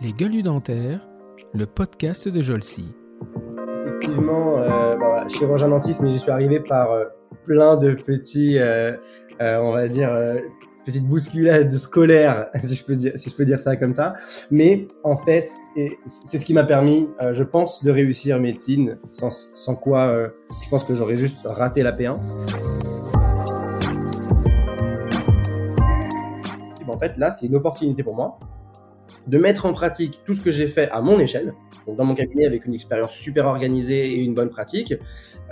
Les gueules dentaires, le podcast de Jolcy. Effectivement, euh, bah voilà, chirurgien dentiste, mais j'y suis arrivé par euh, plein de petits, euh, euh, on va dire, petites bousculades scolaires, si je peux dire, si je peux dire ça comme ça. Mais en fait, c'est ce qui m'a permis, je pense, de réussir médecine, sans, sans quoi, je pense que j'aurais juste raté la P1. Fait, là, c'est une opportunité pour moi de mettre en pratique tout ce que j'ai fait à mon échelle, donc dans mon cabinet avec une expérience super organisée et une bonne pratique,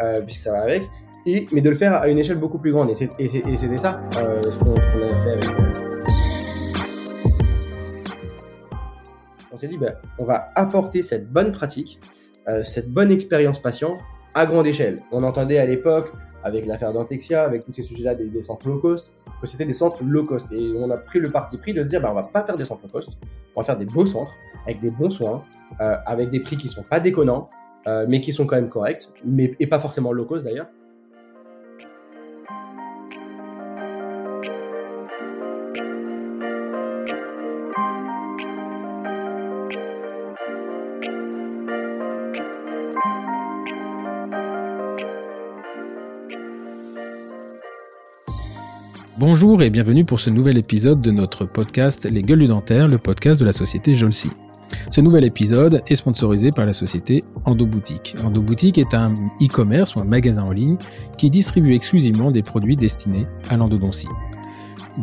euh, puisque ça va avec, et, mais de le faire à une échelle beaucoup plus grande. Et c'était ça euh, ce qu'on avait fait avec. On s'est dit, ben, on va apporter cette bonne pratique, euh, cette bonne expérience patient à grande échelle. On entendait à l'époque, avec l'affaire Dentexia, avec tous ces sujets-là des, des centres low cost, que c'était des centres low cost. Et on a pris le parti pris de se dire, ben, on va pas faire des centres low cost, on va faire des beaux centres, avec des bons soins, euh, avec des prix qui sont pas déconnants, euh, mais qui sont quand même corrects, mais, et pas forcément low cost d'ailleurs. Bonjour et bienvenue pour ce nouvel épisode de notre podcast Les gueules dentaires, le podcast de la société Jolcy. Ce nouvel épisode est sponsorisé par la société Endoboutique. Endoboutique est un e-commerce ou un magasin en ligne qui distribue exclusivement des produits destinés à l'endodontie.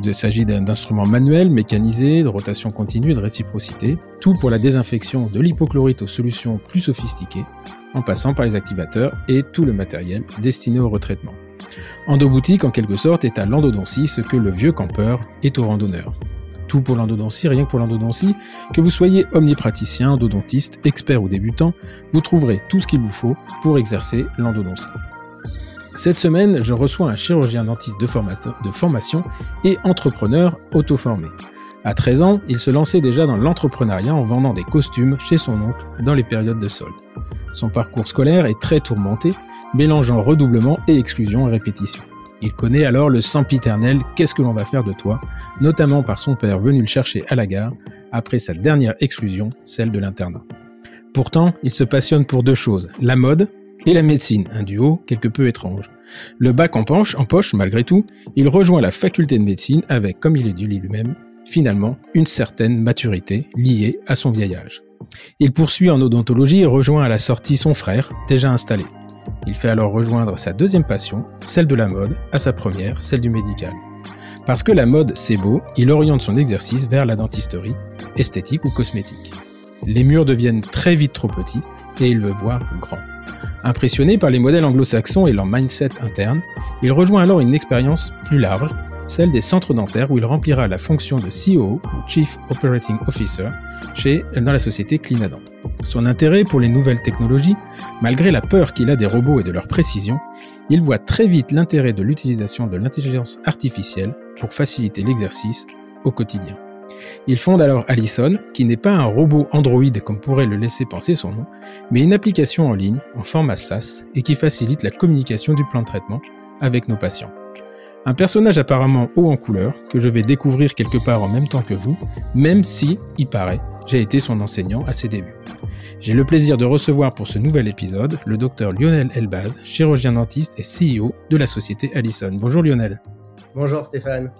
Il s'agit d'instruments manuels, mécanisés, de rotation continue et de réciprocité, tout pour la désinfection de l'hypochlorite aux solutions plus sophistiquées, en passant par les activateurs et tout le matériel destiné au retraitement. Endoboutique, en quelque sorte, est à l'endodontie ce que le vieux campeur est au randonneur. Tout pour l'endodontie, rien que pour l'endodontie, que vous soyez omnipraticien, endodontiste, expert ou débutant, vous trouverez tout ce qu'il vous faut pour exercer l'endodontie. Cette semaine, je reçois un chirurgien dentiste de, formation- et entrepreneur auto-formé. À 13 ans, il se lançait déjà dans l'entrepreneuriat en vendant des costumes chez son oncle dans les périodes de solde. Son parcours scolaire est très tourmenté, mélangeant redoublement et exclusion et répétition. Il connaît alors le sempiternel Qu'est-ce que l'on va faire de toi? notamment par son père venu le chercher à la gare après sa dernière exclusion, celle de l'internat. Pourtant, il se passionne pour deux choses, la mode et la médecine, un duo quelque peu étrange. Le bac en, en poche, malgré tout, il rejoint la faculté de médecine avec, comme il est dit lui-même, finalement, une certaine maturité liée à son vieil âge. Il poursuit en odontologie et rejoint à la sortie son frère, déjà installé. Il fait alors rejoindre sa deuxième passion, celle de la mode, à sa première, celle du médical. Parce que la mode, c'est beau, il oriente son exercice vers la dentisterie, esthétique ou cosmétique. Les murs deviennent très vite trop petits et il veut voir grand. Impressionné par les modèles anglo-saxons et leur mindset interne, il rejoint alors une expérience plus large, celle des centres dentaires où il remplira la fonction de CEO ou Chief Operating Officer chez, dans la société Clinadent. Son intérêt pour les nouvelles technologies, malgré la peur qu'il a des robots et de leur précision, il voit très vite l'intérêt de l'utilisation de l'intelligence artificielle pour faciliter l'exercice au quotidien. Il fonde alors Allison, qui n'est pas un robot Android comme pourrait le laisser penser son nom, mais une application en ligne en format SaaS et qui facilite la communication du plan de traitement avec nos patients. Un personnage apparemment haut en couleur que je vais découvrir quelque part en même temps que vous, même si, il paraît, j'ai été son enseignant à ses débuts. J'ai le plaisir de recevoir pour ce nouvel épisode le docteur Lionel Elbaz, chirurgien dentiste et CEO de la société Allison. Bonjour Lionel. Bonjour Stéphane.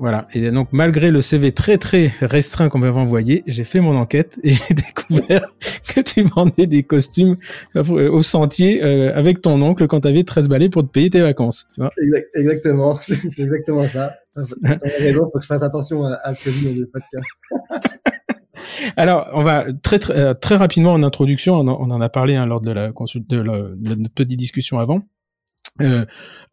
Voilà. Et donc, malgré le CV très très restreint qu'on m'avait envoyé, j'ai fait mon enquête et j'ai découvert que tu vendais des costumes euh, au sentier euh, avec ton oncle quand tu avais 13 balais pour te payer tes vacances. Tu vois Exact- exactement, c'est exactement ça. Raison, faut que je fasse attention à, ce que je dis dans le podcast. Alors, on va très très, euh, très rapidement en introduction, on en, on en a parlé hein, lors de la, consul- de, la, de notre petite discussion avant. Euh,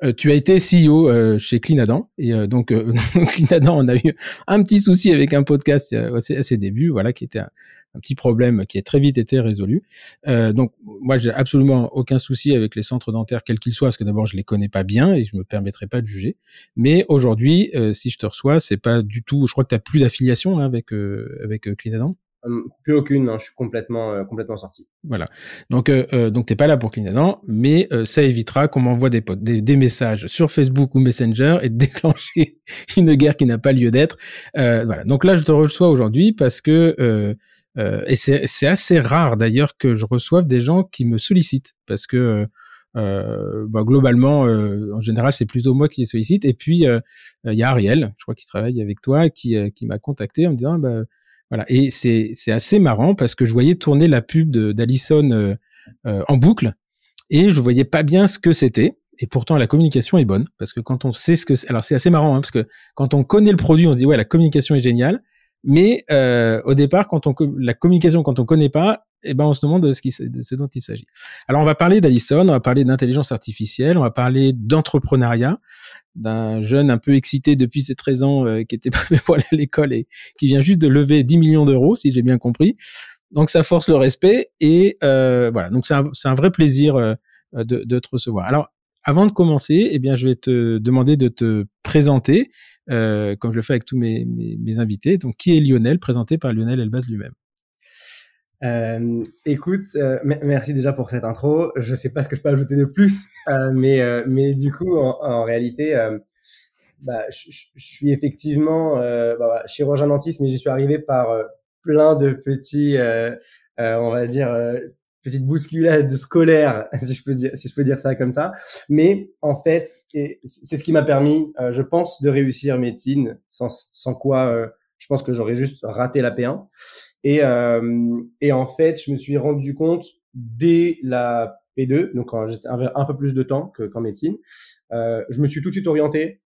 euh, tu as été CEO euh, chez Clinadent et euh, donc euh, Clinadent, on a eu un petit souci avec un podcast à ses, débuts, voilà, qui était un, petit problème qui a très vite été résolu. Donc moi, j'ai absolument aucun souci avec les centres dentaires, quels qu'ils soient, parce que d'abord je les connais pas bien et je me permettrai pas de juger. Mais aujourd'hui, si je te reçois, c'est pas du tout. Je crois que tu as plus d'affiliation hein, avec avec Clinadent. Plus aucune, hein, je suis complètement complètement sorti. Voilà. Donc euh, donc t'es pas là pour cligner dents, mais ça évitera qu'on m'envoie des, des, des messages sur Facebook ou Messenger et de déclencher une guerre qui n'a pas lieu d'être. voilà. Donc là je te reçois aujourd'hui parce que et c'est assez rare d'ailleurs que je reçoive des gens qui me sollicitent parce que euh, bah, globalement, euh, en général, c'est plutôt moi qui les sollicite. Et puis, euh, il y a Ariel, je crois qu'il travaille avec toi, qui, qui m'a contacté en me disant, bah, voilà. Et c'est, assez marrant parce que je voyais tourner la pub d'Alison en boucle et je voyais pas bien ce que c'était. Et pourtant, la communication est bonne parce que quand on sait ce que c'est, alors c'est assez marrant hein, parce que quand on connaît le produit, on se dit ouais, la communication est géniale. Mais euh, au départ, quand on la communication, quand on connaît pas, eh ben on se demande de ce, qui, de ce dont il s'agit. Alors on va parler d'Alison, on va parler d'intelligence artificielle, on va parler d'entrepreneuriat, d'un jeune un peu excité depuis ses 13 ans euh, qui était pas fait pour aller à l'école et qui vient juste de lever 10 millions d'euros, si j'ai bien compris. Donc ça force le respect et euh, voilà. Donc c'est un, un, vrai plaisir euh, de, de, te recevoir. Alors avant de commencer, eh bien je vais te demander de te présenter euh, comme je le fais avec tous mes, invités. Donc, qui est Lionel, présenté par Lionel Elbaz lui-même euh, écoute, euh, merci déjà pour cette intro. Je sais pas ce que je peux ajouter de plus, mais mais du coup, en, réalité, bah, je, suis effectivement bah, chirurgien dentiste, mais j'y suis arrivé par plein de petits, on va dire, petite bousculade scolaire, si je peux dire, si je peux dire ça comme ça. Mais en fait, c'est ce qui m'a permis, euh, je pense, de réussir médecine, sans, sans quoi, euh, je pense que j'aurais juste raté la P1. Et, euh, et en fait, je me suis rendu compte dès la P2, donc quand j'étais un, peu plus de temps qu'en médecine, je me suis tout de suite orienté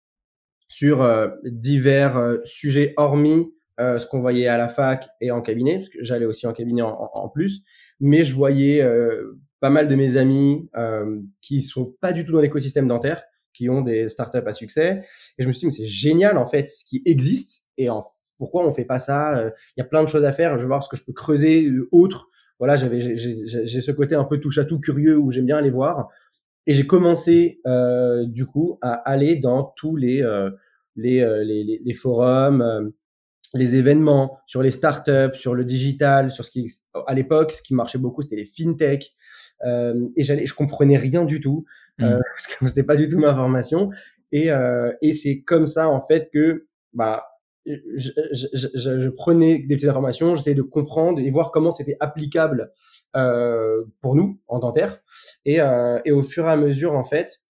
sur divers sujets hormis ce qu'on voyait à la fac et en cabinet, parce que j'allais aussi en cabinet en plus mais je voyais euh, pas mal de mes amis euh, qui sont pas du tout dans l'écosystème dentaire, qui ont des startups à succès, et je me suis dit mais c'est génial en fait ce qui existe et en, pourquoi on fait pas ça euh, Il y a plein de choses à faire. Je vais voir ce que je peux creuser euh, autre. Voilà, j'avais j'ai ce côté un peu touche à tout curieux où j'aime bien aller voir. Et j'ai commencé euh, du coup à aller dans tous les les, les, les, forums, les événements, sur les startups, sur le digital, sur ce qui, à l'époque, ce qui marchait beaucoup, c'était les fintech. Euh, et j'allais, je comprenais rien du tout euh, mmh. parce que c'était pas du tout ma formation. Et, euh, et c'est comme ça en fait que bah je, je, je, je prenais des petites informations, j'essayais de comprendre et voir comment c'était applicable euh, pour nous en dentaire. Et, euh, et au fur et à mesure en fait,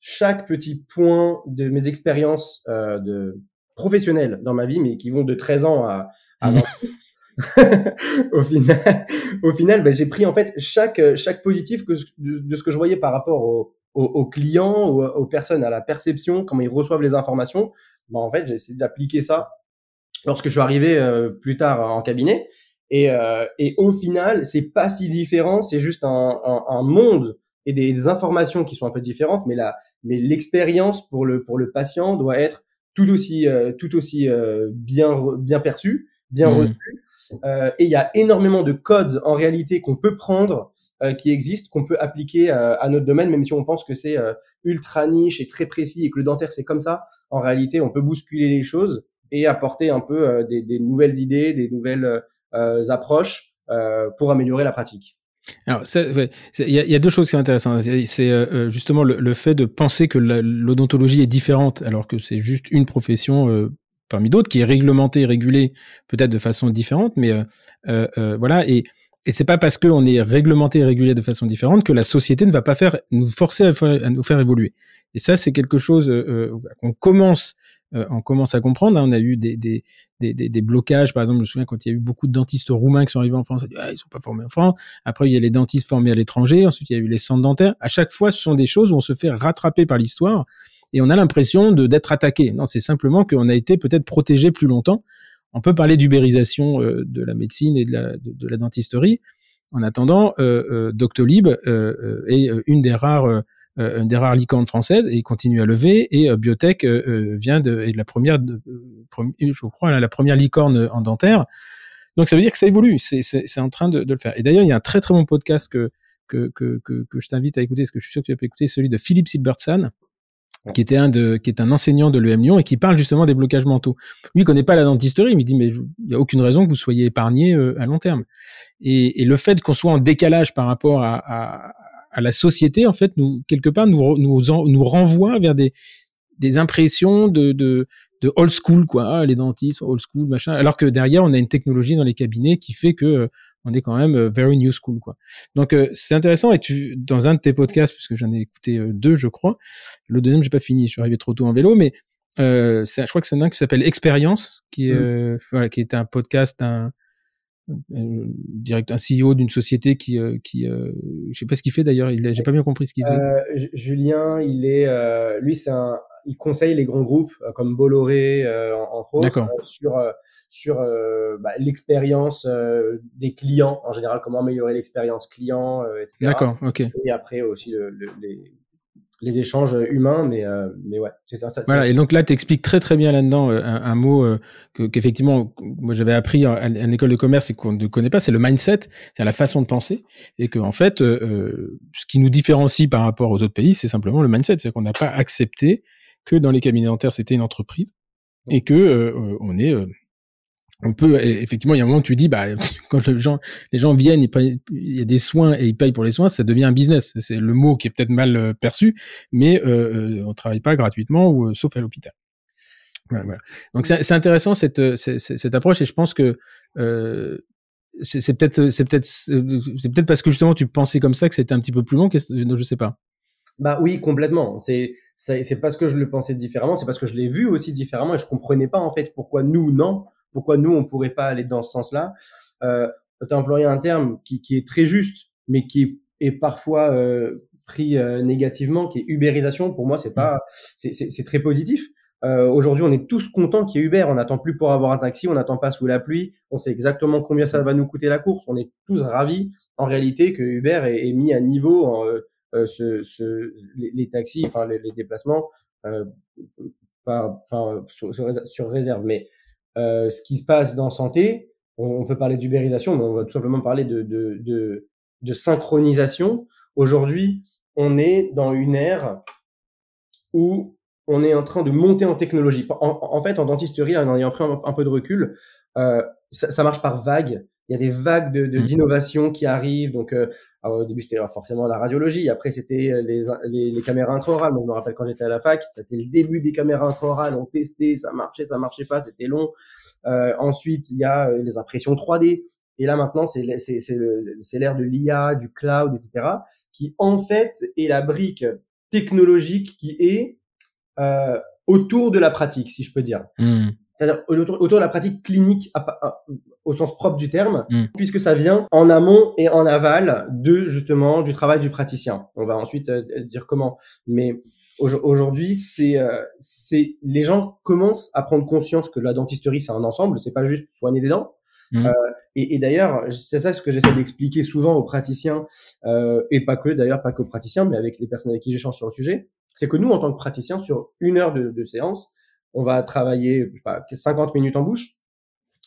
chaque petit point de mes expériences euh, de professionnels dans ma vie, mais qui vont de 13 ans à, à 26. Mmh. au final, au final, ben, j'ai pris en fait chaque chaque positif que de, ce que je voyais par rapport aux, aux, clients, aux, personnes, à la perception, comment ils reçoivent les informations. Ben, en fait, j'ai essayé d'appliquer ça lorsque je suis arrivé euh, plus tard en cabinet. Et, euh, et au final, c'est pas si différent. C'est juste un, un, un monde et des, des, informations qui sont un peu différentes, mais la mais l'expérience pour le pour le patient doit être tout aussi, euh, tout aussi euh, bien, bien perçu, bien mmh. reçu. Euh, et il y a énormément de codes en réalité qu'on peut prendre, qui existent, qu'on peut appliquer à notre domaine, même si on pense que c'est ultra niche et très précis et que le dentaire c'est comme ça. En réalité, on peut bousculer les choses et apporter un peu des, des, nouvelles idées, des nouvelles approches pour améliorer la pratique. Alors, il y, a deux choses qui sont intéressantes. C'est euh, euh, justement le, fait de penser que l'odontologie est différente, alors que c'est juste une profession euh, parmi d'autres qui est réglementée, régulée peut-être de façon différente, mais voilà. Et, et c'est pas parce qu'on est réglementé et régulé de façon différente que la société ne va pas nous forcer à nous faire évoluer. Et ça, c'est quelque chose qu'on commence, euh, on commence à comprendre. Hein. On a eu des, blocages, par exemple, je me souviens quand il y a eu beaucoup de dentistes roumains qui sont arrivés en France, dit, ah, ils sont pas formés en France. Après, il y a les dentistes formés à l'étranger. Ensuite, il y a eu les centres dentaires. À chaque fois, ce sont des choses où on se fait rattraper par l'histoire et on a l'impression de d'être attaqué. Non, c'est simplement qu'on a été peut-être protégé plus longtemps. On peut parler d'ubérisation de la médecine et de la, de, la dentisterie. En attendant, Doctolib est une des rares euh, une des rares licornes françaises et il continue à lever et euh, Biotech euh, vient de de la première je crois la première licorne en dentaire donc ça veut dire que ça évolue c'est en train de, le faire et d'ailleurs il y a un très très bon podcast que que que je t'invite à écouter parce que je suis sûr que tu vas écouter celui de Philippe Silbertsan qui était un de, qui est un enseignant de l'EM Lyon et qui parle justement des blocages mentaux. Lui, il connaît pas la dentisterie, mais il dit, mais il n'y a aucune raison que vous soyez épargné euh, à long terme. Et, le fait qu'on soit en décalage par rapport à, à, la société, en fait, nous, quelque part, nous, nous, nous renvoie vers des, des impressions de, de, de old school, quoi. Ah, les dentistes, old school, machin. Alors que derrière, on a une technologie dans les cabinets qui fait que euh, on est quand même euh, very new school quoi. Donc euh, c'est intéressant et tu dans un de tes podcasts puisque j'en ai écouté euh, deux je crois. Le deuxième j'ai pas fini, je suis arrivé trop tôt en vélo mais euh, je crois que c'est un qui s'appelle Expérience qui est mmh. voilà, qui est un podcast d'un direct un CEO d'une société qui qui je sais pas ce qu'il fait d'ailleurs, il j'ai pas bien compris ce qu'il faisait. Julien, il est lui c'est un il conseille les grands groupes comme Bolloré entre autres sur sur euh, bah, l'expérience euh, des clients en général, comment améliorer l'expérience client, euh, etc. D'accord, ok. Et après aussi le, les, les échanges humains, mais, mais ouais, c'est ça, ça. Voilà, et donc là, tu expliques très très bien là-dedans un, un, mot qu'effectivement, moi j'avais appris à, l'école de commerce et qu'on ne connaît pas, c'est le mindset, c'est la façon de penser, et que en fait, ce qui nous différencie par rapport aux autres pays, c'est simplement le mindset, c'est qu'on n'a pas accepté que dans les cabinets dentaires, c'était une entreprise, et que on est on peut effectivement il y a un moment où tu dis bah quand les gens les gens viennent il y a des soins et ils payent pour les soins ça devient un business. C'est le mot qui est peut-être mal euh, perçu mais euh, euh, on travaille pas gratuitement ou euh, sauf à l'hôpital. Voilà, donc c'est intéressant cette, cette, cette approche et je pense que euh, c'est peut-être c'est peut-être c'est peut-être parce que justement tu pensais comme ça que c'était un petit peu plus long que je sais pas. Bah oui, complètement. C'est c'est parce que je le pensais différemment, c'est parce que je l'ai vu aussi différemment et je comprenais pas en fait pourquoi nous non pourquoi nous, on pourrait pas aller dans ce sens-là euh, Tu as employé un terme qui, qui, est très juste, mais qui est, parfois euh, pris euh, négativement, qui est ubérisation. Pour moi, c'est pas, c'est très positif. Euh, Aujourd'hui, on est tous contents qu'il y ait Uber. On n'attend plus pour avoir un taxi, on n'attend pas sous la pluie. On sait exactement combien ça va nous coûter la course. On est tous ravis, en réalité, que Uber ait, mis à niveau euh, euh, ce, ce, les, taxis, enfin les, les déplacements, euh, enfin sur, sur, réserve. Mais euh, ce qui se passe dans santé. On, peut parler d'ubérisation, mais on va tout simplement parler de, de, de, de synchronisation. Aujourd'hui, on est dans une ère où on est en train de monter en technologie. En, en fait, en dentisterie, en ayant pris un, peu de recul, euh, ça, ça, marche par vagues il y a des vagues de mmh. d'innovation qui arrivent. Donc, euh, au début, c'était forcément la radiologie. Après, c'était euh, les, les, les, caméras intraorales. Donc, je me rappelle quand j'étais à la fac, c'était le début des caméras intraorales. On testait, ça marchait, ça marchait pas, c'était long. Euh, ensuite, il y a euh, les impressions 3D. Et là, maintenant, c'est l'ère de l'IA, du cloud, etc., qui, en fait, est la brique technologique qui est euh, autour de la pratique, si je peux dire. Mmh c'est-à-dire autour, de la pratique clinique au sens propre du terme, mm. puisque ça vient en amont et en aval de justement du travail du praticien. On va ensuite euh, dire comment, mais aujourd'hui, c'est euh, c'est les gens commencent à prendre conscience que la dentisterie c'est un ensemble, c'est pas juste soigner des dents. Mm. Euh, et, et d'ailleurs, c'est ça ce que j'essaie d'expliquer souvent aux praticiens, euh, et pas que d'ailleurs, pas qu'aux praticiens, mais avec les personnes avec qui j'échange sur le sujet, c'est que nous, en tant que praticiens, sur une heure de, de séance, on va travailler pas, 50 minutes en bouche.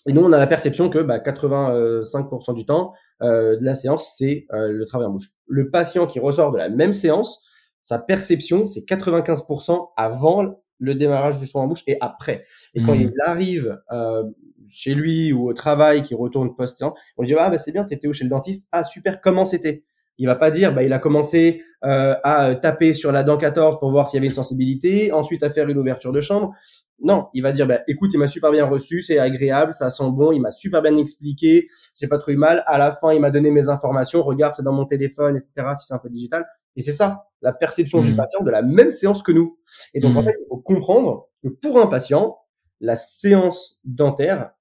Et nous, on a la perception que bah, 85% du temps euh, de la séance, c'est euh, le travail en bouche. Le patient qui ressort de la même séance, sa perception, c'est 95% avant le démarrage du soin en bouche et après. Et quand mmh. il arrive euh, chez lui ou au travail, qui retourne post-séance, on lui dit ah bah c'est bien, t'étais où chez le dentiste? Ah super, comment c'était? Il va pas dire, bah, il a commencé euh, à taper sur la dent 14 pour voir s'il y avait une sensibilité, ensuite à faire une ouverture de chambre. Non, il va dire, bah, écoute, il m'a super bien reçu, c'est agréable, ça sent bon, il m'a super bien expliqué, j'ai pas trop eu mal. À la fin, il m'a donné mes informations, regarde, c'est dans mon téléphone, etc. Si c'est un peu digital. Et c'est ça, la perception du mmh. patient de la même séance que nous. Et donc, en mmh. fait, il faut comprendre que pour un patient, la séance dentaire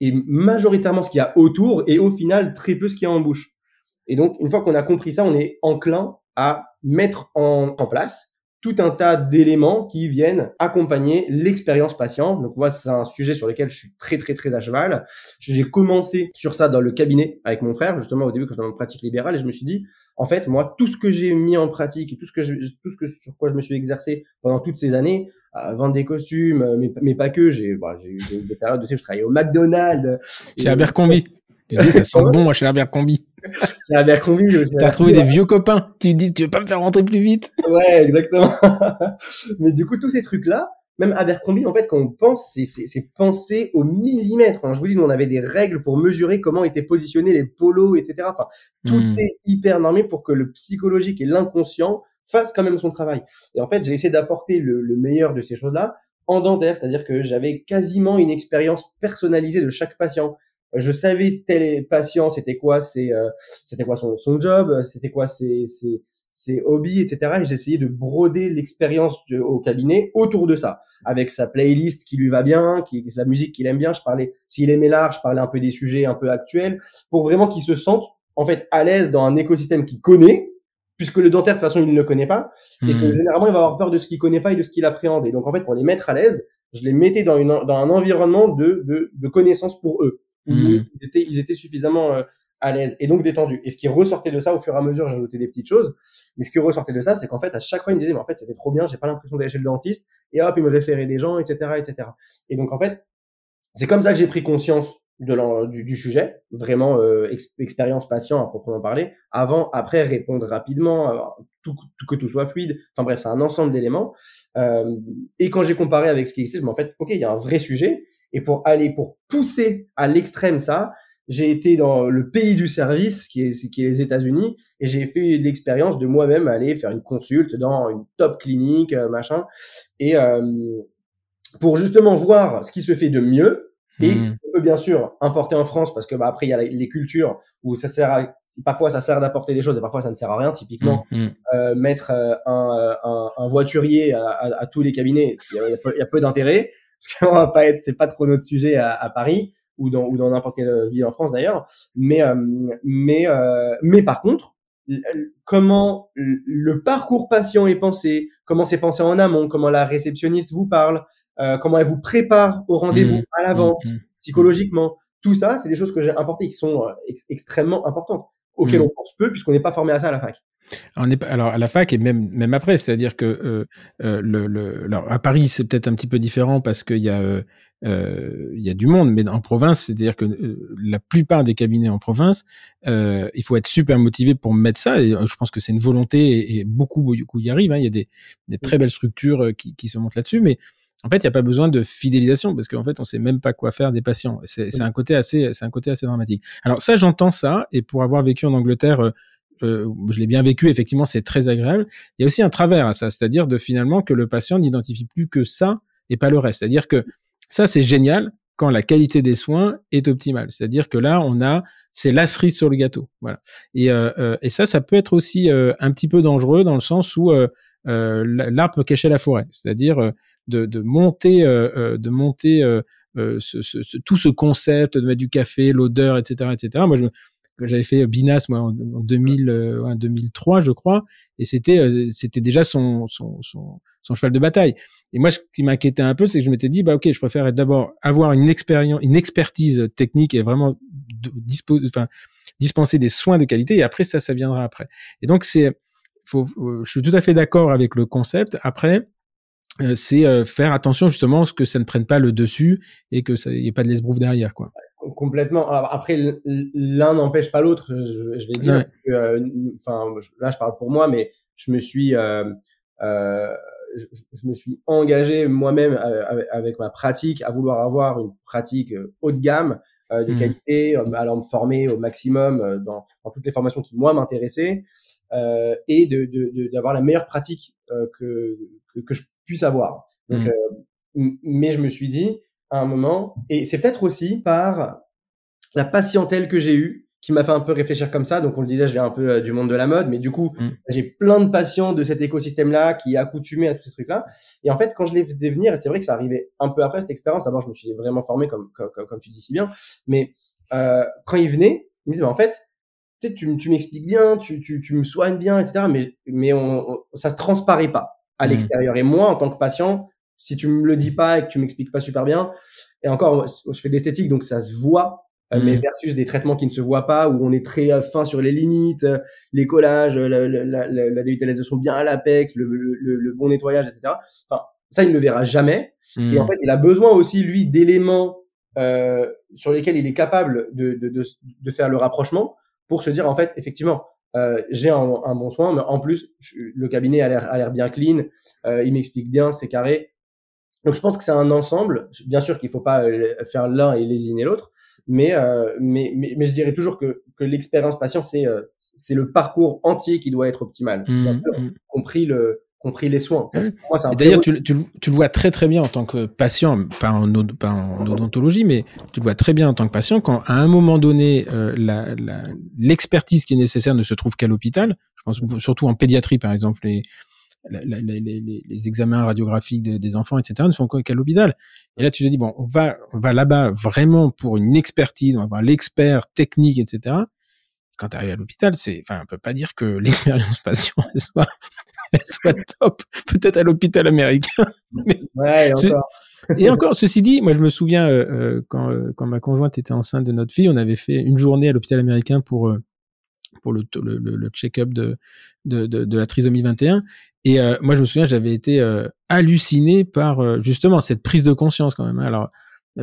est majoritairement ce qu'il y a autour et au final très peu ce qu'il y a en bouche. Et donc, une fois qu'on a compris ça, on est enclin à mettre en, place tout un tas d'éléments qui viennent accompagner l'expérience patient. Donc, moi, c'est un sujet sur lequel je suis très, très, très à cheval. J'ai commencé sur ça dans le cabinet avec mon frère, justement, au début, quand j'étais en pratique libérale, et je me suis dit, en fait, moi, tout ce que j'ai mis en pratique et tout ce que je, tout ce que, sur quoi je me suis exercé pendant toutes ces années, à vendre des costumes, mais, mais pas que, j'ai, bah, j'ai eu des périodes aussi, je travaillais au McDonald's. Chez Abercrombie. Je dis, ça sent bon, moi, chez Abercrombie. Abercrombie aussi. T'as trouvé des vieux copains. Tu dis, tu veux pas me faire rentrer plus vite? Ouais, exactement. Mais du coup, tous ces trucs-là, même Abercrombie, en fait, quand on pense, c'est penser au millimètre. je vous dis, nous, on avait des règles pour mesurer comment étaient positionnés les polos, etc. Enfin, tout hmm. est hyper normé pour que le psychologique et l'inconscient fassent quand même son travail. Et en fait, j'ai essayé d'apporter le, le meilleur de ces choses-là en dentaire, c'est-à-dire que j'avais quasiment une expérience personnalisée de chaque patient je savais tel patient c'était quoi c'est euh, c'était quoi son, son job c'était quoi ses, ses, ses hobbies etc et j'essayais de broder l'expérience au cabinet autour de ça. Avec sa playlist qui lui va bien qui la musique qu'il aime bien je parlais s'il aimait l'art je parlais un peu des sujets un peu actuels pour vraiment qu'il se sente en fait à l'aise dans un écosystème qu'il connaît puisque le dentaire de toute façon il ne le connaît pas et que hmm. généralement il va avoir peur de ce qu'il connaît pas et de ce qu'il appréhende. Et donc en fait pour les mettre à l'aise je les mettais dans une dans un environnement de de, de connaissances pour eux Mmh. ils, étaient, ils étaient suffisamment euh, à l'aise et donc détendus. Et ce qui ressortait de ça, au fur et à mesure, ajouté des petites choses. Mais ce qui ressortait de ça, c'est qu'en fait, à chaque fois, il me disait, mais en fait, c'était trop bien, j'ai pas l'impression d'aller chez le dentiste. Et hop, il me référait des gens, etc., etc. Et donc, en fait, c'est comme ça que j'ai pris conscience de du, du, sujet, vraiment euh, expérience patient à proprement parler, avant, après répondre rapidement, tout, que tout soit fluide. Enfin bref, c'est un ensemble d'éléments. Euh, et quand j'ai comparé avec ce qui existe, me en fait, ok, il y a un vrai sujet, et pour aller, pour pousser à l'extrême ça, j'ai été dans le pays du service, qui est, qui est les États-Unis, et j'ai fait l'expérience de moi-même aller faire une consulte dans une top clinique, euh, machin, et euh, pour justement voir ce qui se fait de mieux, et mmh. on peut bien sûr importer en France, parce que bah, après il y a les cultures où ça sert à, parfois ça sert d'apporter des choses et parfois ça ne sert à rien. Typiquement, mmh, mmh. Euh, mettre euh, un, un, un, voiturier à, à, à, tous les cabinets, il y a, il y a peu d'intérêt parce qu'on va pas être, c'est pas trop notre sujet à, à, Paris ou dans ou dans n'importe quelle ville en France d'ailleurs. Mais euh, mais euh, mais par contre, comment le parcours patient est pensé, comment c'est pensé en amont, comment la réceptionniste vous parle, euh, comment elle vous prépare au rendez-vous mmh. à l'avance, mmh. Mmh. psychologiquement, tout ça, c'est des choses que j'ai importées qui sont extrêmement importantes, auxquelles on pense peu puisqu'on n'est pas formé à ça à la fac. Alors, on est, alors à la fac et même même après, c'est-à-dire que euh, euh, le, le, alors à Paris c'est peut-être un petit peu différent parce qu'il y a euh, il y a du monde, mais en province, c'est-à-dire que la plupart des cabinets en province, il faut être super motivé pour mettre ça. Et je pense que c'est une volonté et, beaucoup beaucoup y arrivent. Hein. Il y a des, des très belles structures qui, qui se montent là-dessus, mais en fait, il n'y a pas besoin de fidélisation parce qu'en fait, on sait même pas quoi faire des patients. C'est un côté assez, c'est un côté assez dramatique. Alors ça, j'entends ça, et pour avoir vécu en Angleterre euh, je l'ai bien vécu, effectivement, c'est très agréable. Il y a aussi un travers à ça, c'est-à-dire de finalement que le patient n'identifie plus que ça et pas le reste. C'est-à-dire que ça, c'est génial quand la qualité des soins est optimale. C'est-à-dire que là, on a, c'est la cerise sur le gâteau. Voilà. Et, euh, euh et ça, ça peut être aussi euh, un petit peu dangereux dans le sens où euh, l'arbre peut cacher la forêt. C'est-à-dire de, monter, de monter ce, tout ce concept de mettre du café, l'odeur, etc., etc. Moi, j'avais fait Binas moi en, 2000 2003 euh, je crois et c'était euh, c'était déjà son, cheval de bataille et moi ce qui m'inquiétait un peu c'est que je m'étais dit bah ok je préfère d'abord avoir une expérience une expertise technique et vraiment dispenser des soins de qualité et après ça ça viendra après et donc c'est je suis tout à fait d'accord avec le concept après euh, c'est faire attention justement à ce que ça ne prenne pas le dessus et que ça n'y ait pas de l'esbrouf derrière quoi complètement. Après, l'un n'empêche pas l'autre, je, vais dire. Euh, enfin, là, je parle pour moi, mais je me suis, euh, euh, je, me suis engagé moi-même avec, ma pratique à vouloir avoir une pratique haut de gamme, de mmh. qualité, allant me former au maximum dans, dans toutes les formations qui moi m'intéressaient, et de d'avoir la meilleure pratique que, que, que je puisse avoir. Donc, mmh. mais je me suis dit à un moment, et c'est peut-être aussi par la patientèle que j'ai eue qui m'a fait un peu réfléchir comme ça. Donc, on le disait, je viens un peu euh, du monde de la mode, mais du coup, mm. j'ai plein de patients de cet écosystème-là qui est accoutumé à tous ces trucs-là. Et en fait, quand je les faisais venir, et c'est vrai que ça arrivait un peu après cette expérience, d'abord, je me suis vraiment formé, comme, comme, comme tu dis si bien, mais euh, quand ils venaient, ils me disaient, en fait, tu, tu m'expliques bien, tu, tu, tu me soignes bien, etc., mais, mais on, ça se transparaît pas à mm. l'extérieur. Et moi, en tant que patient, si tu me le dis pas et que tu m'expliques pas super bien, et encore, je fais de l'esthétique, donc ça se voit euh, mais mm. versus des traitements qui ne se voient pas, où on est très euh, fin sur les limites, euh, les collages, la, la, la, la dévitalisation bien à l'apex, le, le, le, bon nettoyage, etc. Enfin, ça, il ne le verra jamais. Et en mm. fait, il a besoin aussi, lui, d'éléments euh, sur lesquels il est capable de, de, de, de, faire le rapprochement pour se dire en fait effectivement euh, j'ai un, un, bon soin, mais en plus le cabinet a l'air a l'air bien clean, euh, il m'explique bien, c'est carré. Donc je pense que c'est un ensemble. Bien sûr qu'il faut pas euh, faire l'un et lésiner l'autre, mais, euh, mais, mais, mais je dirais toujours que, que l'expérience patient c'est euh, c'est le parcours entier qui doit être optimal, Mmh, bien sûr, mmh. compris le compris les soins. Mmh. D'ailleurs, tu, le- tu, tu le vois très très bien en tant que patient, pas en, pas en odontologie, mais tu le vois très bien en tant que patient quand à un moment donné, euh, la- la- l'expertise qui est nécessaire ne se trouve qu'à l'hôpital. Je pense surtout en pédiatrie, par exemple, les, les, les- les- les examens radiographiques de- des enfants, etc., ne sont qu'à l'hôpital. Et là, tu te dis, bon, on va, on va là-bas vraiment pour une expertise, on va voir l'expert technique, etc. Quand tu arrives à l'hôpital, c'est, enfin, on peut pas dire que l'expérience patient elle soit, elle soit top. Peut-être à l'hôpital américain. Ouais, et encore. Et encore, ceci dit, moi je me souviens euh, euh, quand, euh, quand ma conjointe était enceinte de notre fille, on avait fait une journée à l'hôpital américain pour euh, pour le, le, check-up de, de, de, de la trisomie 21. Et moi je me souviens, j'avais été halluciné par justement cette prise de conscience quand même. hein. Alors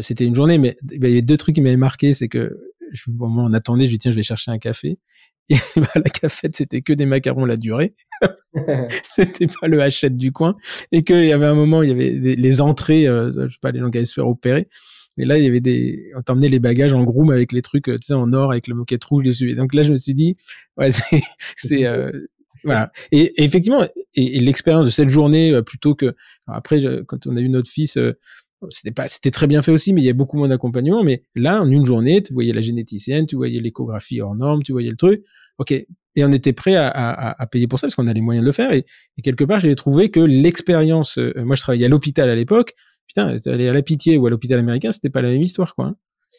c'était une journée, mais il y avait deux trucs qui m'avaient marqué, c'est que je, où on attendait, je dis tiens, je vais chercher un café. Et bah, la cafette, c'était que des macarons la durée. c'était pas le hachette du coin et qu'il y avait un moment il y avait des- les entrées euh, je sais pas les gens qui allaient se faire opérer et là il y avait des on t'emmenait les bagages en groom avec les trucs euh, tu sais en or avec la moquette rouge dessus et donc là je me suis dit ouais c'est c'est euh, voilà et, et effectivement et, et l'expérience de cette journée euh, plutôt que après je- quand on a eu notre fils euh, c'était pas c'était très bien fait aussi mais il y avait beaucoup moins d'accompagnement. Mais là en une journée tu voyais la généticienne tu voyais l'échographie hors norme tu voyais le truc. Ok. Et on était prêt à, à, à payer pour ça parce qu'on a les moyens de le faire. Et, quelque part j'ai trouvé que l'expérience euh, moi je travaillais à l'hôpital à l'époque. Putain aller à la pitié ou à l'hôpital américain c'était pas la même histoire quoi hein.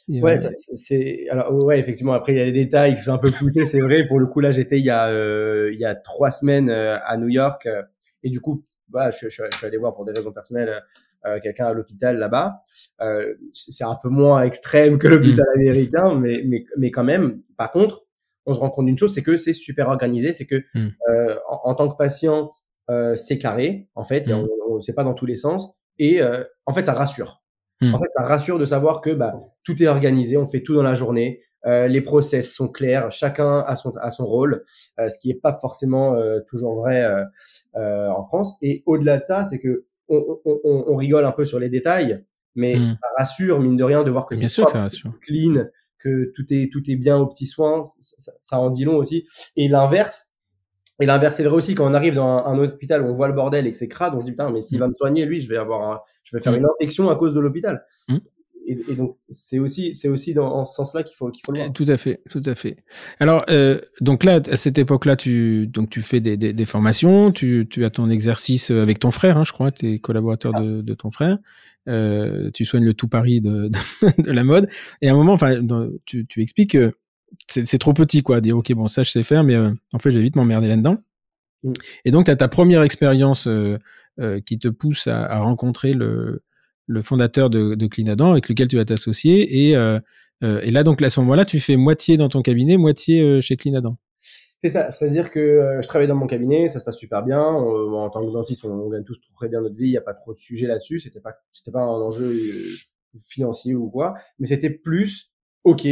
Ouais, euh, ça, c'est- alors ouais effectivement après il y a des détails qui sont un peu poussés c'est vrai. Pour le coup là j'étais il y a euh, il y a trois semaines euh, à New York euh, et du coup bah je, suis allé voir pour des raisons personnelles quelqu'un à l'hôpital là-bas euh, c'est un peu moins extrême que l'hôpital américain mais mais mais quand même par contre on se rend compte d'une chose c'est que c'est super organisé c'est que Mm. euh, en, en tant que patient euh, c'est carré en fait et Mm. on, on c'est pas dans tous les sens et euh, en fait ça rassure Mm. en fait, ça rassure de savoir que bah, tout est organisé, on fait tout dans la journée, euh, les process sont clairs, chacun a son, a son rôle, euh, ce qui n'est pas forcément euh, toujours vrai euh, euh, en France. Et au-delà de ça, c'est que on, on, on, on rigole un peu sur les détails, mais Mm. ça rassure mine de rien de voir que c'est clean, que tout est tout est bien aux petits soins, ça, en dit long aussi. Et l'inverse. Et l'inverse c'est vrai aussi quand on arrive dans un, un hôpital où on voit le bordel et que c'est crade, on se dit putain mais s'il Mm. va me soigner lui, je vais avoir un- je vais faire Mm. une infection à cause de l'hôpital. Et, et donc c'est aussi c'est aussi dans en ce sens-là qu'il faut qu'il faut le voir. Tout à fait, tout à fait. Alors, euh, donc là, à cette époque-là, tu donc tu fais des, des, des formations, tu, tu as ton exercice avec ton frère, hein, je crois, tu es collaborateur de, de ton frère. Euh, tu soignes le tout Paris de, de, de la mode. Et à un moment, enfin, tu, tu expliques que c'est trop petit, quoi. Dire, ok, bon, ça je sais faire, mais euh, en fait, j'ai vite m'emmerder là-dedans. Mm. Et donc, tu as ta première expérience euh, euh, qui te pousse à, à rencontrer le, le fondateur de, de avec lequel tu vas t'associer. Et, euh, euh, et là, donc, à ce moment-là, tu fais moitié dans ton cabinet, moitié euh, chez Clinadan. C'est ça, c'est-à-dire que euh, je travaille dans mon cabinet, ça se passe super bien. On- en tant que dentiste, on, gagne tous très bien notre vie, il n'y a pas trop de sujets là-dessus. C'était pas, c'était pas un enjeu financier ou quoi, mais c'était plus, ok,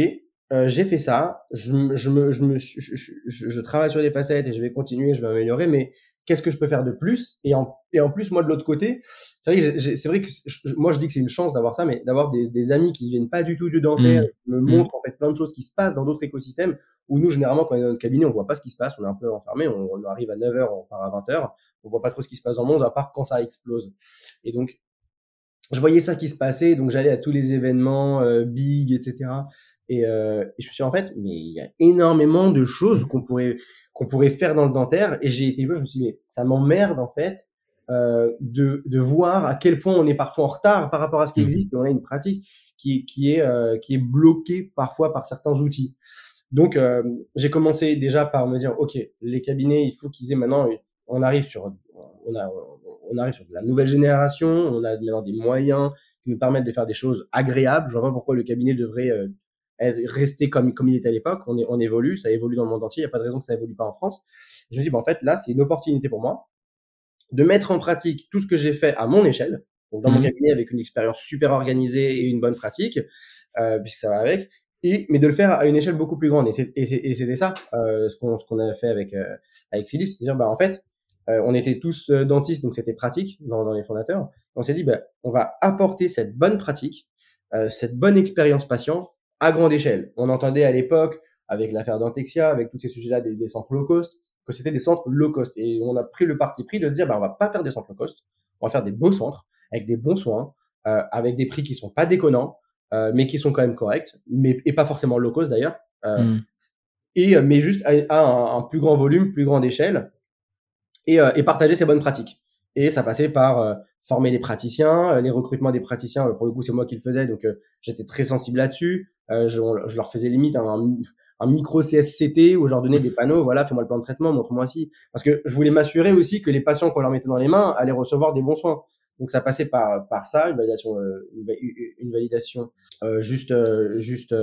j'ai fait ça, je, je me, je me, je, travaille sur les facettes et je vais continuer, je vais améliorer, mais qu'est-ce que je peux faire de plus? Et en, et en plus, moi de l'autre côté, c'est vrai que, c'est vrai que je- moi je dis que c'est une chance d'avoir ça, mais d'avoir des, des amis qui viennent pas du tout du dentaire, qui me montrent en fait plein de choses qui se passent dans d'autres écosystèmes où nous, généralement, quand on est dans notre cabinet, on voit pas ce qui se passe, on est un peu enfermé, on, on arrive à 9h, on part à 20h, on voit pas trop ce qui se passe dans le monde, à part quand ça explose. Et donc, je voyais ça qui se passait, donc j'allais à tous les événements euh, big, etc. Et, euh, et je me suis dit, en fait, mais il y a énormément de choses qu'on pourrait, qu'on pourrait faire dans le dentaire, et j'ai été, je me suis dit, mais ça m'emmerde, en fait, euh, de, de voir à quel point on est parfois en retard par rapport à ce qui Mhm. existe, et on a une pratique qui, qui est, euh, qui est bloquée parfois par certains outils. Donc, euh, j'ai commencé déjà par me dire, ok, les cabinets, il faut qu'ils aient maintenant, on arrive sur, on a, on arrive sur la nouvelle génération, on a maintenant des moyens qui nous permettent de faire des choses agréables. Je vois pas pourquoi le cabinet devrait euh, rester comme comme il était à l'époque. On, est, on évolue, ça évolue dans le monde entier. Il y a pas de raison que ça évolue pas en France. Je me dis, bah, en fait, là, c'est une opportunité pour moi de mettre en pratique tout ce que j'ai fait à mon échelle. Donc, dans mon Mhm. cabinet avec une expérience super organisée et une bonne pratique, euh, puisque ça va avec, et, mais de le faire à une échelle beaucoup plus grande. Et c'était ça euh, ce qu'on ce qu'on avait fait avec, euh, avec Philippe, c'est-à-dire, bah, en fait, euh, on était tous euh, dentistes, donc c'était pratique dans, dans les fondateurs. On s'est dit, bah, on va apporter cette bonne pratique, cette bonne expérience patient à grande échelle. On entendait à l'époque, avec l'affaire Dentexia, avec tous ces sujets-là des, des centres low cost, que c'était des centres low cost. Et on a pris le parti pris de se dire, bah, on va pas faire des centres low cost, on va faire des beaux centres avec des bons soins, euh, avec des prix qui sont pas déconnants, euh, mais qui sont quand même corrects, mais et pas forcément low cost d'ailleurs. Euh, mm. Et mais juste à, un, plus grand volume, plus grande échelle, et, et partager ces bonnes pratiques. Et ça passait par former les praticiens, les recrutements des praticiens. pour le coup, c'est moi qui le faisais, donc j'étais très sensible là-dessus. Je, je, leur faisais limite un, un micro CSCT où je leur donnais des panneaux, voilà, fais-moi le plan de traitement, montre-moi si. Parce que je voulais m'assurer aussi que les patients qu'on leur mettait dans les mains allaient recevoir des bons soins. Donc ça passait par par ça, une validation, euh, une validation euh, juste euh, juste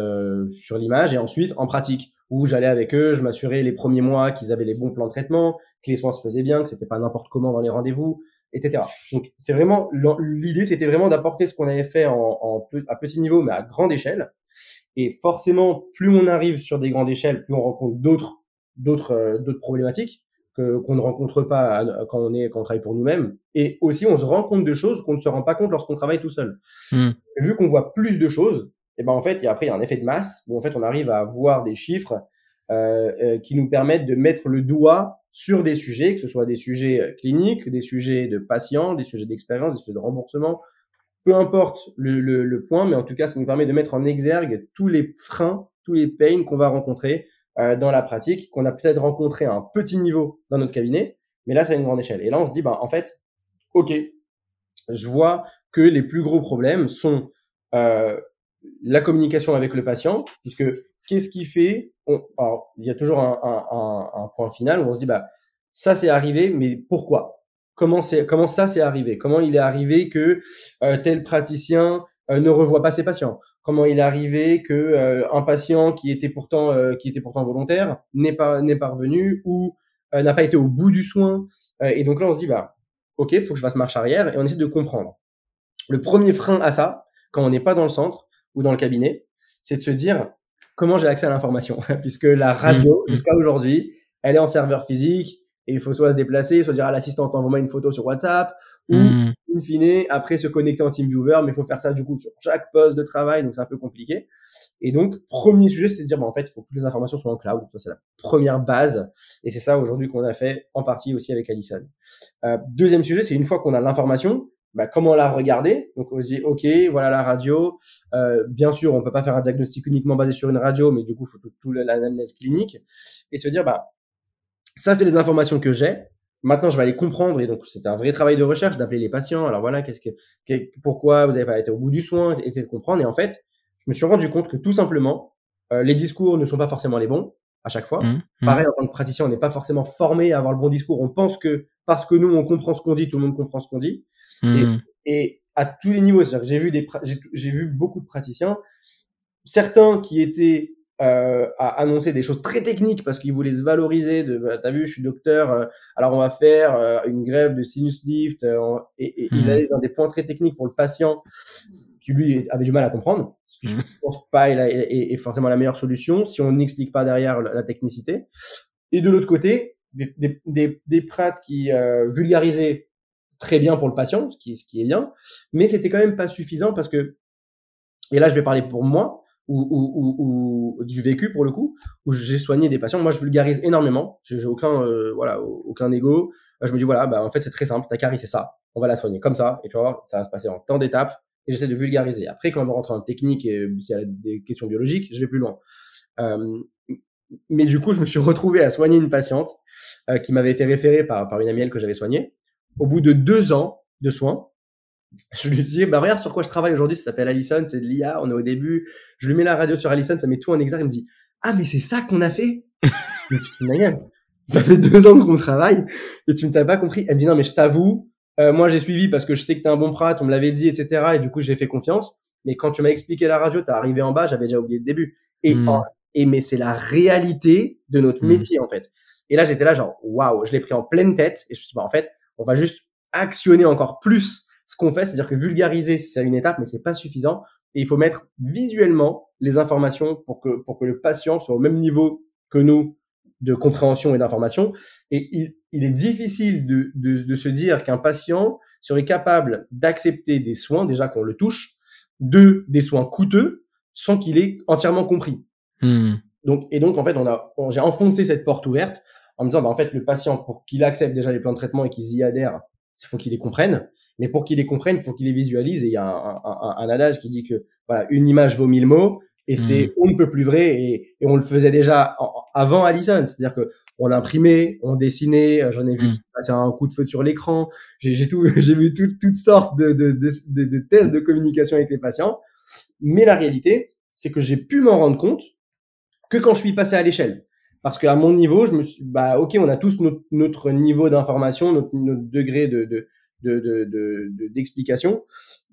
sur l'image et ensuite en pratique où j'allais avec eux, je m'assurais les premiers mois qu'ils avaient les bons plans de traitement, que les soins se faisaient bien, que c'était pas n'importe comment dans les rendez-vous, etc. Donc c'est vraiment l'idée, c'était vraiment d'apporter ce qu'on avait fait en, en, à petit niveau mais à grande échelle. Et forcément, plus on arrive sur des grandes échelles, plus on rencontre d'autres d'autres d'autres problématiques que qu'on ne rencontre pas quand on est quand on travaille pour nous-mêmes et aussi on se rend compte de choses qu'on ne se rend pas compte lorsqu'on travaille tout seul hmm. vu qu'on voit plus de choses et ben en fait il y a, après il y a un effet de masse où en fait on arrive à voir des chiffres euh, euh, qui nous permettent de mettre le doigt sur des sujets que ce soit des sujets euh, cliniques des sujets de patients des sujets d'expérience des sujets de remboursement peu importe le, le, le point mais en tout cas ça nous permet de mettre en exergue tous les freins tous les pains qu'on va rencontrer euh, dans la pratique qu'on a peut-être rencontré à un petit niveau dans notre cabinet, mais là, c'est à une grande échelle. Et là, on se dit, bah, en fait, OK, je vois que les plus gros problèmes sont euh, la communication avec le patient, puisque qu'est-ce qui fait Alors, il y a toujours un, un, un, point final où on se dit, bah, ça, c'est arrivé, mais pourquoi? Comment, c'est, comment ça s'est arrivé? Comment il est arrivé que euh, tel praticien euh, ne revoit pas ses patients? Comment il est arrivé que euh, un patient qui était pourtant euh, qui était pourtant volontaire n'est pas n'est pas revenu ou euh, n'a pas été au bout du soin? Et donc là on se dit bah ok faut que je fasse marche arrière et on essaie de comprendre. Le premier frein à ça quand on n'est pas dans le centre ou dans le cabinet c'est de se dire comment j'ai accès à l'information puisque la radio mmh, mmh. jusqu'à aujourd'hui elle est en serveur physique et il faut soit se déplacer soit dire à l'assistante envoie-moi une photo sur WhatsApp ou mmh in fine, après se connecter en TeamViewer, mais il faut faire ça du coup sur chaque poste de travail, donc c'est un peu compliqué. Et donc, premier sujet, c'est de dire, bah, en fait, il faut que les informations soient en cloud. Ça, c'est la première base. Et c'est ça aujourd'hui qu'on a fait en partie aussi avec Allison. Euh, deuxième sujet, c'est une fois qu'on a l'information, bah, comment la regarder Donc on se dit, ok, voilà la radio. Euh, bien sûr, on peut pas faire un diagnostic uniquement basé sur une radio, mais du coup, il faut tout, tout l'analyse clinique et se dire, bah, ça, c'est les informations que j'ai. Maintenant, je vais aller comprendre, et donc c'était un vrai travail de recherche d'appeler les patients. Alors voilà, qu'est-ce que, pourquoi vous n'avez pas été au bout du soin, essayer de comprendre. Et en fait, je me suis rendu compte que tout simplement, euh, les discours ne sont pas forcément les bons à chaque fois. Mmh, mmh. Pareil, en tant que praticien, on n'est pas forcément formé à avoir le bon discours. On pense que parce que nous, on comprend ce qu'on dit, tout le monde comprend ce qu'on dit. Mmh. Et, et, à tous les niveaux, c'est-à-dire que j'ai vu des, j'ai vu beaucoup de praticiens, certains qui étaient euh, à annoncer des choses très techniques parce qu'ils voulaient se valoriser de bah, t'as vu je suis docteur euh, alors on va faire euh, une grève de sinus lift euh, et, et ils allaient dans des points très techniques pour le patient qui lui avait du mal à comprendre ce que je mhm. pense pas est, forcément la meilleure solution si on n'explique pas derrière la, technicité et de l'autre côté des, des, des, des prates qui vulgarisaient très bien pour le patient ce qui, ce qui est bien mais c'était quand même pas suffisant parce que et là je vais parler pour moi ou, ou, ou, du vécu pour le coup, où j'ai soigné des patients. Moi, je vulgarise énormément. J'ai aucun, euh, voilà, aucun ego. Je me dis voilà, bah en fait c'est très simple. Ta carie c'est ça. On va la soigner comme ça. Et tu vois, ça va se passer en temps d'étapes. Et j'essaie de vulgariser. Après, quand on va rentrer en technique et s'il y a des questions biologiques, je vais plus loin. Euh, mais du coup, je me suis retrouvé à soigner une patiente euh, qui m'avait été référée par, par une amie que j'avais soignée. Au bout de deux ans de soins, je lui dis, bah regarde sur quoi je travaille aujourd'hui, ça s'appelle Allison, c'est de l'IA, on est au début. Je lui mets la radio sur Allison, ça met tout en exergue, il me dit, ah mais c'est ça qu'on a fait? Je me dis, ça fait deux ans qu'on travaille et tu ne t'as pas compris. Elle me dit, non mais je t'avoue, euh, moi j'ai suivi parce que je sais que t'es un bon prat, on me l'avait dit, etc. Et du coup j'ai fait confiance. Mais quand tu m'as expliqué la radio, t'es arrivé en bas, j'avais déjà oublié le début. Et, hmm. et mais c'est la réalité de notre hmm. métier en fait. Et là j'étais là genre, waouh, je l'ai pris en pleine tête et je me suis dit, bah, en fait, on va juste actionner encore plus ce qu'on fait, c'est-à-dire que vulgariser, c'est une étape, mais c'est pas suffisant. et il faut mettre visuellement les informations pour que, pour que le patient soit au même niveau que nous de compréhension et d'information. Et il, il, est difficile de, de, de se dire qu'un patient serait capable d'accepter des soins, déjà qu'on le touche, deux, des soins coûteux, sans qu'il ait entièrement compris. Hmm. Donc, et donc, en fait, on a, j'ai enfoncé cette porte ouverte en me disant, bah, en fait, le patient, pour qu'il accepte déjà les plans de traitement et qu'il y adhère, il faut qu'il les comprenne. Mais pour qu'il les comprenne, il faut qu'il les visualise. Et il y a un, un, un, adage qui dit que voilà, une image vaut mille mots. Et c'est hmm. on ne peut plus vrai. Et, et on le faisait déjà avant Allison. C'est-à-dire que on l'imprimait, on dessinait. J'en ai vu passer un coup de feu sur l'écran. J'ai tout, j'ai vu tout, toutes sortes de, de, de, de, de tests de communication avec les patients. Mais la réalité, c'est que j'ai pu m'en rendre compte que quand je suis passé à l'échelle. Parce qu'à mon niveau, je me suis, bah, ok, on a tous notre, notre niveau d'information, notre, notre, degré de, de, d'explication. De, de,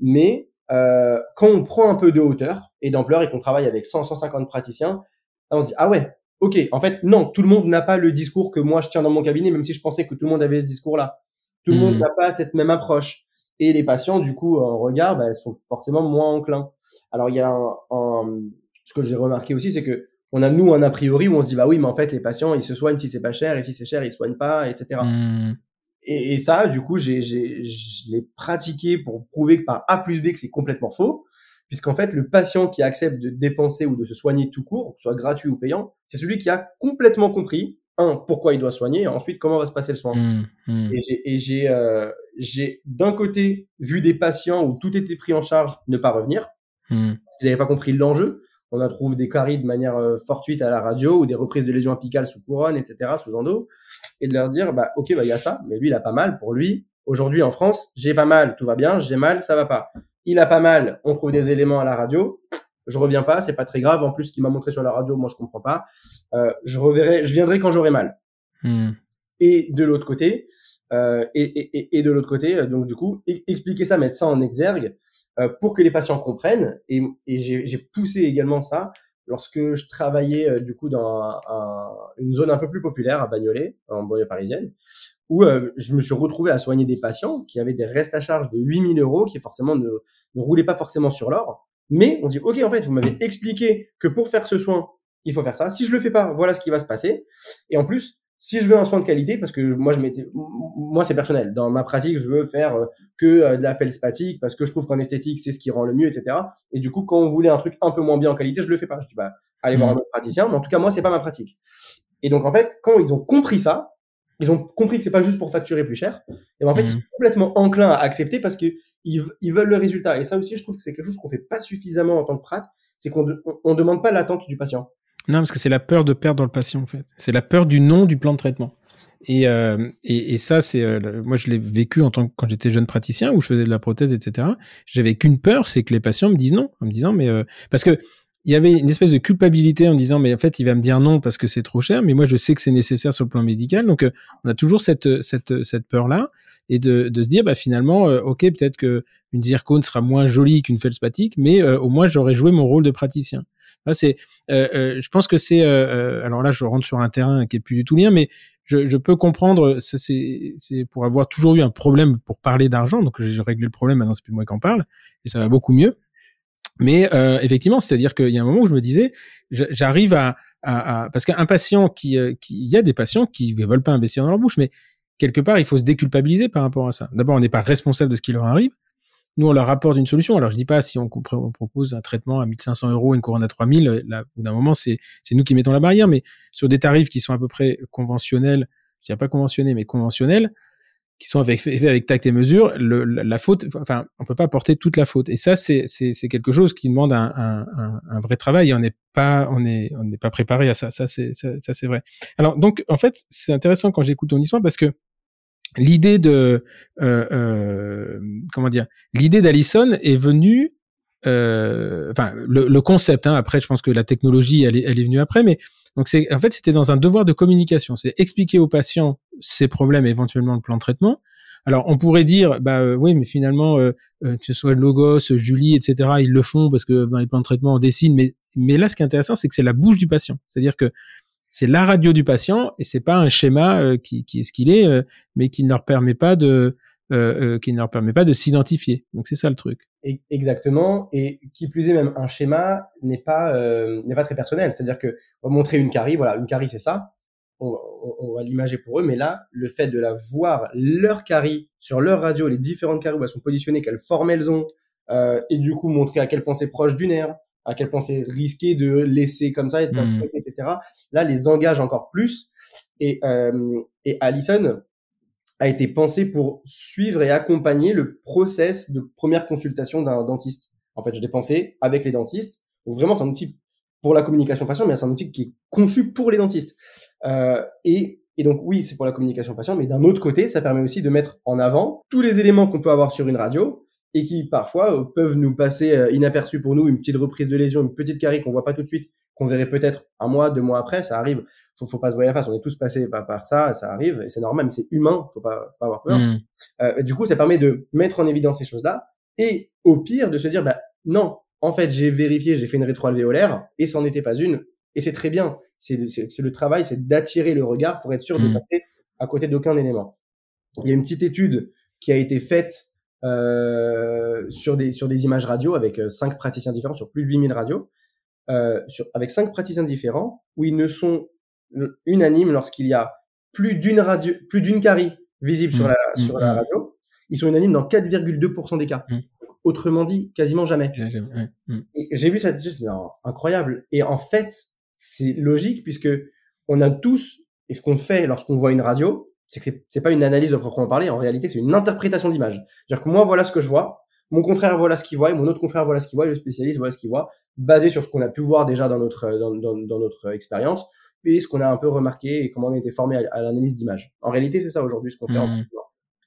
mais euh, quand on prend un peu de hauteur et d'ampleur et qu'on travaille avec 100, 150 praticiens, on se dit ah ouais, ok. En fait, non, tout le monde n'a pas le discours que moi je tiens dans mon cabinet, même si je pensais que tout le monde avait ce discours-là. Tout le monde mmh. n'a pas cette même approche. Et les patients, du coup, en regard, bah, sont forcément moins enclins. Alors il y a un, ce que j'ai remarqué aussi, c'est que on a nous un a priori où on se dit bah oui, mais en fait les patients ils se soignent si c'est pas cher et si c'est cher ils soignent pas, etc. Et, et, ça, du coup, j'ai, j'ai, je l'ai pratiqué pour prouver que par A plus B que c'est complètement faux, puisqu'en fait, le patient qui accepte de dépenser ou de se soigner tout court, que ce soit gratuit ou payant, c'est celui qui a complètement compris, un, pourquoi il doit soigner, et ensuite, comment va se passer le soin. Mmh, mmh. Et j'ai, euh, j'ai d'un côté vu des patients où tout était pris en charge ne pas revenir, mmh. parce qu'ils n'avaient pas compris l'enjeu, on a trouvé des caries de manière euh, fortuite à la radio ou des reprises de lésions apicales sous couronne, etc., sous endo, et de leur dire, bah, ok, bah, il y a ça, mais lui, il a pas mal. Pour lui, aujourd'hui en France, j'ai pas mal, tout va bien, j'ai mal, ça va pas. Il a pas mal, on trouve des éléments à la radio, je reviens pas, c'est pas très grave. En plus, ce qu'il m'a montré sur la radio, moi, je comprends pas. Euh, je reverrai, je viendrai quand j'aurai mal. Hmm. Et de l'autre côté, euh, et, et, et, de l'autre côté, euh, donc du coup, e-, expliquer ça, mettre ça en exergue, euh, pour que les patients comprennent. Et, et j'ai poussé également ça lorsque je travaillais euh, du coup dans un, une zone un peu plus populaire à Bagnolet, en banlieue parisienne, où euh, je me suis retrouvé à soigner des patients qui avaient des restes à charge de 8000 euros, qui forcément ne, ne roulaient pas forcément sur l'or. Mais on dit, OK, en fait, vous m'avez expliqué que pour faire ce soin, il faut faire ça. Si je le fais pas, voilà ce qui va se passer. Et en plus, si je veux un soin de qualité, parce que moi je m'étais, moi c'est personnel. Dans ma pratique, je veux faire euh, que euh, de la feldspathie parce que je trouve qu'en esthétique c'est ce qui rend le mieux, etc. Et du coup, quand on voulait un truc un peu moins bien en qualité, je le fais pas. Je dis bah allez voir mmh. un autre praticien, mais en tout cas moi c'est pas ma pratique. Et donc en fait, quand ils ont compris ça, ils ont compris que c'est pas juste pour facturer plus cher. Et ben, en fait, ils mmh. sont complètement enclins à accepter parce que ils, veulent le résultat. Et ça aussi, je trouve que c'est quelque chose qu'on fait pas suffisamment en tant que prat, c'est qu'on on demande pas l'attente du patient. Non, parce que c'est la peur de perdre le patient, en fait. C'est la peur du nom du plan de traitement. Et, euh, et, et, ça, c'est euh, moi je l'ai vécu en tant que quand j'étais jeune praticien où je faisais de la prothèse, etc. J'avais qu'une peur, c'est que les patients me disent non, en me disant mais euh, parce que il y avait une espèce de culpabilité en disant mais en fait il va me dire non parce que c'est trop cher, mais moi je sais que c'est nécessaire sur le plan médical, donc euh, on a toujours cette cette cette peur là et de, de se dire bah finalement ok peut-être que une zircone sera moins jolie qu'une feldspatique, mais au moins j'aurais joué mon rôle de praticien c'est, euh, euh, je pense que c'est, euh, alors là, je rentre sur un terrain qui est plus du tout lien, mais je, je peux comprendre. C'est, c'est pour avoir toujours eu un problème pour parler d'argent, donc j'ai réglé le problème. Maintenant, c'est plus moi qui en parle, et ça va beaucoup mieux. Mais effectivement, c'est-à-dire qu'il y a un moment où je me disais, j'arrive à, à, à, parce qu'un patient qui, qui, il y a des patients qui ne veulent pas investir dans leur bouche, mais quelque part, il faut se déculpabiliser par rapport à ça. D'abord, on n'est pas responsable de ce qui leur arrive. Nous, on leur apporte une solution. Alors, je dis pas si on, propose un traitement à 1500 euros, une couronne à 3000, là, au bout d'un moment, c'est nous qui mettons la barrière, mais sur des tarifs qui sont à peu près conventionnels, je dirais pas conventionnés, mais conventionnels, qui sont avec, avec tact et mesure, le, la, faute, enfin, on peut pas porter toute la faute. Et ça, c'est quelque chose qui demande un, un, un, vrai travail on n'est pas, on est, on n'est pas préparé à ça. Ça, c'est, ça, ça c'est vrai. Alors, donc, en fait, c'est intéressant quand j'écoute ton histoire parce que l'idée de euh, euh, comment dire l'idée d'Allison est venue euh, enfin le, le concept hein, après je pense que la technologie elle est, elle est venue après mais donc c'est en fait c'était dans un devoir de communication c'est expliquer aux patients ses problèmes éventuellement le plan de traitement. Alors on pourrait dire bah euh, oui mais finalement euh, euh, que ce soit Logos Julie etc ils le font parce que dans les plans de traitement on dessine. Mais mais là ce qui est intéressant c'est que c'est la bouche du patient. C'est à dire que c'est la radio du patient et c'est pas un schéma euh, qui, qui, est ce qu'il est, euh, mais qui ne leur permet pas de qui ne leur permet pas de s'identifier. Donc c'est ça le truc. Exactement, et qui plus est même un schéma n'est pas n'est pas très personnel, c'est-à-dire que on va montrer une carie, voilà, une carie c'est ça, on, on, va l'imager pour eux, mais là, le fait de la voir leur carie sur leur radio, les différentes caries où elles sont positionnées, quelle forme elles ont, euh, et du coup montrer à quel point c'est proche d'une aire, à quel point c'est risqué de laisser comme ça, et de mmh. etc. Là, les engage encore plus, et euh, et Allison a été pensé pour suivre et accompagner le process de première consultation d'un dentiste. En fait, je l'ai pensé avec les dentistes. Donc vraiment, c'est un outil pour la communication patient, mais c'est un outil qui est conçu pour les dentistes. Euh, et, et, donc oui, c'est pour la communication patient, mais d'un autre côté, ça permet aussi de mettre en avant tous les éléments qu'on peut avoir sur une radio et qui parfois euh, peuvent nous passer euh, inaperçus pour nous, une petite reprise de lésion, une petite carie qu'on voit pas tout de suite, qu'on verrait peut-être un mois, deux mois après, ça arrive. Faut, faut pas se voir la face. On est tous passés par, par ça, ça arrive et c'est normal, mais c'est humain. Faut pas, faut pas avoir peur. Mm. Euh, du coup, ça permet de mettre en évidence ces choses-là et au pire de se dire, bah non, en fait, j'ai vérifié, j'ai fait une rétroalvéolaire et c'en était pas une. Et c'est très bien. C'est le travail, c'est d'attirer le regard pour être sûr de mm. passer à côté d'aucun élément. Il y a une petite étude qui a été faite euh, sur des sur des images radio avec euh, cinq praticiens différents sur plus de 8000 radios euh, sur, avec cinq praticiens différents où ils ne sont unanimes lorsqu'il y a plus d'une radio, plus d'une carie visible sur mmh. la, mmh. sur la radio. Ils sont unanimes dans 4,2% des cas. Autrement dit, quasiment jamais. J'ai vu ça, c'est incroyable. Et en fait, c'est logique puisque on a tous, et ce qu'on fait lorsqu'on voit une radio, c'est que c'est pas une analyse de proprement parler. En réalité, c'est une interprétation d'image. C'est-à-dire que moi, voilà ce que je vois. Mon confrère voilà ce qu'il voit et mon autre confrère voilà ce qu'il voit et le spécialiste voilà ce qu'il voit, basé sur ce qu'on a pu voir déjà dans notre dans, dans, dans notre expérience et ce qu'on a un peu remarqué et comment on a été formé à, l'analyse d'image. En réalité, c'est ça aujourd'hui ce qu'on fait. En mmh.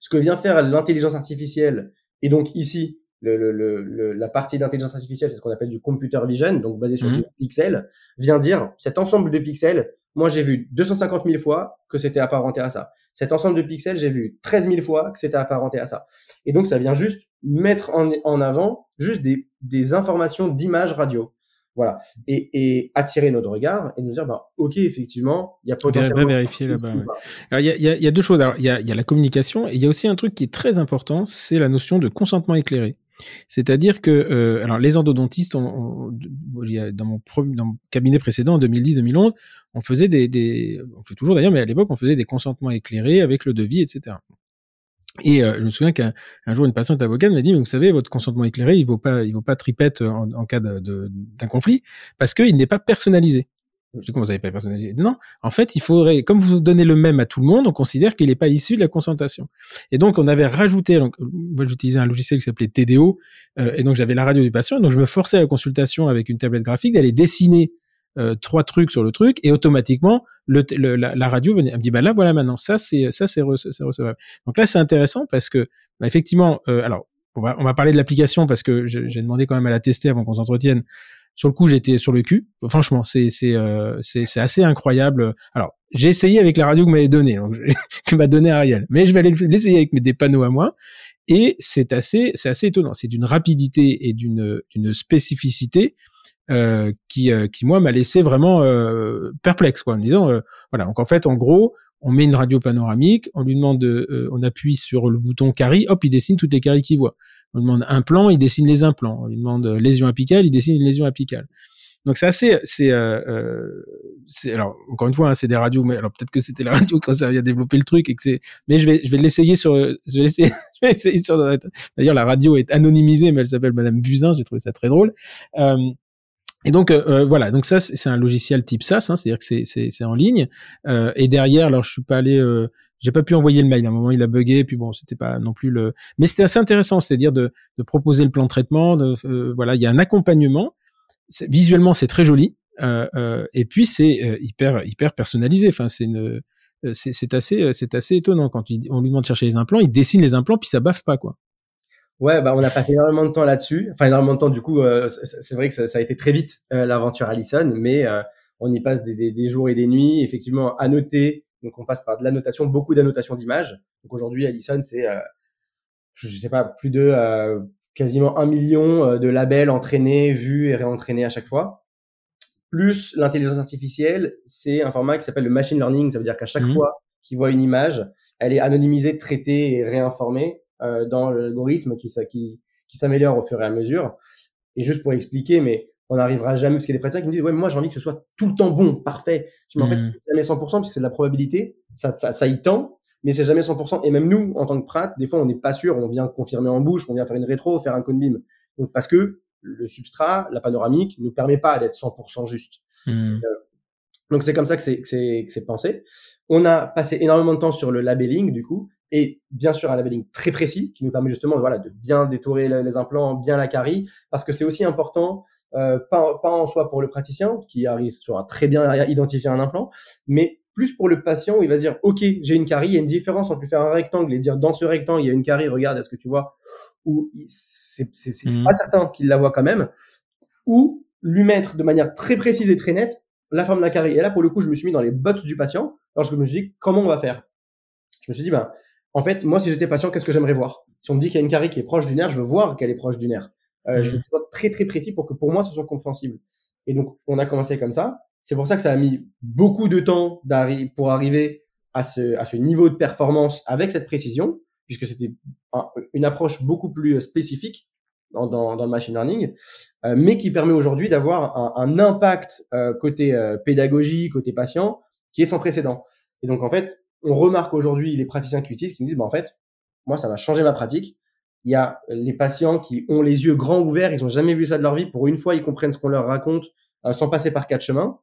ce que vient faire l'intelligence artificielle et donc ici le, le, le, la partie d'intelligence artificielle, c'est ce qu'on appelle du computer vision, donc basé sur mmh. du pixel, vient dire cet ensemble de pixels moi, j'ai vu 250 000 fois que c'était apparenté à ça. Cet ensemble de pixels, j'ai vu 13 000 fois que c'était apparenté à ça. Et donc, ça vient juste mettre en, en avant juste des, des informations d'image radio. Voilà. Et, et, attirer notre regard et nous dire, bah, OK, effectivement, il y a potentiellement... vérifier là-bas. Alors, il y a, y, a, y a, deux choses. Alors, il y a, y a la communication et il y a aussi un truc qui est très important, c'est la notion de consentement éclairé. C'est-à-dire que, euh, alors les endodontistes, on, dans, mon cabinet précédent en 2010-2011, on faisait des, on fait toujours d'ailleurs, mais à l'époque on faisait des consentements éclairés avec le devis, etc. Et euh, je me souviens qu'un jour une patiente avocate m'a dit mais vous savez votre consentement éclairé il vaut pas il vaut pas tripette en, cas d'un conflit parce qu'il n'est pas personnalisé. Je comment vous n'avez pas personnalisé Non, en fait, il faudrait, comme vous donnez le même à tout le monde, on considère qu'il n'est pas issu de la consentation. Et donc, on avait rajouté, donc, moi j'utilisais un logiciel qui s'appelait TDO, euh, et donc j'avais la radio du patient, donc je me forçais à la consultation avec une tablette graphique d'aller dessiner euh, trois trucs sur le truc, et automatiquement, le, la, radio venait, elle me dit, bah là, voilà maintenant, ça c'est ça c'est recevable. Donc là, c'est intéressant parce que, bah, effectivement, euh, alors, on va, on va parler de l'application parce que j'ai demandé quand même à la tester avant qu'on s'entretienne. Sur le coup, j'étais sur le cul. Franchement, c'est c'est euh, c'est assez incroyable. Alors, j'ai essayé avec la radio que m'avait donnée, que m'a donné Ariel, mais je vais aller l'essayer avec des panneaux à moi. Et c'est assez c'est assez étonnant. C'est d'une rapidité et d'une d'une spécificité euh, qui euh, qui moi m'a laissé vraiment euh, perplexe quoi en me disant euh, voilà donc en fait en gros on met une radio panoramique on lui demande on appuie sur le bouton carie hop il dessine toutes les caries qu'il voit on lui demande un plan, il dessine les implants. On lui demande lésion apicale, il dessine une lésion apicale. Donc c'est assez, c'est, euh, euh alors encore une fois, hein, c'est des radios, mais alors peut-être que c'était la radio quand ça a développé le truc et que c'est, mais je vais, je vais l'essayer sur, je vais essayer, sur. D'ailleurs, la radio est anonymisée, mais elle s'appelle Madame Buzyn. J'ai trouvé ça très drôle. Euh, et donc euh, euh voilà, donc ça c'est un logiciel type SaaS, hein, c'est-à-dire que c'est c'est en ligne. Euh, et derrière, alors je suis pas allé, euh, j'ai pas pu envoyer le mail. À un moment, il a bugué, puis bon, c'était pas non plus le. Mais c'était assez intéressant, c'est-à-dire de, de, proposer le plan de traitement. Euh, voilà, il y a un accompagnement. Visuellement, c'est très joli. Euh, euh, et puis c'est hyper hyper personnalisé. Enfin, c'est une c'est assez c'est assez étonnant quand on lui demande de chercher les implants, il dessine les implants puis ça baffe pas quoi. Ouais, bah on a passé énormément de temps là-dessus. Enfin énormément de temps du coup. c'est vrai que ça, a été très vite l'aventure Allison, mais on y passe des, des, jours et des nuits. Effectivement, à noter donc on passe par de l'annotation, beaucoup d'annotation d'images. Donc aujourd'hui, Allison, c'est, euh, je sais pas, plus de euh, quasiment un million euh, de labels entraînés, vus et réentraînés à chaque fois. Plus l'intelligence artificielle, c'est un format qui s'appelle le machine learning. Ça veut dire qu'à chaque mmh. fois qu'il voit une image, elle est anonymisée, traitée et réinformée dans l'algorithme qui, qui, qui s'améliore au fur et à mesure. Et juste pour expliquer, mais on n'arrivera jamais, parce qu'il y a des praticiens qui me disent, ouais, moi j'ai envie que ce soit tout le temps bon, parfait. Je dis, mais en fait, c'est jamais 100%, puis c'est de la probabilité, ça, ça, ça y tend, mais c'est jamais 100%. Et même nous, en tant que prat, des fois, on n'est pas sûr, on vient confirmer en bouche, on vient faire une rétro, faire un cone beam. Donc, parce que le substrat, la panoramique, ne permet pas d'être 100% juste. Mhm. Donc c'est comme ça que c'est que c'est que c'est pensé. On a passé énormément de temps sur le labelling du coup et bien sûr un labelling très précis qui nous permet justement voilà de bien détourer le- les implants, bien la carie parce que c'est aussi important euh, pas pas en soi pour le praticien qui arrive un très bien identifier un implant, mais plus pour le patient où il va se dire ok j'ai une carie, il y a une différence entre lui faire un rectangle et dire dans ce rectangle il y a une carie, regarde est-ce que tu vois? Ou c'est Mhm. pas certain qu'il la voit quand même ou lui mettre de manière très précise et très nette la forme de la carie. Et là, pour le coup, je me suis mis dans les bottes du patient. Alors, je me suis dit, comment on va faire? Je me suis dit, ben, en fait, moi, si j'étais patient, qu'est-ce que j'aimerais voir? Si on me dit qu'il y a une carie qui est proche du nerf, je veux voir qu'elle est proche du nerf. Euh, Je veux que ce soit très, très précis pour que pour moi, ce soit compréhensible. Et donc, on a commencé comme ça. C'est pour ça que ça a mis beaucoup de temps d'arri- pour arriver à ce, à ce niveau de performance avec cette précision, puisque c'était un- une approche beaucoup plus euh, spécifique dans, dans, dans le machine learning, euh, mais qui permet aujourd'hui d'avoir un, un impact euh, côté euh, pédagogie, côté patient, qui est sans précédent. Et donc en fait, on remarque aujourd'hui les praticiens qui utilisent, qui nous disent, bah, en fait, moi ça va changer ma pratique. Il y a les patients qui ont les yeux grands ouverts, ils ont jamais vu ça de leur vie. Pour une fois, ils comprennent ce qu'on leur raconte euh, sans passer par quatre chemins.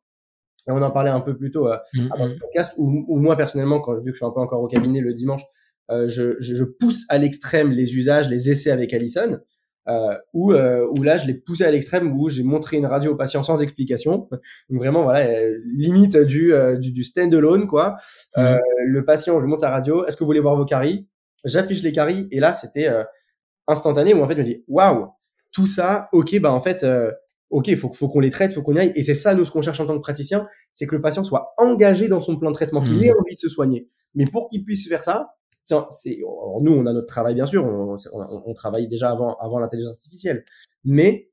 Et on en parlait un peu plus tôt euh, avant le podcast, où, où moi personnellement, quand vu que je suis un peu encore au cabinet le dimanche, euh, je, je, je pousse à l'extrême les usages, les essais avec Allison, euh, où, euh, où là je l'ai poussé à l'extrême, où j'ai montré une radio au patient sans explication, donc vraiment voilà euh, limite du, euh, du, du stand-alone quoi. Euh, Mhm. le patient, je lui montre sa radio, est-ce que vous voulez voir vos caries? J'affiche les caries et là c'était euh, instantané où en fait je me dis waouh tout ça, ok bah en fait euh, ok, faut, faut qu'on les traite, faut qu'on y aille. Et c'est ça, nous, ce qu'on cherche en tant que praticien, c'est que le patient soit engagé dans son plan de traitement, qu'il Mhm. ait envie de se soigner. Mais pour qu'il puisse faire ça, c'est, nous, on a notre travail, bien sûr, on, on- on travaille déjà avant, avant l'intelligence artificielle, mais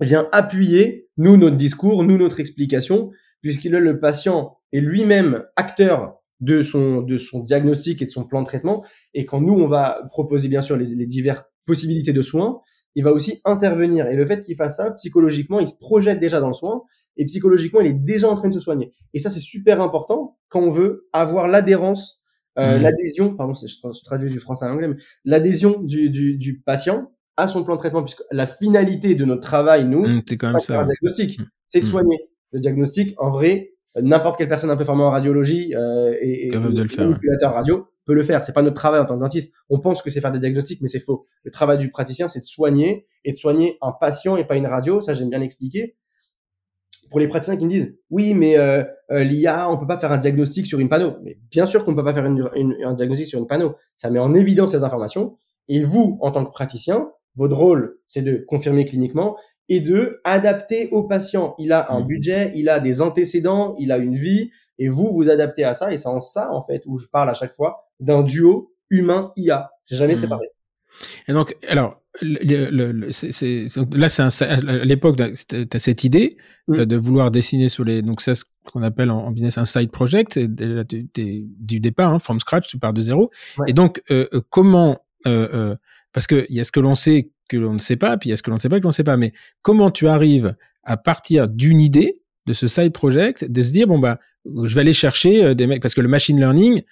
vient appuyer, nous, notre discours, nous, notre explication, puisqu'il est le patient est lui-même acteur de son, de son diagnostic et de son plan de traitement. Et quand nous, on va proposer, bien sûr, les, les diverses possibilités de soins, il va aussi intervenir. Et le fait qu'il fasse ça, psychologiquement, il se projette déjà dans le soin et psychologiquement, il est déjà en train de se soigner. Et ça, c'est super important quand on veut avoir l'adhérence, euh, Mhm. l'adhésion, pardon, je, tra- je traduis du français à l'anglais, mais l'adhésion du, du, du patient à son plan de traitement, puisque la finalité de notre travail, nous, Hum, c'est quand même ça. un diagnostic, Mm. c'est de Mm. soigner. Le diagnostic, en vrai, euh, n'importe quelle personne un peu formée en radiologie euh, et, et Capable de le faire, ouais. radio peut le faire. C'est pas notre travail en tant que dentiste. On pense que c'est faire des diagnostics, mais c'est faux. Le travail du praticien, c'est de soigner et de soigner un patient et pas une radio. Ça, j'aime bien l'expliquer. Pour les praticiens qui me disent, oui, mais euh, euh, l'IA, on peut pas faire un diagnostic sur une panneau. Mais bien sûr qu'on peut pas faire une- une- un diagnostic sur une panneau. Ça met en évidence ces informations. Et vous, en tant que praticien, votre rôle, c'est de confirmer cliniquement et de adapter au patient. Il a un Mhm. budget, il a des antécédents, il a une vie, et vous vous adaptez à ça. Et c'est en ça, en fait, où je parle à chaque fois d'un duo humain-IA. C'est jamais Mhm. séparé. Et donc, alors, le, le- le- là, c'est à l'époque, tu as cette idée Mm. euh, de vouloir dessiner sur les. Donc, c'est ce qu'on appelle en, en business un side project. là, du départ, hein, from scratch, tu pars de zéro. Ouais. Et donc, euh, euh, comment. euh, euh, parce qu'il y a ce que l'on sait que l'on ne sait pas, puis il y a ce que l'on ne sait pas que l'on ne sait pas. Mais comment tu arrives à partir d'une idée, de ce side project, de se dire, bon, bah, je vais aller chercher euh, des mecs. Parce que le machine learning,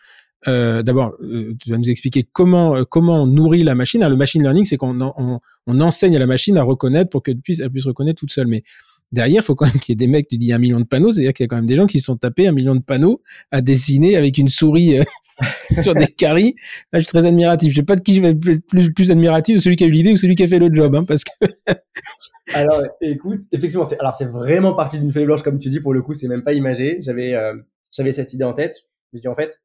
euh, d'abord, euh, tu vas nous expliquer comment euh, comment on nourrit la machine. Alors, le machine learning, c'est qu'on on, on enseigne à la machine à reconnaître pour qu'elle puisse elle puisse reconnaître toute seule. Mais derrière, il faut quand même qu'il y ait des mecs. Tu dis un million de panneaux, c'est-à-dire qu'il y a quand même des gens qui sont tapés un million de panneaux à dessiner avec une souris euh, sur des caries. Là, je suis très admiratif. Je sais pas de qui je vais être plus, admiratif, celui qui a eu l'idée ou celui qui a fait le job, hein, parce que Alors, écoute, effectivement, c'est, alors c'est vraiment parti d'une feuille blanche, comme tu dis, pour le coup, c'est même pas imagé. J'avais, euh, j'avais cette idée en tête. Je me dis, en fait,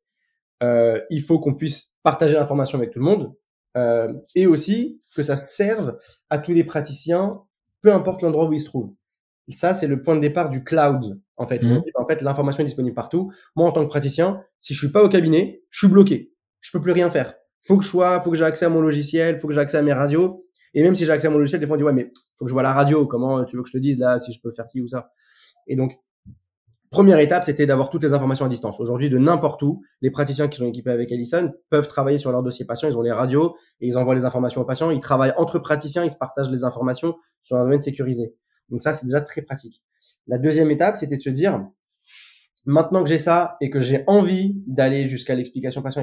euh, il faut qu'on puisse partager l'information avec tout le monde, euh, et aussi que ça serve à tous les praticiens, peu importe l'endroit où ils se trouvent. Ça, c'est le point de départ du cloud, en fait. se dit, en fait, l'information est disponible partout. Moi, en tant que praticien, si je suis pas au cabinet, je suis bloqué. Je peux plus rien faire. Faut que je sois, faut que j'ai accès à mon logiciel, faut que j'ai accès à mes radios. Et même si j'ai accès à mon logiciel, des fois on dit ouais, mais faut que je vois la radio. Comment tu veux que je te dise là si je peux faire ci ou ça? Et donc, première étape, c'était d'avoir toutes les informations à distance. Aujourd'hui, de n'importe où, les praticiens qui sont équipés avec Allison peuvent travailler sur leur dossier patient. Ils ont les radios et ils envoient les informations aux patients. Ils travaillent entre praticiens, ils se partagent les informations sur un domaine sécurisé. Donc ça, c'est déjà très pratique. La deuxième étape, c'était de se dire, maintenant que j'ai ça et que j'ai envie d'aller jusqu'à l'explication patient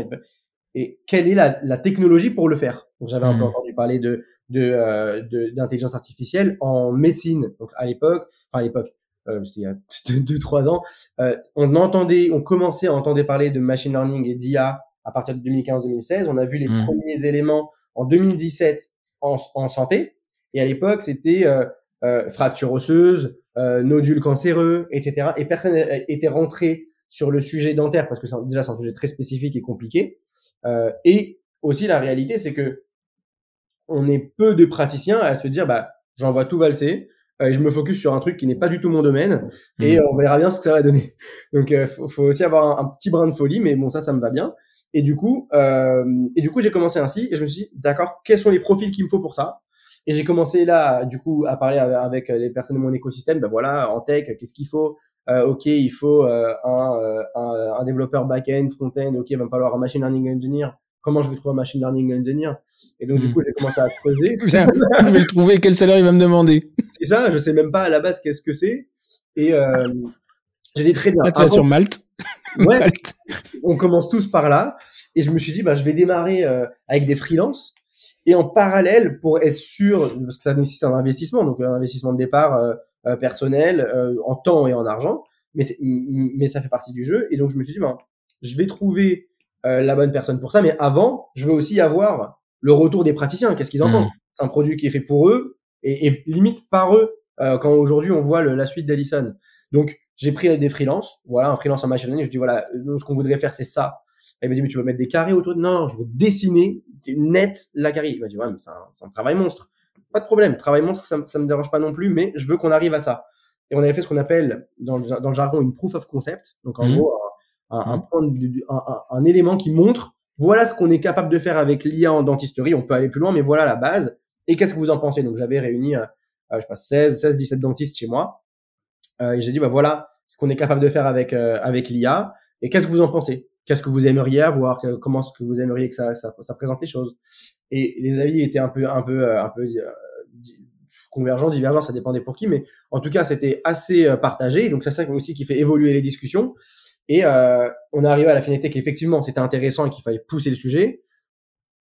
et quelle est la, la, technologie pour le faire? Donc j'avais un peu mmh. entendu parler de euh, de d'intelligence artificielle en médecine. Donc à l'époque, enfin à l'époque, euh, c'était il y a deux trois ans, euh, on entendait, on commençait à entendre parler de machine learning et d'IA à partir de 2015-2016. On a vu les mmh. premiers éléments en 2017 en, en santé. Et à l'époque, c'était euh, euh, fracture osseuse, euh, nodules cancéreux, etc. Et personne était rentré sur le sujet dentaire parce que déjà c'est un sujet très spécifique et compliqué. Euh, et aussi la réalité, c'est que on est peu de praticiens à se dire bah j'envoie tout valser. Euh, je me focus sur un truc qui n'est pas du tout mon domaine et mmh. on verra bien ce que ça va donner. Donc, euh, faut, faut, aussi avoir un, petit brin de folie, mais bon, ça, ça me va bien. Et du coup, euh, et du coup, j'ai commencé ainsi et je me suis dit, d'accord, quels sont les profils qu'il me faut pour ça? Et j'ai commencé là, du coup, à parler avec les personnes de mon écosystème. Ben voilà, en tech, qu'est-ce qu'il faut? Euh, ok, il faut euh, un, un, un, développeur back-end, front-end, ok, il va me falloir un machine learning engineer. Comment je vais trouver un machine learning engineer? Et donc, du hmm. coup, j'ai commencé à creuser. je vais le trouver, quel salaire il va me demander? C'est ça, je sais même pas à la base qu'est-ce que c'est. Et euh, j'ai dit très bien. Là, tu vas sur Malte. Ouais, on commence tous par là. Et je me suis dit, bah, je vais démarrer euh, avec des freelances. Et en parallèle, pour être sûr, parce que ça nécessite un investissement, donc un investissement de départ euh, euh, personnel, euh, en temps et en argent, mais, mais ça fait partie du jeu. Et donc, je me suis dit, ben, je vais trouver euh, la bonne personne pour ça. Mais avant, je veux aussi avoir le retour des praticiens. Qu'est-ce qu'ils en mmh. pensent? C'est un produit qui est fait pour eux et, et limite par eux quand aujourd'hui on voit le, la suite d'Allison. Donc j'ai pris des freelances, voilà, un freelance en machine learning. Je dis voilà, nous ce qu'on voudrait faire c'est ça. Il m'a dit mais tu veux mettre des carrés autour de? Non, je veux dessiner net la carré. Il m'a dit ouais mais c'est un, un, travail monstre. Pas de problème, travail monstre ça, ça me dérange pas non plus, mais je veux qu'on arrive à ça. Et on avait fait ce qu'on appelle dans le, dans le jargon une proof of concept. Donc en mmh. gros un, point un, un, élément qui montre voilà ce qu'on est capable de faire avec l'IA en dentisterie. On peut aller plus loin, mais voilà la base. Et qu'est-ce que vous en pensez? Donc j'avais réuni, euh, euh je sais pas, 16, 16, 17 dentistes chez moi. Euh, et j'ai dit, bah voilà ce qu'on est capable de faire avec euh, avec l'IA. Et qu'est-ce que vous en pensez? Qu'est-ce que vous aimeriez avoir Comment est-ce que vous aimeriez que ça, ça, ça, présente les choses Et les avis étaient un peu un peu euh, un peu convergents, divergents, ça dépendait pour qui, mais en tout cas c'était assez partagé. Donc c'est ça aussi qui fait évoluer les discussions. Et euh, on est arrivé à la finalité qu'effectivement c'était intéressant et qu'il fallait pousser le sujet.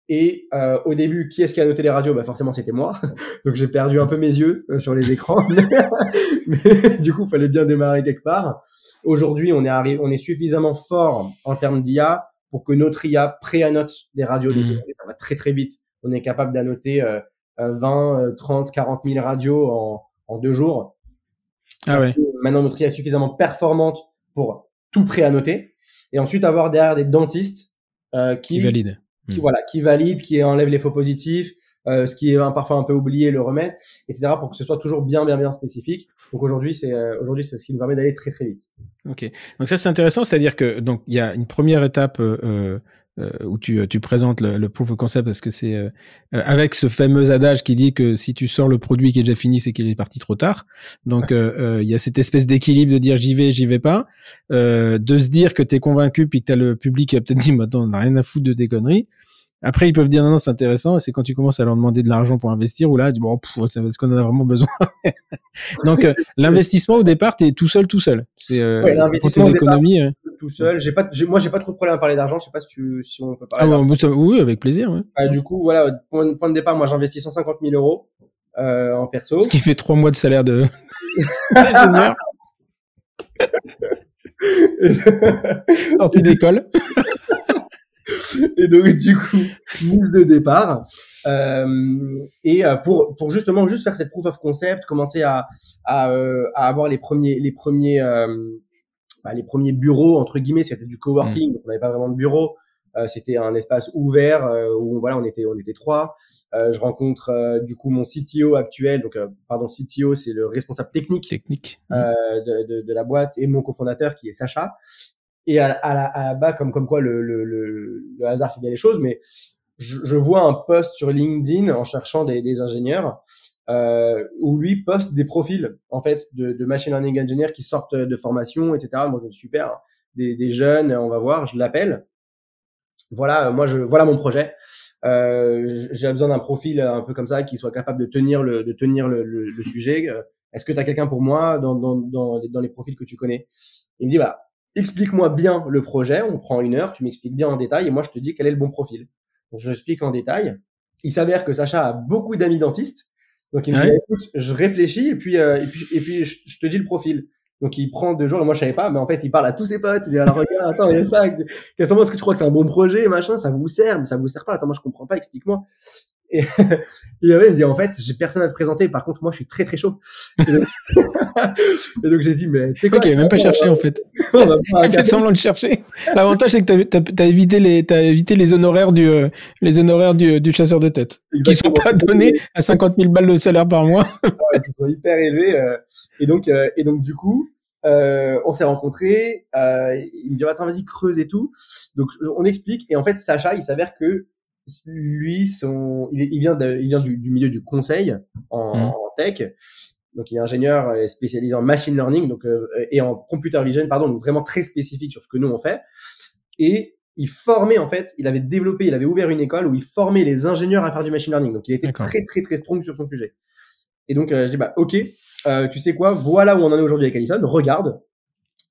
Et euh, au début, qui est-ce qui a noté les radios? Bah Forcément, c'était moi. Donc j'ai perdu un peu mes yeux euh, sur les écrans. Mais du coup, il fallait bien démarrer quelque part. Aujourd'hui, on est arrivé, on est suffisamment fort en termes d'IA pour que notre IA pré-annote les radios. Mmh. Ça va très très vite. On est capable d'annoter 20, 30, 40 000 radios en, en deux jours. Ah ouais. Maintenant, notre IA est suffisamment performante pour tout prêt à noter, et ensuite avoir derrière des dentistes euh, qui, qui valident, qui hmm. voilà, qui valident, qui enlèvent les faux positifs, euh, ce qui est parfois un peu oublié, le remettre, etc. pour que ce soit toujours bien, bien, bien spécifique. Donc aujourd'hui, c'est euh, aujourd'hui c'est ce qui nous permet d'aller très, très vite. Ok. Donc ça c'est intéressant, c'est-à-dire que donc il y a une première étape euh, euh, où tu, tu présentes le, le, proof of concept parce que c'est euh, euh, avec ce fameux adage qui dit que si tu sors le produit qui est déjà fini, c'est qu'il est parti trop tard. Donc il y a cette espèce d'équilibre de dire j'y vais, j'y vais pas, de se dire que tu es convaincu puis que tu as le public qui a peut-être dit maintenant on n'a rien à foutre de tes conneries. Après, ils peuvent dire non, non c'est intéressant. C'est quand tu commences à leur demander de l'argent pour investir ou là, tu dis bon, c'est parce qu'on en a vraiment besoin. Donc, l'investissement au départ, tu es tout seul, tout seul. C'est euh, ouais, pour tes économies tout seul. J'ai pas, moi, j'ai pas trop de problème à parler d'argent. Je sais pas si, tu, si on peut parler. Ah, oui, avec plaisir. Ouais. Ah, du coup, voilà, point, point de départ, moi, j'investis 150 000 euros euh, en perso. Ce qui fait trois mois de salaire de. Sortie d'école. et donc du coup mise de départ euh, et euh, pour pour justement juste faire cette proof of concept commencer à à, euh, à avoir les premiers les premiers euh, bah, les premiers bureaux entre guillemets, c'était du coworking, mm. donc on n'avait pas vraiment de bureau. Euh, c'était un espace ouvert euh, où voilà, on était on était trois. Euh, je rencontre euh, du coup mon CTO actuel, donc pardon CTO, c'est le responsable technique, technique. De, de, de, la boîte et mon cofondateur qui est Sacha. Et à, à, la, à bas, comme comme quoi le, le, le, le hasard fait bien les choses, mais je, je, vois un post sur LinkedIn en cherchant des, des ingénieurs euh, où lui poste des profils en fait de, de machine learning engineer qui sortent de formation, etc. Moi, je dis super, des, des jeunes, on va voir, je l'appelle. Voilà, moi, je voilà mon projet. Euh, j'ai besoin d'un profil un peu comme ça qui soit capable de tenir le, de tenir le, le, le sujet. Est-ce que tu as quelqu'un pour moi dans, dans, dans, les profils que tu connais? Il me dit, bah, explique-moi bien le projet. On prend une heure, tu m'expliques bien en détail et moi, je te dis quel est le bon profil. Donc, je explique en détail. Il s'avère que Sacha a beaucoup d'amis dentistes. Donc, il me dit, écoute, je réfléchis et puis, euh, et puis, et puis je, je te dis le profil. Donc il prend deux jours et moi je savais pas, mais en fait il parle à tous ses potes. Il dit alors regarde, attends, il y a ça. Qu'est-ce que tu crois que c'est un bon projet, machin? Ça vous sert, mais ça vous sert pas. Attends, moi je comprends pas. Explique-moi. Et, il me dit en fait j'ai personne à te présenter. Par contre moi je suis très très chaud. Et donc, donc j'ai dit mais tu sais quoi? Ok, même pas cherché en fait. il fait semblant de chercher. L'avantage c'est que t'as as, as, évité les t'as évité les honoraires du euh, les honoraires du, du chasseur de tête Exactement. qui sont pas donnés à 50 000 balles de salaire par mois. ouais, ils sont hyper élevés. Euh, et donc euh, et donc du coup euh, on s'est rencontrés. Euh, il me dit attends vas-y creuse et tout. Donc on explique et en fait Sacha il s'avère que lui son il, il vient de, il vient du, du, milieu du conseil en, mmh. en, tech. Donc il est ingénieur spécialisé en machine learning donc euh, et en computer vision pardon donc vraiment très spécifique sur ce que nous on fait. Et il formait en fait, il avait développé, il avait ouvert une école où il formait les ingénieurs à faire du machine learning. Donc il était très très très strong sur son sujet. Et donc euh, je dis bah ok, euh, tu sais quoi, voilà où on en est aujourd'hui avec Allison, regarde,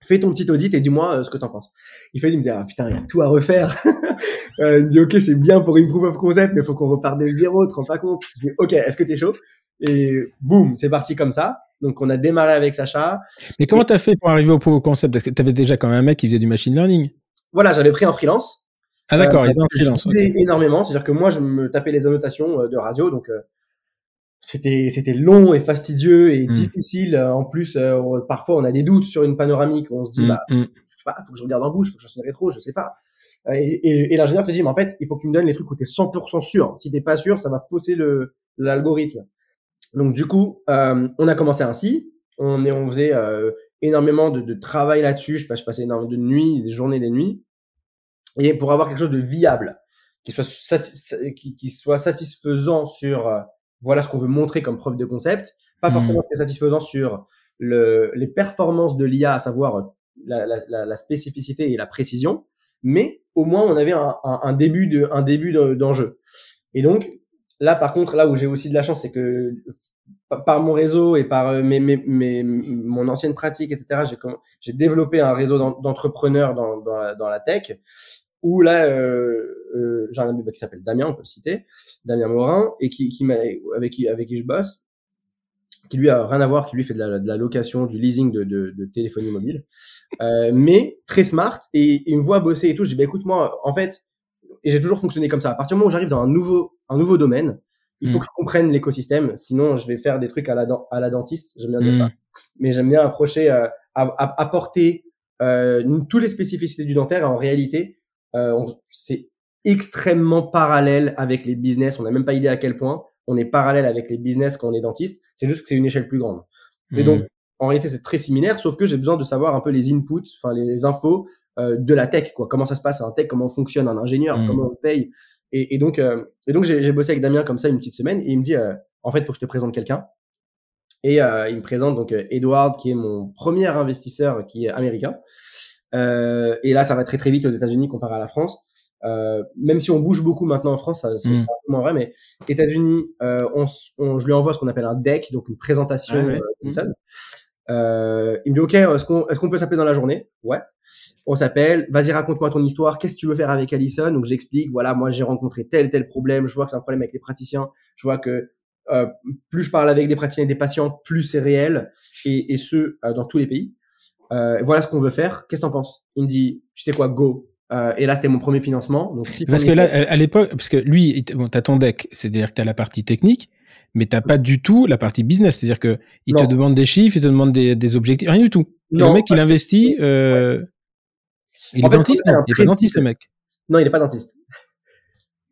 fais ton petit audit et dis-moi euh, ce que t'en penses. Il fait, il me dit, ah putain, il y a tout à refaire. euh, il me dit, ok, c'est bien pour une proof of concept, mais il faut qu'on reparte de zéro, tu te rends pas compte. Je dis, ok, est-ce que t'es chaud? Et boum, c'est parti comme ça. Donc on a démarré avec Sacha. Mais comment t'as fait pour arriver au proof of concept? Parce que t'avais déjà quand même un mec qui faisait du machine learning. Voilà, j'avais pris en freelance. Ah d'accord, euh, il était en freelance. Okay. énormément, c'est-à-dire que moi je me tapais les annotations de radio, donc c'était c'était long et fastidieux et mmh. difficile. En plus, euh, parfois on a des doutes sur une panoramique. On se dit, mmh, bah, mmh. je sais pas, faut que je regarde en bouche, faut que je une rétro, je sais pas. Et, et, et l'ingénieur te dit, mais en fait, il faut que tu me donnes les trucs où t'es 100% sûr. Si t'es pas sûr, ça va fausser le l'algorithme. Donc du coup, euh, on a commencé ainsi. On est, on faisait euh, énormément de, de travail là-dessus. Je, je passais énormément de nuits, des journées, des nuits. Et pour avoir quelque chose de viable, qui soit, qui, qui soit satisfaisant sur euh, voilà ce qu'on veut montrer comme preuve de concept, pas forcément très satisfaisant sur le, les performances de l'IA, à savoir la, la, la, spécificité et la précision, mais au moins on avait un, un, un début de un début d'enjeu. Et donc là, par contre, là où j'ai aussi de la chance, c'est que par mon réseau et par mes, mes, mes, mon ancienne pratique, etc., j'ai développé un réseau d'entrepreneurs dans, dans, dans la tech où là, euh, euh, j'ai un ami qui s'appelle Damien, on peut le citer, Damien Morin, et qui, qui avec qui avec qui je bosse, qui lui a rien à voir, qui lui fait de la, de la location, du leasing de, de, de téléphonie mobile, euh, mais très smart, et il me voit bosser et tout. Je dis bah écoute moi, en fait, et j'ai toujours fonctionné comme ça. À partir du moment où j'arrive dans un nouveau un nouveau domaine, il faut mmh. que je comprenne l'écosystème, sinon je vais faire des trucs à la à la dentiste. J'aime bien dire ça, mmh. mais j'aime bien approcher, euh, apporter euh, toutes les spécificités du dentaire. Et en réalité, euh, c'est extrêmement parallèle avec les business. On n'a même pas idée à quel point on est parallèle avec les business quand on est dentiste. C'est juste que c'est une échelle plus grande. Mais mmh. donc, en réalité, c'est très similaire, sauf que j'ai besoin de savoir un peu les inputs, enfin les infos euh, de la tech, quoi. Comment ça se passe un tech, comment fonctionne un ingénieur, mmh. comment on paye? Et, et donc, euh, et donc j'ai bossé avec Damien comme ça une petite semaine et il me dit, euh, en fait, il faut que je te présente quelqu'un. Et euh, il me présente donc Edward, qui est mon premier investisseur, qui est américain. Euh, et là, ça va très très vite aux États-Unis comparé à la France. Euh, même si on bouge beaucoup maintenant en France, c'est mm. vraiment vrai, mais États-Unis, euh, on, on, je lui envoie ce qu'on appelle un deck, donc une présentation ah ouais. euh, euh, il me dit ok, est-ce qu'on est-ce qu'on peut s'appeler dans la journée? Ouais. On s'appelle. Vas-y, raconte-moi ton histoire. Qu'est-ce que tu veux faire avec Allison Donc j'explique. Voilà, moi j'ai rencontré tel tel problème. Je vois que c'est un problème avec les praticiens. Je vois que euh, plus je parle avec des praticiens et des patients, plus c'est réel, et, et ce euh, dans tous les pays. Euh, voilà ce qu'on veut faire. Qu'est-ce que t'en penses? Il me dit, tu sais quoi, go. Euh, et là, c'était mon premier financement. Donc, si parce que là, à l'époque, parce que lui, bon, t'as ton deck, c'est-à-dire que t'as la partie technique, mais t'as pas du tout la partie business. C'est-à-dire que il te demande des chiffres, il te demande des, des objectifs, rien du tout. Non, le mec, il investit. Euh... Ouais. Il en est fait, dentiste, non Il est pas dentiste, le mec. Non, il est pas dentiste.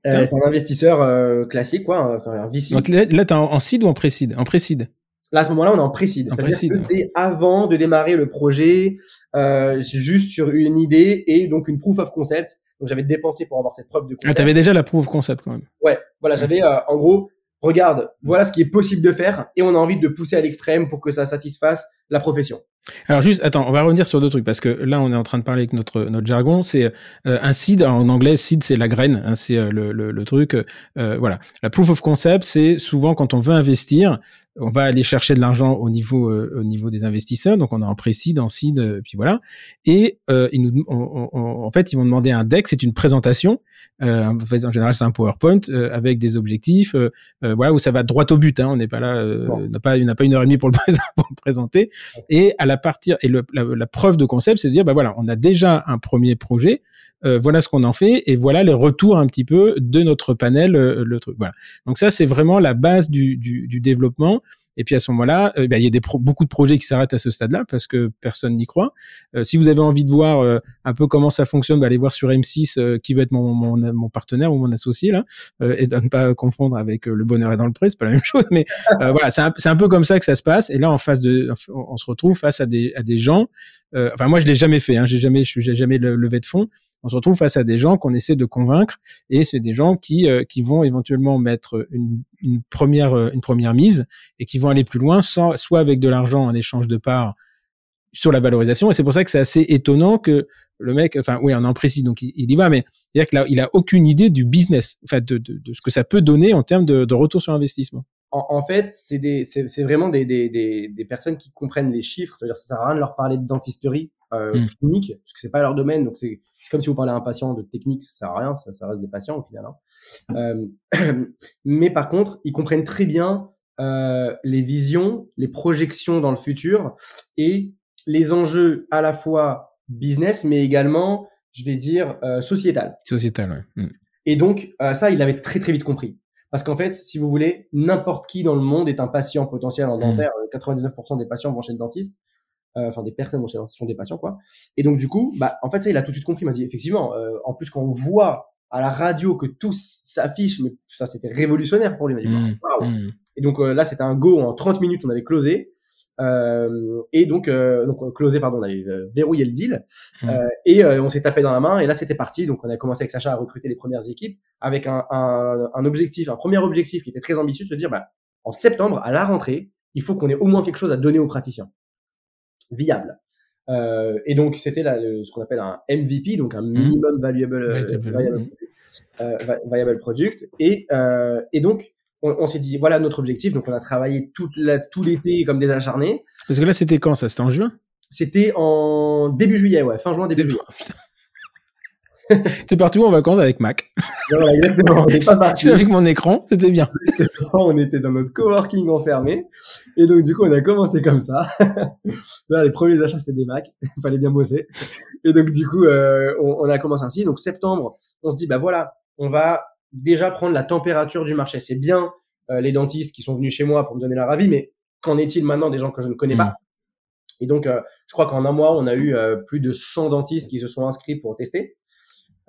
C'est un investisseur classique, quoi, un, un VC. Donc là, là t'es en, en seed ou en pré-seed? En pré-seed. Là, à ce moment-là, on est en précide. C'est-à-dire que c'est avant de démarrer le projet, euh, juste sur une idée et donc une proof of concept. Donc, j'avais dépensé pour avoir cette preuve de concept. Ah, t'avais déjà la proof of concept quand même. Ouais, voilà, j'avais euh, en gros regarde, voilà ce qui est possible de faire, et on a envie de pousser à l'extrême pour que ça satisfasse la profession. Alors juste, attends, on va revenir sur deux trucs parce que là, on est en train de parler avec notre notre jargon. C'est euh, un seed en anglais. Seed, c'est la graine. Hein, c'est euh, le, le, le, truc. Euh, voilà. La proof of concept, c'est souvent quand on veut investir, on va aller chercher de l'argent au niveau au niveau des investisseurs. Donc on a un pré-seed, en seed, puis voilà. Et ils nous, en fait, ils vont demander un deck. C'est une présentation. en, fait, en général, c'est un PowerPoint avec des objectifs. voilà où ça va droit au but. Hein, on n'est pas là. on n'a pas, n'a pas une heure et demie pour le, pour le présenter. Et à la partir et la, preuve de concept, c'est de dire bah voilà, on a déjà un premier projet, euh, voilà ce qu'on en fait et voilà les retours un petit peu de notre panel, euh, le truc. Voilà. Donc ça, c'est vraiment la base du, du développement. Et puis à ce moment-là, euh, bah, il y a des beaucoup de projets qui s'arrêtent à ce stade-là parce que personne n'y croit. Euh, si vous avez envie de voir euh, un peu comment ça fonctionne, bah, allez voir sur M6 qui va être mon, mon, mon, partenaire ou mon associé là, et de ne pas confondre avec le bonheur est dans le pré, c'est pas la même chose. Mais voilà, c'est un, peu comme ça que ça se passe. Et là, en face de, on, se retrouve face à des, à des gens. enfin, moi, je l'ai jamais fait. Hein, j'ai jamais, j'ai jamais levé de fonds on se retrouve face à des gens qu'on essaie de convaincre et c'est des gens qui euh, qui vont éventuellement mettre une, une première euh, une première mise et qui vont aller plus loin sans, soit avec de l'argent en échange de parts sur la valorisation et c'est pour ça que c'est assez étonnant que le mec enfin oui on en précise donc il, y va mais c'est-à-dire qu'il a, il a aucune idée du business en fait de, de, de, ce que ça peut donner en termes de, de retour sur investissement en, fait, c'est des, c'est vraiment des, des, des, des, personnes qui comprennent les chiffres. C'est-à-dire, ça sert à rien de leur parler de dentisterie euh, hmm. clinique, parce que c'est pas leur domaine. Donc, c'est comme si vous parlez à un patient de technique, ça sert à rien. Ça, ça reste des patients au final. Hein. Euh, mais par contre, ils comprennent très bien euh, les visions, les projections dans le futur et les enjeux à la fois business, mais également, je vais dire, euh, sociétal. Sociétal, oui. Hmm. Et donc, euh, ça, il avait très très vite compris. Parce qu'en fait, si vous voulez, n'importe qui dans le monde est un patient potentiel en dentaire. 99% mmh. des patients vont chez le dentiste. Euh, enfin, des personnes le dentiste sont des patients, quoi. Et donc, du coup, bah, en fait, ça, il a tout de suite compris. Il m'a dit, effectivement, euh, en plus, quand on voit à la radio que tout s'affiche, mais ça, c'était révolutionnaire pour lui. Il m'a dit, mmh. Mmh. Et donc, euh, là, c'était un go en 30 minutes, on avait closé. Euh, et donc, euh, donc closé, pardon, on avait verrouillé le deal mmh. euh, et on s'est tapé dans la main. Et là, c'était parti. Donc, on a commencé avec Sacha à recruter les premières équipes avec un, un, un, objectif, un premier objectif qui était très ambitieux, de se dire, bah, en septembre, à la rentrée, il faut qu'on ait au moins quelque chose à donner aux praticiens, viable. Euh, et donc, c'était ce qu'on appelle un MVP, donc un mmh. minimum valuable, viable, mmh. product. Et, et donc, on, s'est dit voilà notre objectif. Donc on a travaillé toute la, tout l'été comme des acharnés. Parce que là c'était quand ça? C'était en juin? C'était en début juillet, ouais, fin juin, début, juillet. T'es parti où en vacances avec Mac? Voilà, exactement. On n'est pas parti. avec mon écran, c'était bien. on était dans notre coworking enfermé. Et donc, du coup, on a commencé comme ça. Là, les premiers achats, c'était des Mac. Il fallait bien bosser. Et donc, du coup, euh, on, on, a commencé ainsi. Donc, septembre, on se dit, bah voilà, on va déjà prendre la température du marché. C'est bien euh, les dentistes qui sont venus chez moi pour me donner leur avis, mais qu'en est-il maintenant des gens que je ne connais pas? Hmm. Et donc, euh, je crois qu'en un mois, on a eu plus de 100 dentistes qui se sont inscrits pour tester.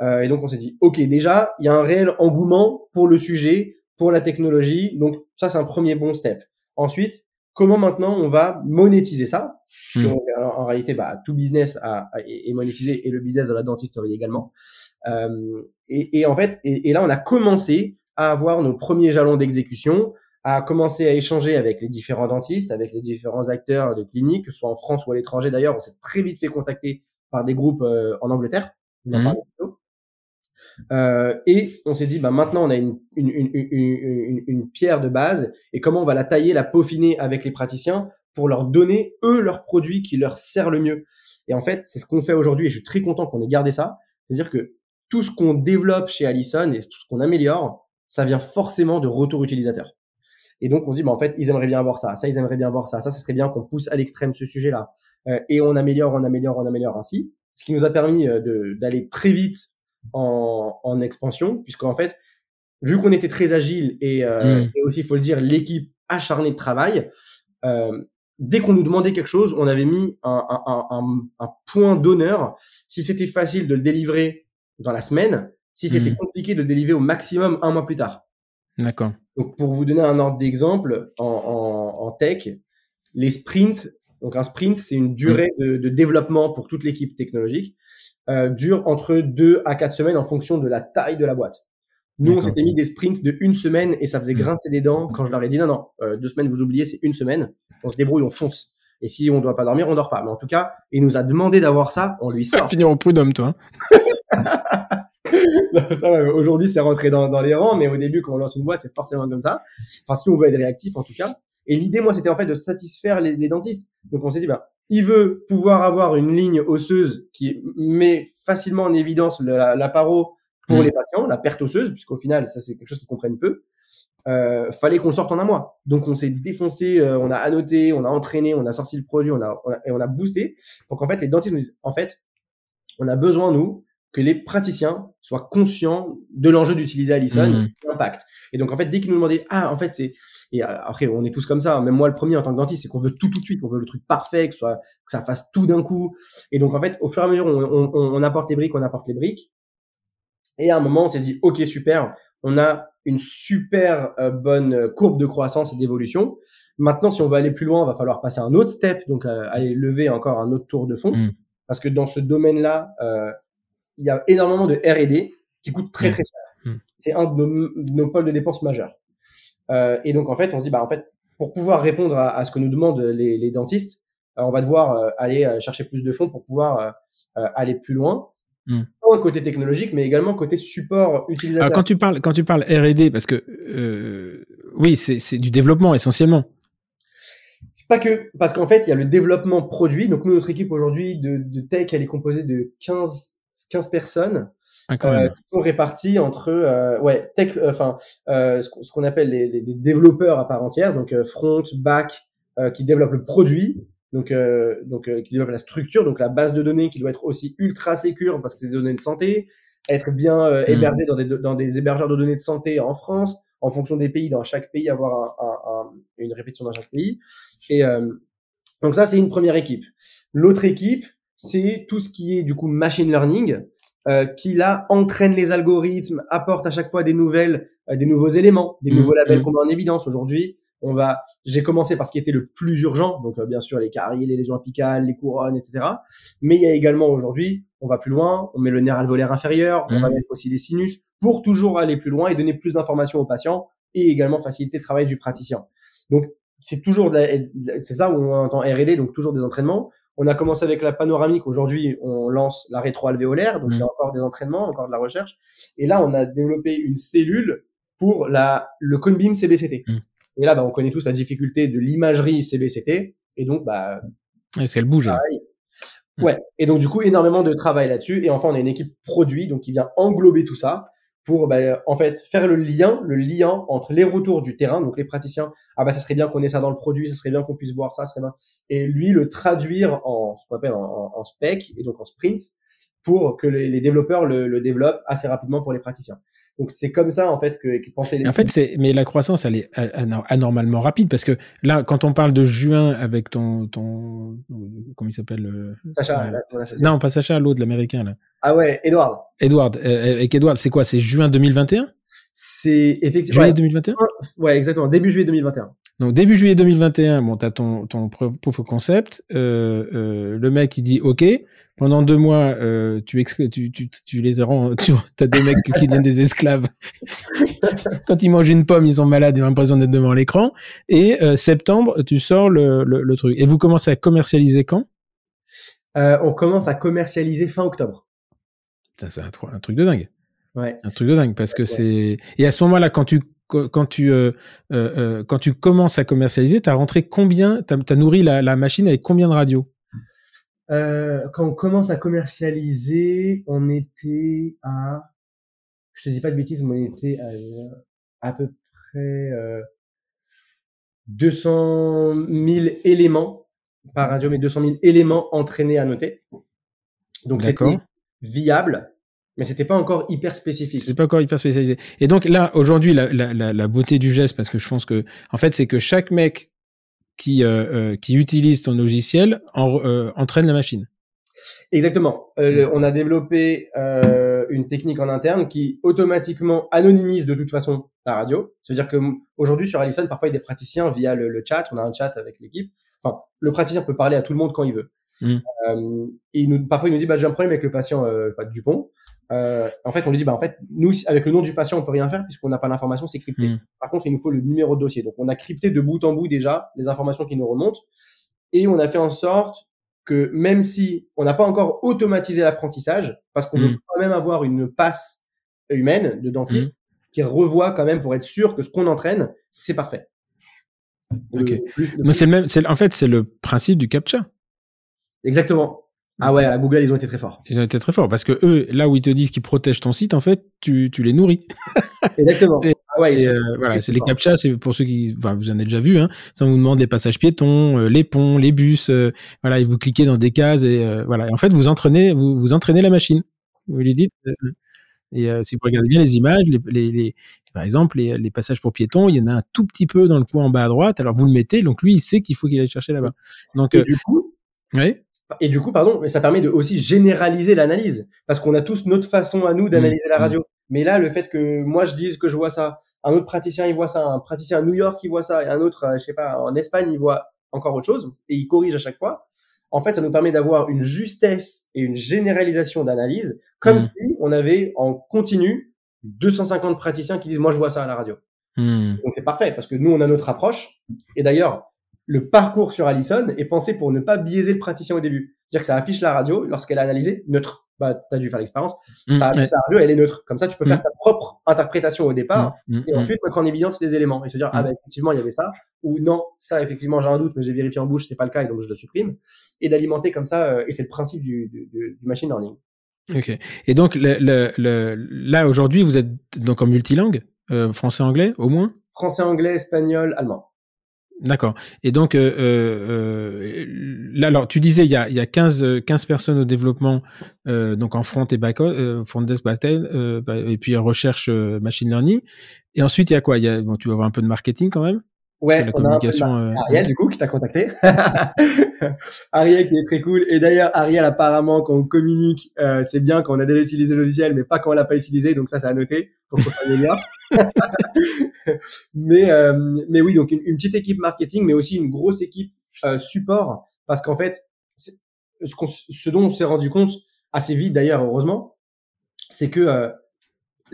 Et donc, on s'est dit, OK, déjà, il y a un réel engouement pour le sujet, pour la technologie. Donc, ça, c'est un premier bon step. Ensuite, comment maintenant on va monétiser ça? Hmm. en, réalité, bah, tout business a, est monétisé et le business de la dentisterie également. Euh, et, et, en fait, et, et, là, on a commencé à avoir nos premiers jalons d'exécution, à commencer à échanger avec les différents dentistes, avec les différents acteurs de cliniques, que ce soit en France ou à l'étranger d'ailleurs. On s'est très vite fait contacter par des groupes euh, en Angleterre. Mmh. Euh, et on s'est dit, bah, maintenant, on a une, une, une, une, pierre de base et comment on va la tailler, la peaufiner avec les praticiens pour leur donner, eux, leurs produits qui leur servent le mieux. Et en fait, c'est ce qu'on fait aujourd'hui et je suis très content qu'on ait gardé ça. C'est-à-dire que tout ce qu'on développe chez Allison et tout ce qu'on améliore, ça vient forcément de retour utilisateur. Et donc, on se dit, bah, en fait, ils aimeraient bien voir ça, ça, ils aimeraient bien voir ça, ça, ça serait bien qu'on pousse à l'extrême ce sujet-là. Euh, et on améliore, on améliore, on améliore ainsi. Ce qui nous a permis euh, d'aller très vite en, en expansion, puisqu'en fait, vu qu'on était très agile et, euh, mmh. et aussi, il faut le dire, l'équipe acharnée de travail, euh, dès qu'on nous demandait quelque chose, on avait mis un, un, un, un point d'honneur. Si c'était facile de le délivrer dans la semaine si c'était hmm. compliqué de délivrer au maximum un mois plus tard. D'accord. Donc, pour vous donner un ordre d'exemple, en, en, en, tech, les sprints, donc un sprint, c'est une durée hmm. de, de, développement pour toute l'équipe technologique, euh, dure entre 2 à 4 semaines en fonction de la taille de la boîte. Nous, on s'était mis des sprints de une semaine et ça faisait Mm. grincer des dents quand je leur ai dit non, non, euh, deux semaines, vous oubliez, c'est une semaine. On se débrouille, on fonce. Et si on doit pas dormir, on dort pas. Mais en tout cas, il nous a demandé d'avoir ça, on lui sort. finir au prud'homme, toi. hein. Aujourd'hui, c'est rentré dans, dans les rangs, mais au début, quand on lance une boîte, c'est forcément comme ça. Enfin, si on veut être réactif, en tout cas. Et l'idée, moi, c'était en fait de satisfaire les, les dentistes. Donc, on s'est dit, bah, il veut pouvoir avoir une ligne osseuse qui met facilement en évidence la, la paro pour Mm. les patients, la perte osseuse, puisqu'au final, ça, c'est quelque chose qu'ils comprennent peu. Euh, fallait qu'on sorte en un mois. Donc, on s'est défoncé, euh, on a annoté, on a entraîné, on a sorti le produit, on a, on a- et on a boosté pour qu'en fait, les dentistes nous disent, en fait, on a besoin, nous, que les praticiens soient conscients de l'enjeu d'utiliser Allison, de l'impact. Et donc, en fait, dès qu'ils nous demandaient, ah, en fait, c'est, et euh, après, on est tous comme ça, hein, même moi le premier en tant que dentiste, c'est qu'on veut tout tout de suite, on veut le truc parfait, que, soit, que ça fasse tout d'un coup. Et donc, en fait, au fur et à mesure, on, on, on- on apporte les briques, on apporte les briques. Et à un moment, on s'est dit, ok, super, on a une super euh, bonne courbe de croissance et d'évolution. Maintenant, si on veut aller plus loin, il va falloir passer un autre step, donc euh, aller lever encore un autre tour de fond. Mm. Parce que dans ce domaine-là, euh, il y a énormément de R&D qui coûte très Mm. très cher. Mm. C'est un de nos, de nos pôles de dépenses majeurs. Euh, et donc en fait, on se dit bah en fait, pour pouvoir répondre à, à ce que nous demandent les, les dentistes, euh, on va devoir euh, aller chercher plus de fonds pour pouvoir aller plus loin. Mm. Tant côté technologique, mais également côté support utilisateur. Alors, quand tu parles, quand tu parles R&D, parce que oui, c'est c'est du développement essentiellement. C'est pas que parce qu'en fait, il y a le développement produit. Donc nous, notre équipe aujourd'hui de, de tech, elle est composée de 15 15 personnes Ah, euh, qui sont répartis entre euh, ouais tech euh, enfin euh, ce qu'on appelle les, les- développeurs à part entière donc euh, front back euh, qui développent le produit donc euh, donc euh, qui développent la structure donc la base de données qui doit être aussi ultra sécure parce que c'est des données de santé être bien euh, Mm. hébergé dans des dans des hébergeurs de données de santé en France en fonction des pays dans chaque pays avoir un, un- un- une répétition dans chaque pays. Et euh, donc ça c'est une première équipe. L'autre équipe c'est tout ce qui est du coup machine learning euh, qui là entraîne les algorithmes, apporte à chaque fois des nouvelles, euh, des nouveaux éléments, des Mhm, nouveaux labels mhm. qu'on met en évidence. Aujourd'hui, on va, j'ai commencé par ce qui était le plus urgent, donc euh, bien sûr les caries, les lésions apicales, les couronnes, etc. Mais il y a également aujourd'hui, on va plus loin, on met le nerf alvéolaire inférieur, on va Mhm. mettre aussi les sinus pour toujours aller plus loin et donner plus d'informations aux patients et également faciliter le travail du praticien. Donc c'est toujours, c'est ça où on entend R&D, donc toujours des entraînements. On a commencé avec la panoramique. Aujourd'hui, on lance la rétroalvéolaire. Donc, Mhm. c'est encore des entraînements, encore de la recherche. Et là, on a développé une cellule pour la, le Conbeam CBCT. Mhm. Et là, bah, on connaît tous la difficulté de l'imagerie CBCT. Et donc, bah, Ouais, c'est le bouge. Mhm. ouais. Et donc, du coup, énormément de travail là-dessus. Et enfin, on a une équipe produit, donc qui vient englober tout ça pour, bah, en fait, faire le lien, le lien entre les retours du terrain, donc les praticiens. Ah, bah, ça serait bien qu'on ait ça dans le produit, ça serait bien qu'on puisse voir ça, ça serait bien. Et lui, le traduire en, ce qu'on appelle en, en- spec et donc en sprint pour que les, les développeurs le, le développent assez rapidement pour les praticiens. Donc, c'est comme ça, en fait, que, que pensait Et En fait, c'est mais la croissance, elle est anor- anormalement rapide parce que là, quand on parle de juin avec ton ton comment il s'appelle euh, Sacha, euh, là, voilà, c'est- Non, pas Sacha, l'autre, l'américain là. Ah ouais, Edouard. Edward, euh, avec Edward, c'est quoi C'est juin 2021 C'est effectivement, Juillet ouais, 2021 ouais, exactement, début juillet 2021. Donc début juillet 2021, bon, t'as ton ton proof of concept. Euh, euh, le mec il dit OK. Pendant deux mois, euh, tu, exclu- tu tu tu les rends. Tu as des mecs qui deviennent des esclaves. Quand ils mangent une pomme, ils sont malades, ils ont l'impression d'être devant l'écran. Et septembre, tu sors le, le le truc. Et vous commencez à commercialiser quand? On commence à commercialiser fin octobre. C'est un, tru- un truc de dingue. Ouais. Un truc de dingue parce que Ouais. c'est. Et à ce moment-là, quand tu quand tu euh, euh, euh, quand tu commences à commercialiser, t'as rentré combien T'as as nourri la, la machine avec combien de radios? Euh, quand on commence à commercialiser, on était à, je te dis pas de bêtises, mais on était à à peu près euh, 200 000 éléments par radio, mais 200 000 éléments entraînés à noter. Donc c'était viable, mais c'était pas encore hyper spécifique. C'est pas encore hyper spécialisé. Et donc là, aujourd'hui, la, la, la, beauté du geste, parce que je pense que, en fait, c'est que chaque mec qui, euh, euh, qui utilise ton logiciel en, euh, entraîne la machine. Exactement. Euh, le- on a développé euh, une technique en interne qui automatiquement anonymise de toute façon la radio. C'est-à-dire que aujourd'hui sur Allison, parfois il y a des praticiens via le, le chat. On a un chat avec l'équipe. Enfin, le praticien peut parler à tout le monde quand il veut. Mm. Euh, et il nous, parfois il nous dit bah j'ai un problème avec le patient euh, Dupont. Euh, en fait, on lui dit, bah, en fait, nous, avec le nom du patient, on peut rien faire puisqu'on n'a pas l'information, c'est crypté. Mm. Par contre, il nous faut le numéro de dossier. Donc, on a crypté de bout en bout déjà les informations qui nous remontent et on a fait en sorte que même si on n'a pas encore automatisé l'apprentissage, parce qu'on veut quand même avoir une passe humaine de dentiste qui revoit quand même pour être sûr que ce qu'on entraîne, c'est parfait. Le Ok. le Mais c'est le même, c'est, en fait, c'est le principe du captcha. Exactement. Ah ouais, à Google, ils ont été très forts. Ils ont été très forts parce que eux, là où ils te disent qu'ils protègent ton site, en fait, tu, tu les nourris. Exactement. Ah ouais, C'est, euh, voilà, c'est les forts. captcha, c'est pour ceux qui, enfin, vous en avez déjà vu, hein. Ça on vous demande les passages piétons, euh, les ponts, les bus, euh, voilà, et vous cliquez dans des cases et euh, voilà. Et en fait, vous entraînez, vous, vous entraînez la machine. Vous lui dites. et si vous regardez bien les images, les, les, les- par exemple, les, les passages pour piétons, il y en a un tout petit peu dans le coin en bas à droite. Alors vous le mettez, donc lui, il sait qu'il faut qu'il aille chercher là-bas. Donc, Et du coup, oui, et du coup, pardon, mais ça permet de aussi généraliser l'analyse parce qu'on a tous notre façon à nous d'analyser la Mm. radio. Mais là, le fait que moi je dise que je vois ça, un autre praticien il voit ça, un praticien à New York il voit ça, et un autre, euh, je sais pas, en Espagne il voit encore autre chose et il corrige à chaque fois. En fait, ça nous permet d'avoir une justesse et une généralisation d'analyse comme Mm. si on avait en continu 250 praticiens qui disent moi je vois ça à la radio. Donc c'est parfait parce que nous on a notre approche. Et d'ailleurs, le parcours sur Allison est pensé pour ne pas biaiser le praticien au début. C'est-à-dire que ça affiche la radio lorsqu'elle a analysé neutre. Bah, t'as dû faire l'expérience. Hmm, Ça affiche ouais. la radio, elle est neutre. Comme ça, tu peux faire Mm. ta propre interprétation au départ hmm, et ensuite mettre en évidence les éléments et se dire ah bah effectivement il y avait ça ou non ça effectivement j'ai un doute mais j'ai vérifié en bouche c'est pas le cas et donc je le supprime et d'alimenter comme ça euh, et c'est le principe du, du, du- du machine learning. Ok. Et donc le, le, le- là aujourd'hui, vous êtes donc en multilingue, euh, français-anglais au moins? Français, anglais, espagnol, allemand. D'accord. Et donc, euh, euh, euh, là, alors, tu disais, il y a, il y a 15, euh, 15 personnes au développement, euh, donc en front et back, front desk, back end, euh, bah, et puis en recherche machine learning. Et ensuite, il y a quoi? Y a, bon, Tu vas avoir un peu de marketing quand même? Ouais, la on a un peu de communication, mar- euh, Ariel, du coup, qui t'a contacté. Ariel, qui est très cool. Et d'ailleurs, Ariel, apparemment, quand on communique, euh, c'est bien quand on a déjà utilisé le logiciel, mais pas quand on l'a pas utilisé. Donc ça, c'est à noter pour qu'on s'améliore. mais, euh, mais oui, donc une, une petite équipe marketing, mais aussi une grosse équipe euh, support, parce qu'en fait, ce, qu'on- ce dont on s'est rendu compte assez vite, d'ailleurs, heureusement, c'est que euh,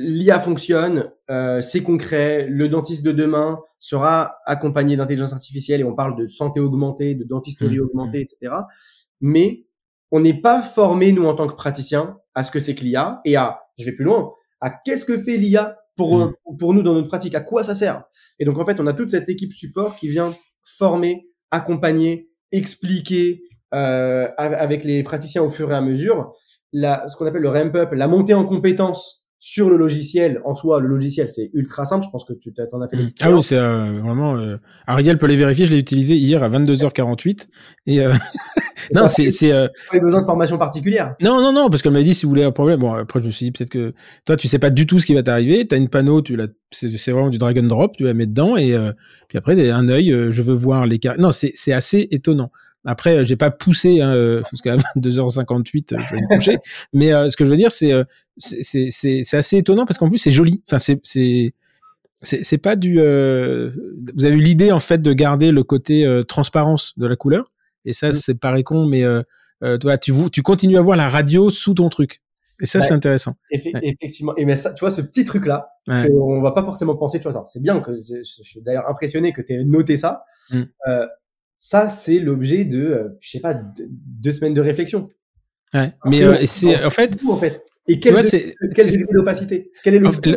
l'IA fonctionne, euh, c'est concret, le dentiste de demain sera accompagné d'intelligence artificielle et on parle de santé augmentée, de dentisterie Mmh, augmentée, etc. Mais on n'est pas formé, nous, en tant que praticiens, à ce que c'est que l'IA et à, je vais plus loin, à qu'est-ce que fait l'IA pour, Mmh. pour nous dans notre pratique, à quoi ça sert? Et donc, en fait, on a toute cette équipe support qui vient former, accompagner, expliquer euh, av- avec les praticiens au fur et à mesure la, ce qu'on appelle le ramp up, la montée en compétences sur le logiciel. En soi, le logiciel, c'est ultra simple. Je pense que tu t'en as fait Hmm. Ah oui, l'expérience. c'est euh, vraiment. Euh... Ariel peut les vérifier. Je l'ai utilisé hier à 22h48. Et euh... non, c'est c'est. Euh... Pas eu besoin de formation particulière. Non, non, non, parce qu'elle m'a dit si vous voulez un problème. Bon, après je me suis dit peut-être que toi tu sais pas du tout ce qui va t'arriver. T'as une panneau, tu la, c'est vraiment du drag and drop, tu la mets dedans et euh... puis après t'as un œil. euh, je veux voir les cartes. Non, c'est c'est assez étonnant. Après, euh, j'ai pas poussé hein, euh, parce qu'à 22h58, euh, je vais me coucher. Mais euh, ce que je veux dire, c'est c'est c'est assez étonnant parce qu'en plus c'est joli. Enfin, c'est c'est c'est pas du. euh, Vous avez eu l'idée en fait de garder le côté euh, transparence de la couleur. Et ça, Mm. c'est paraît con, mais toi, tu tu continues à voir la radio sous ton truc. Et ça, Ouais. c'est intéressant. Ouais. Effectivement. Et mais ça, tu vois, ce petit truc-là, Ouais. qu'on va pas forcément penser, tu vois, c'est bien que je, je suis d'ailleurs impressionné que tu aies noté ça. Mm. Euh, ça, c'est l'objet de, euh, je sais pas, de- deux semaines de réflexion. Ouais. Mais euh, c'est en fait, Tout, en fait. Et quel, vois, de- c'est quel c'est- degré d'opacité?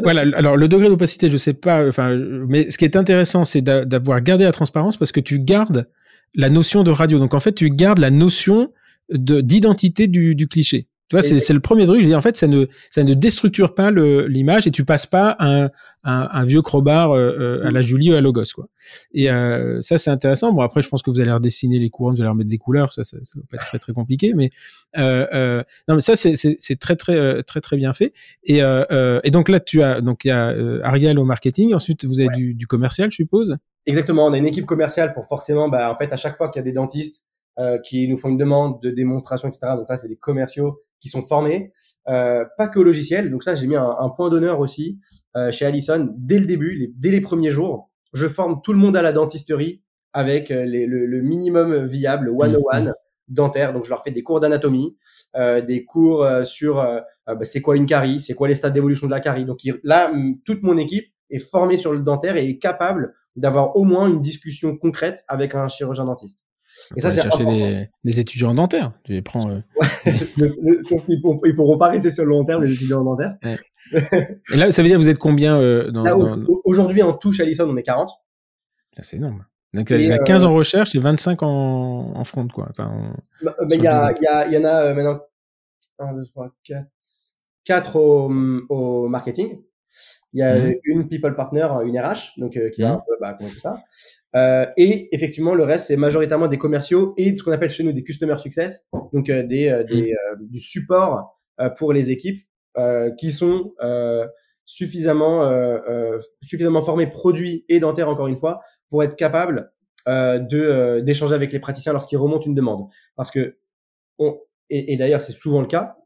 Voilà. Alors le degré d'opacité, je sais pas. Enfin, mais ce qui est intéressant, c'est d'a- d'avoir gardé la transparence parce que tu gardes la notion de radio. Donc en fait, tu gardes la notion de d'identité du, du cliché. Tu vois, c'est le premier truc. Je dis en fait, ça ne ça ne déstructure pas l'image et tu passes pas un un, un vieux crowbar euh, euh, à la Julie ou à Logos quoi. Et euh, ça c'est intéressant. Bon après, je pense que vous allez redessiner les couronnes, vous allez remettre des couleurs. Ça ça, ça va pas être très très compliqué, mais euh, euh, non mais ça c'est très très euh, très très bien fait. Et euh, euh, et donc là tu as donc il y a euh, Ariel au marketing. Ensuite vous avez Ouais. du, du commercial, je suppose. Exactement, on a une équipe commerciale pour forcément, bah, en fait, à chaque fois qu'il y a des dentistes euh, qui nous font une demande de démonstration, etc. Donc ça, c'est des commerciaux qui sont formés, euh, pas que au logiciel. Donc ça, j'ai mis un, un point d'honneur aussi euh, chez Allison dès le début, les- dès les premiers jours. Je forme tout le monde à la dentisterie avec euh, les- le, le minimum viable, one on one, dentaire. Donc, je leur fais des cours d'anatomie, des cours sur bah, c'est quoi une carie, c'est quoi les stades d'évolution de la carie. Donc, là, toute mon équipe est formée sur le dentaire et est capable d'avoir au moins une discussion concrète avec un chirurgien dentiste. Et ça, c'est chercher des, des, étudiants en dentaire. Tu les prends. Euh... Sauf qu'ils pourront, ils pourront pas rester sur le long terme, les étudiants en dentaire. Ouais. Et là, ça veut dire vous êtes combien euh, dans, dans... Aujourd'hui, en touche à on est 40. C'est énorme. Donc, il y a 15 euh... en recherche et 25 en, en front, quoi. Enfin, bah, bah, il, y a, il, y a, il y en a maintenant 1, 2, 3, 4, 4 au, au marketing. Il y a mmh. une people partner, une RH, donc euh, qui va mmh. un peu bah, comment ça. Euh, et effectivement, le reste c'est majoritairement des commerciaux et ce qu'on appelle chez nous des customer success, donc euh, des, euh, des mmh. du support pour les équipes qui sont suffisamment suffisamment formés produits et dentaires encore une fois pour être capables de d'échanger avec les praticiens lorsqu'ils remontent une demande. Parce que on, et, et d'ailleurs c'est souvent le cas,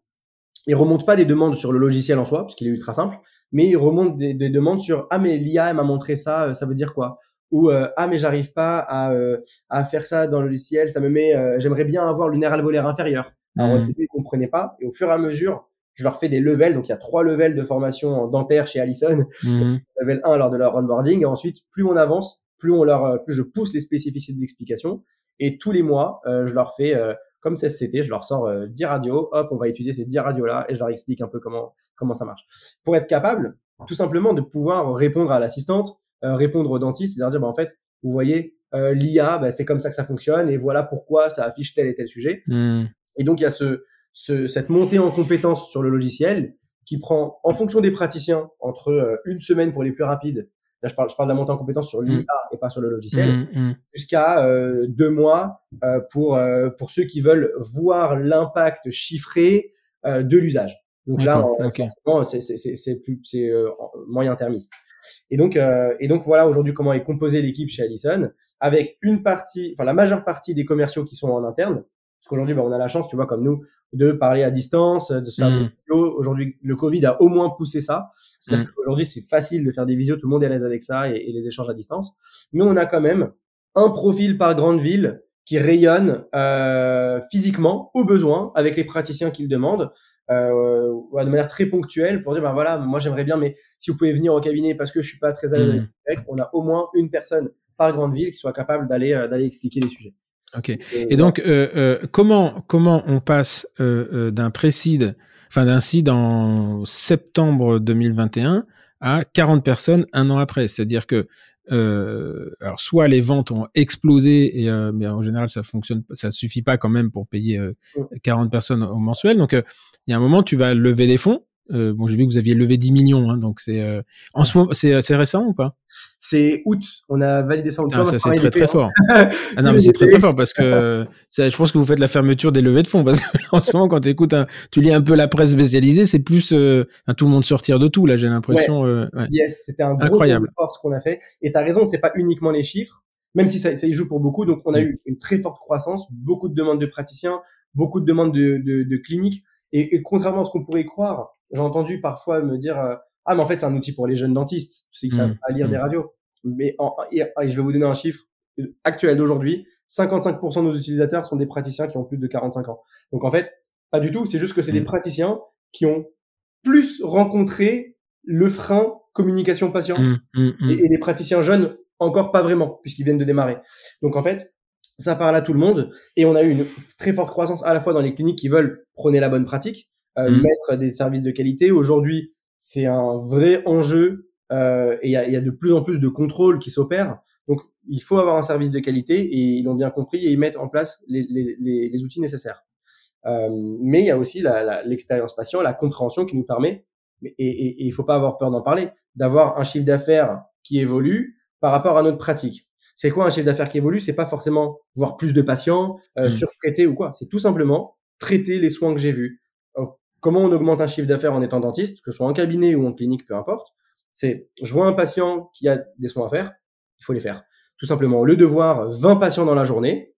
ils remontent pas des demandes sur le logiciel en soi, parce qu'il est ultra simple, mais il remonte des, des demandes sur ah mais l'IA m'a montré ça, euh, ça veut dire quoi? Ou euh, ah mais j'arrive pas à, euh, à faire ça dans le logiciel, ça me met, j'aimerais bien avoir le nerf alvéolaire inférieur. Alors au mmh. début ils comprenaient pas, et au fur et à mesure je leur fais des levels, donc il y a trois levels de formation dentaire chez Allison, mmh. level 1 lors de leur onboarding, et ensuite plus on avance, plus on leur, plus je pousse les spécificités d'explication, et tous les mois je leur fais comme CSCT, je leur sors euh, 10 radios, hop, on va étudier ces 10 radios-là et je leur explique un peu comment, comment ça marche. Pour être capable, tout simplement, de pouvoir répondre à l'assistante, euh, répondre au dentiste, et leur dire, bah, en fait, vous voyez, euh, l'IA, bah, c'est comme ça que ça fonctionne et voilà pourquoi ça affiche tel et tel sujet. Mmh. Et donc, il y a ce, ce, cette montée en compétences sur le logiciel qui prend, en fonction des praticiens, entre euh, une semaine pour les plus rapides Là, je parle, je parle de la montée en compétence sur l'IA mm. et pas sur le logiciel, mm, mm. jusqu'à euh, deux mois euh, pour euh, pour ceux qui veulent voir l'impact chiffré euh, de l'usage. Donc là, okay. c'est c'est plus c'est euh. Et donc et donc voilà aujourd'hui comment est composée l'équipe chez Allison avec une partie, enfin la majeure partie des commerciaux qui sont en interne. Parce qu'aujourd'hui, bah, on a la chance, tu vois, comme nous, de parler à distance, de se faire des mmh. visios. Aujourd'hui, le Covid a au moins poussé ça. C'est-à-dire mmh. qu'aujourd'hui, c'est facile de faire des visios, tout le monde est à l'aise avec ça et, et, les échanges à distance. Mais on a quand même un profil par grande ville qui rayonne euh, physiquement au besoin avec les praticiens qui le demandent. Euh, de manière très ponctuelle pour dire ben voilà moi j'aimerais bien mais si vous pouvez venir au cabinet parce que je suis pas très à l'aise mmh. avec on a au moins une personne par grande ville qui soit capable d'aller euh, d'aller expliquer les sujets Ok. Et donc, euh, euh, comment comment on passe euh, euh d'un précide, enfin d'un CID en septembre 2021 à 40 personnes un an après? C'est-à-dire que euh, alors soit les ventes ont explosé, et, mais en général ça fonctionne, ça suffit pas quand même pour payer 40 personnes au mensuel. Donc il y a un moment tu vas lever des fonds euh, bon, j'ai vu que vous aviez levé 10 millions, hein, donc c'est euh, en ce moment, c'est c'est récent ou pas? C'est août. On a validé ça en ah, ça c'est très très fort. ah non, mais c'est très très fort parce que ça, je pense que vous faites la fermeture des levées de fonds parce que en ce moment, quand écoutes, un, tu lis un peu la presse spécialisée, c'est plus euh, tout le monde sortir de tout. Là, j'ai l'impression. Ouais. Euh, ouais. Yes, c'était un gros incroyable ce qu'on a fait. Et t'as raison, c'est pas uniquement les chiffres, même si ça, ça y joue pour beaucoup. Donc, on a mm. eu une très forte croissance, beaucoup de demandes de praticiens, beaucoup de demandes de, de, de cliniques. Et, et contrairement à ce qu'on pourrait croire, j'ai entendu parfois me dire euh, ah mais en fait c'est un outil pour les jeunes dentistes, c'est que ça à lire des mmh. radios. Mais en, et, je vais vous donner un chiffre actuel d'aujourd'hui, 55% de nos utilisateurs sont des praticiens qui ont plus de 45 ans. Donc en fait, pas du tout, c'est juste que c'est des mmh. praticiens qui ont plus rencontré le frein communication patient mmh, et, et des praticiens jeunes encore pas vraiment puisqu'ils viennent de démarrer. Donc en fait, ça parle à tout le monde et on a eu une très forte croissance à la fois dans les cliniques qui veulent prôner la bonne pratique euh, mmh. mettre des services de qualité. Aujourd'hui, c'est un vrai enjeu euh, et il y a, y a, de plus en plus de contrôles qui s'opèrent. Donc, il faut avoir un service de qualité et ils l'ont bien compris et ils mettent en place les, les, les, les outils nécessaires. Euh, mais il y a aussi l'expérience la, patient, la compréhension qui nous permet, et, il faut pas avoir peur d'en parler, d'avoir un chiffre d'affaires qui évolue par rapport à notre pratique. C'est quoi un chiffre d'affaires qui évolue? C'est pas forcément voir plus de patients, euh, mmh. surtraiter ou quoi. C'est tout simplement traiter les soins que j'ai vus, Comment on augmente un chiffre d'affaires en étant dentiste, que ce soit en cabinet ou en clinique, peu importe. C'est, je vois un patient qui a des soins à faire, il faut les faire. Tout simplement, au lieu de voir 20 patients dans la journée,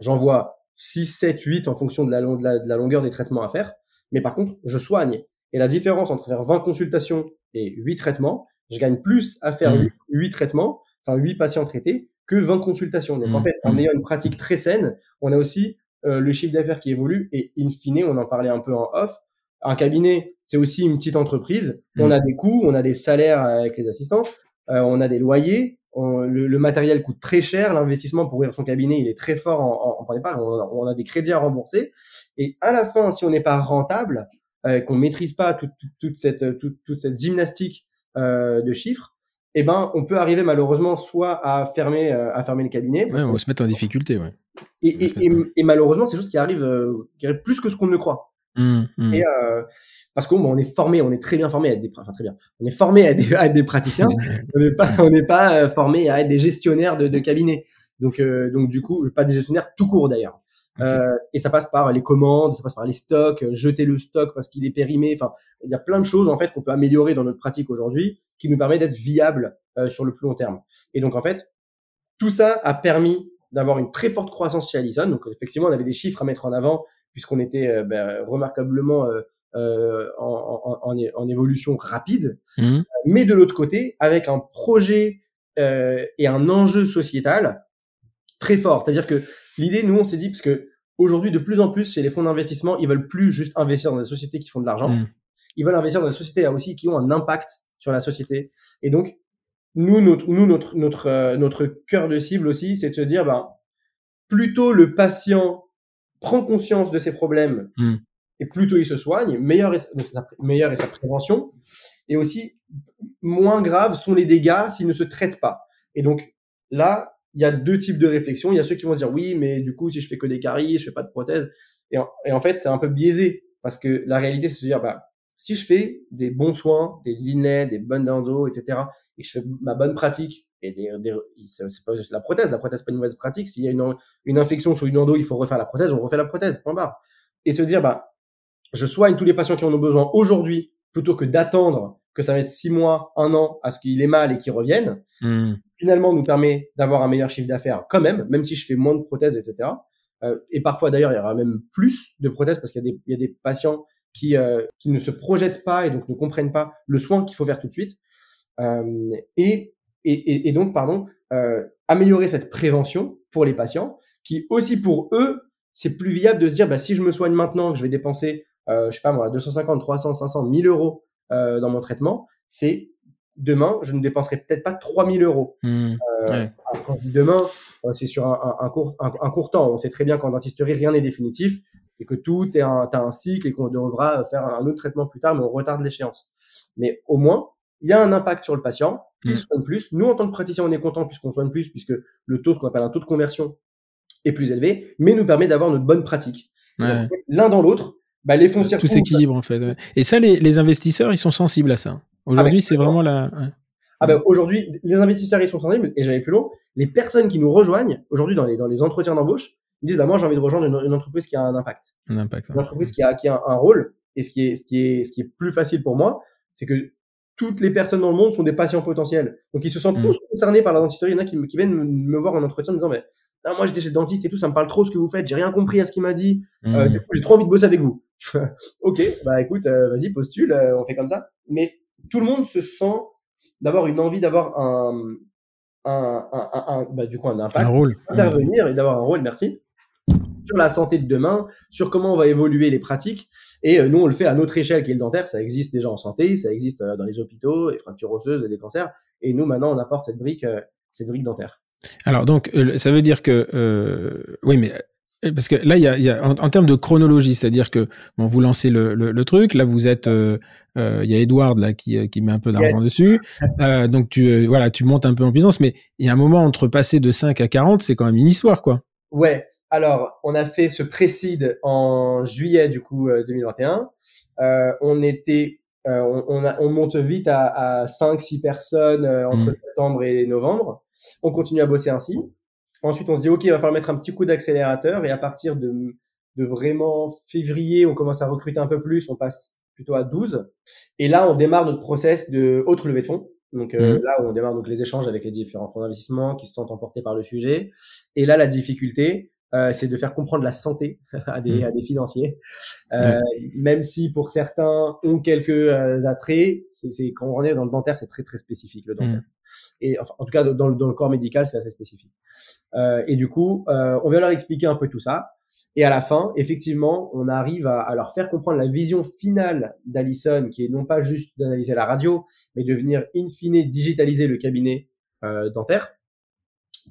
j'en vois 6, 7, 8 en fonction de la, de, la, de la, longueur des traitements à faire. Mais par contre, je soigne. Et la différence entre faire 20 consultations et 8 traitements, je gagne plus à faire 8, mmh. traitements, enfin 8 patients traités, que 20 consultations. Donc en mmh. fait, en mmh. ayant une pratique très saine, on a aussi le chiffre d'affaires qui évolue et in fine, on en parlait un peu en off. Un cabinet, c'est aussi une petite entreprise. On a des coûts, on a des salaires avec les assistantes, on a des loyers, le, matériel coûte très cher, l'investissement pour ouvrir son cabinet, il est très fort en, en, en on, a, des crédits à rembourser. Et à la fin, si on n'est pas rentable, euh, qu'on maîtrise pas toute, toute, cette, toute, cette gymnastique euh, de chiffres, eh ben, on peut arriver malheureusement soit à fermer, euh, à fermer le cabinet. Ouais, on va se mettre en difficulté, ouais. Et, et, et, et malheureusement, c'est chose qui arrive, euh, qui arrive plus que ce qu'on ne croit. Mmh, mmh. Et euh, parce qu'on on est formé, on est très bien formé à être des, enfin très bien, on est formé à être, à être des praticiens. on n'est pas, on n'est pas euh, formé à être des gestionnaires de, de cabinet. Donc, euh, donc du coup, pas des gestionnaires tout court d'ailleurs. Euh, et ça passe par les commandes, ça passe par les stocks, jeter le stock parce qu'il est périmé. Enfin, il y a plein de choses en fait qu'on peut améliorer dans notre pratique aujourd'hui qui nous permet d'être viable sur le plus long terme. Et donc en fait, tout ça a permis d'avoir une très forte croissance chez Allison. Donc effectivement, on avait des chiffres à mettre en avant puisqu'on était euh, ben, remarquablement euh, euh, en, en, en, évolution rapide. Mmh. Mais de l'autre côté, avec un projet et un enjeu sociétal très fort. C'est-à-dire que l'idée, nous, on s'est dit, parce que aujourd'hui, de plus en plus, chez les fonds d'investissement, ils veulent plus juste investir dans des sociétés qui font de l'argent. Mmh. Ils veulent investir dans des sociétés aussi qui ont un impact sur la société. Et donc, nous, notre, nous, notre, notre, notre cœur de cible aussi, c'est de se dire, ben, plutôt le patient prend conscience de ses problèmes hmm. et plutôt il se soigne, meilleur est, est sa prévention. Et aussi, moins graves sont les dégâts s'il ne se traite pas. Et donc là, il y a deux types de réflexions. Il y a ceux qui vont se dire oui, mais du coup, si je fais que des caries, je fais pas de prothèse. Et en, et en fait, c'est un peu biaisé parce que la réalité, c'est de se dire bah si je fais des bons soins, des inlays, des bonnes d'endo, etc., et je fais ma bonne pratique et des, des c'est pas la prothèse, la prothèse c'est pas une mauvaise pratique. S'il y a une, une infection sur une endo, il faut refaire la prothèse, on refait la prothèse, point barre. Et se dire, bah, je soigne tous les patients qui en ont besoin aujourd'hui, plutôt que d'attendre que ça mette six mois, un an à ce qu'il ait mal et qu'il revienne. Mmh. Finalement, nous permet d'avoir un meilleur chiffre d'affaires quand même, même si je fais moins de prothèses, etc. Euh, et parfois d'ailleurs, il y aura même plus de prothèses parce qu'il y y a des patients qui, euh, qui ne se projettent pas et donc ne comprennent pas le soin qu'il faut faire tout de suite. Euh, et et, et, donc, pardon, euh, améliorer cette prévention pour les patients, qui aussi pour eux, c'est plus viable de se dire, bah, si je me soigne maintenant, que je vais dépenser, euh, je sais pas moi, 250, 300, 500, 1000 euros euh, dans mon traitement, c'est demain, je ne dépenserai peut-être pas 3000 euros. Mmh, euh, Quand je dis demain, c'est sur un, un, un court, un, court temps. On sait très bien qu'en dentisterie, rien n'est définitif et que tout est un, as un cycle et qu'on devra faire un autre traitement plus tard, mais on retarde l'échéance. Mais au moins, il y a un impact sur le patient, il mm. soigne plus. Nous, en tant que praticien, on est content puisqu'on soigne plus, puisque le taux, ce qu'on appelle un taux de conversion, est plus élevé, mais nous permet d'avoir notre bonne pratique. L'un dans l'autre, bah, les fonds Tout s'équilibre, en fait. Et ça, les, les, investisseurs, ils sont sensibles à ça. Aujourd'hui, ah, c'est vraiment la... Ah ben aujourd'hui, les investisseurs ils sont sensibles et j'allais plus long. Les personnes qui nous rejoignent aujourd'hui dans les dans les entretiens d'embauche, ils disent bah moi j'ai envie de rejoindre une, entreprise qui a un impact, un impact une entreprise qui a qui a un, rôle. Et ce qui est ce qui est ce qui est plus facile pour moi, c'est que toutes les personnes dans le monde sont des patients potentiels. Donc ils se sentent mm. tous concernés par la dentisterie. Il y en a qui, qui viennent me, voir en entretien en disant mais moi j'étais chez le dentiste et tout, ça me parle trop ce que vous faites, j'ai rien compris à ce qu'il m'a dit. Euh, mm. du coup j'ai trop envie de bosser avec vous. ok, bah écoute, euh, vas-y postule, euh, on fait comme ça. Mais tout le monde se sent d'avoir une envie d'avoir un, un, un, un, bah, du coup un impact, un rôle, intervenir et d'avoir un rôle. Merci sur la santé de demain, sur comment on va évoluer les pratiques. Et euh, nous, on le fait à notre échelle qui est le dentaire. Ça existe déjà en santé, ça existe euh, dans les hôpitaux, les fractures osseuses et les cancers. Et nous, maintenant, on apporte cette brique, euh, cette brique dentaire. Alors, donc, ça veut dire que, euh, oui, mais parce que là, il y a, y a en, termes de chronologie, c'est-à-dire que bon, vous lancez le, le, le, truc, là vous êtes, il euh, y a Edward là qui, qui met un peu d'argent dessus, euh, donc tu voilà, tu montes un peu en puissance, mais il y a un moment entre passer de 5 à 40, c'est quand même une histoire quoi. Ouais, alors on a fait ce précide en juillet du coup 2021. Euh, euh, on était, euh, on, on, monte vite à, à 5-6 personnes entre mmh. septembre et novembre. On continue à bosser ainsi. Ensuite, on se dit ok, il va falloir mettre un petit coup d'accélérateur et à partir de, de vraiment février, on commence à recruter un peu plus. On passe plutôt à 12. Et là, on démarre notre process de autre levée de fonds. Donc euh, mmh. là, on démarre donc les échanges avec les différents fonds d'investissement qui se sentent emportés par le sujet. Et là, la difficulté, euh, c'est de faire comprendre la santé à des, mmh. à des financiers. Euh, Même si pour certains ont quelques euh, attraits, c'est quand on est dans le dentaire, c'est très très spécifique le dentaire. Mmh. Et enfin, en tout cas, dans, dans le corps médical, c'est assez spécifique. Euh, et du coup, on vient leur expliquer un peu tout ça. Et à la fin, effectivement, on arrive à, à leur faire comprendre la vision finale d'Allison, qui est non pas juste d'analyser la radio, mais de venir in fine digitaliser le cabinet euh, dentaire.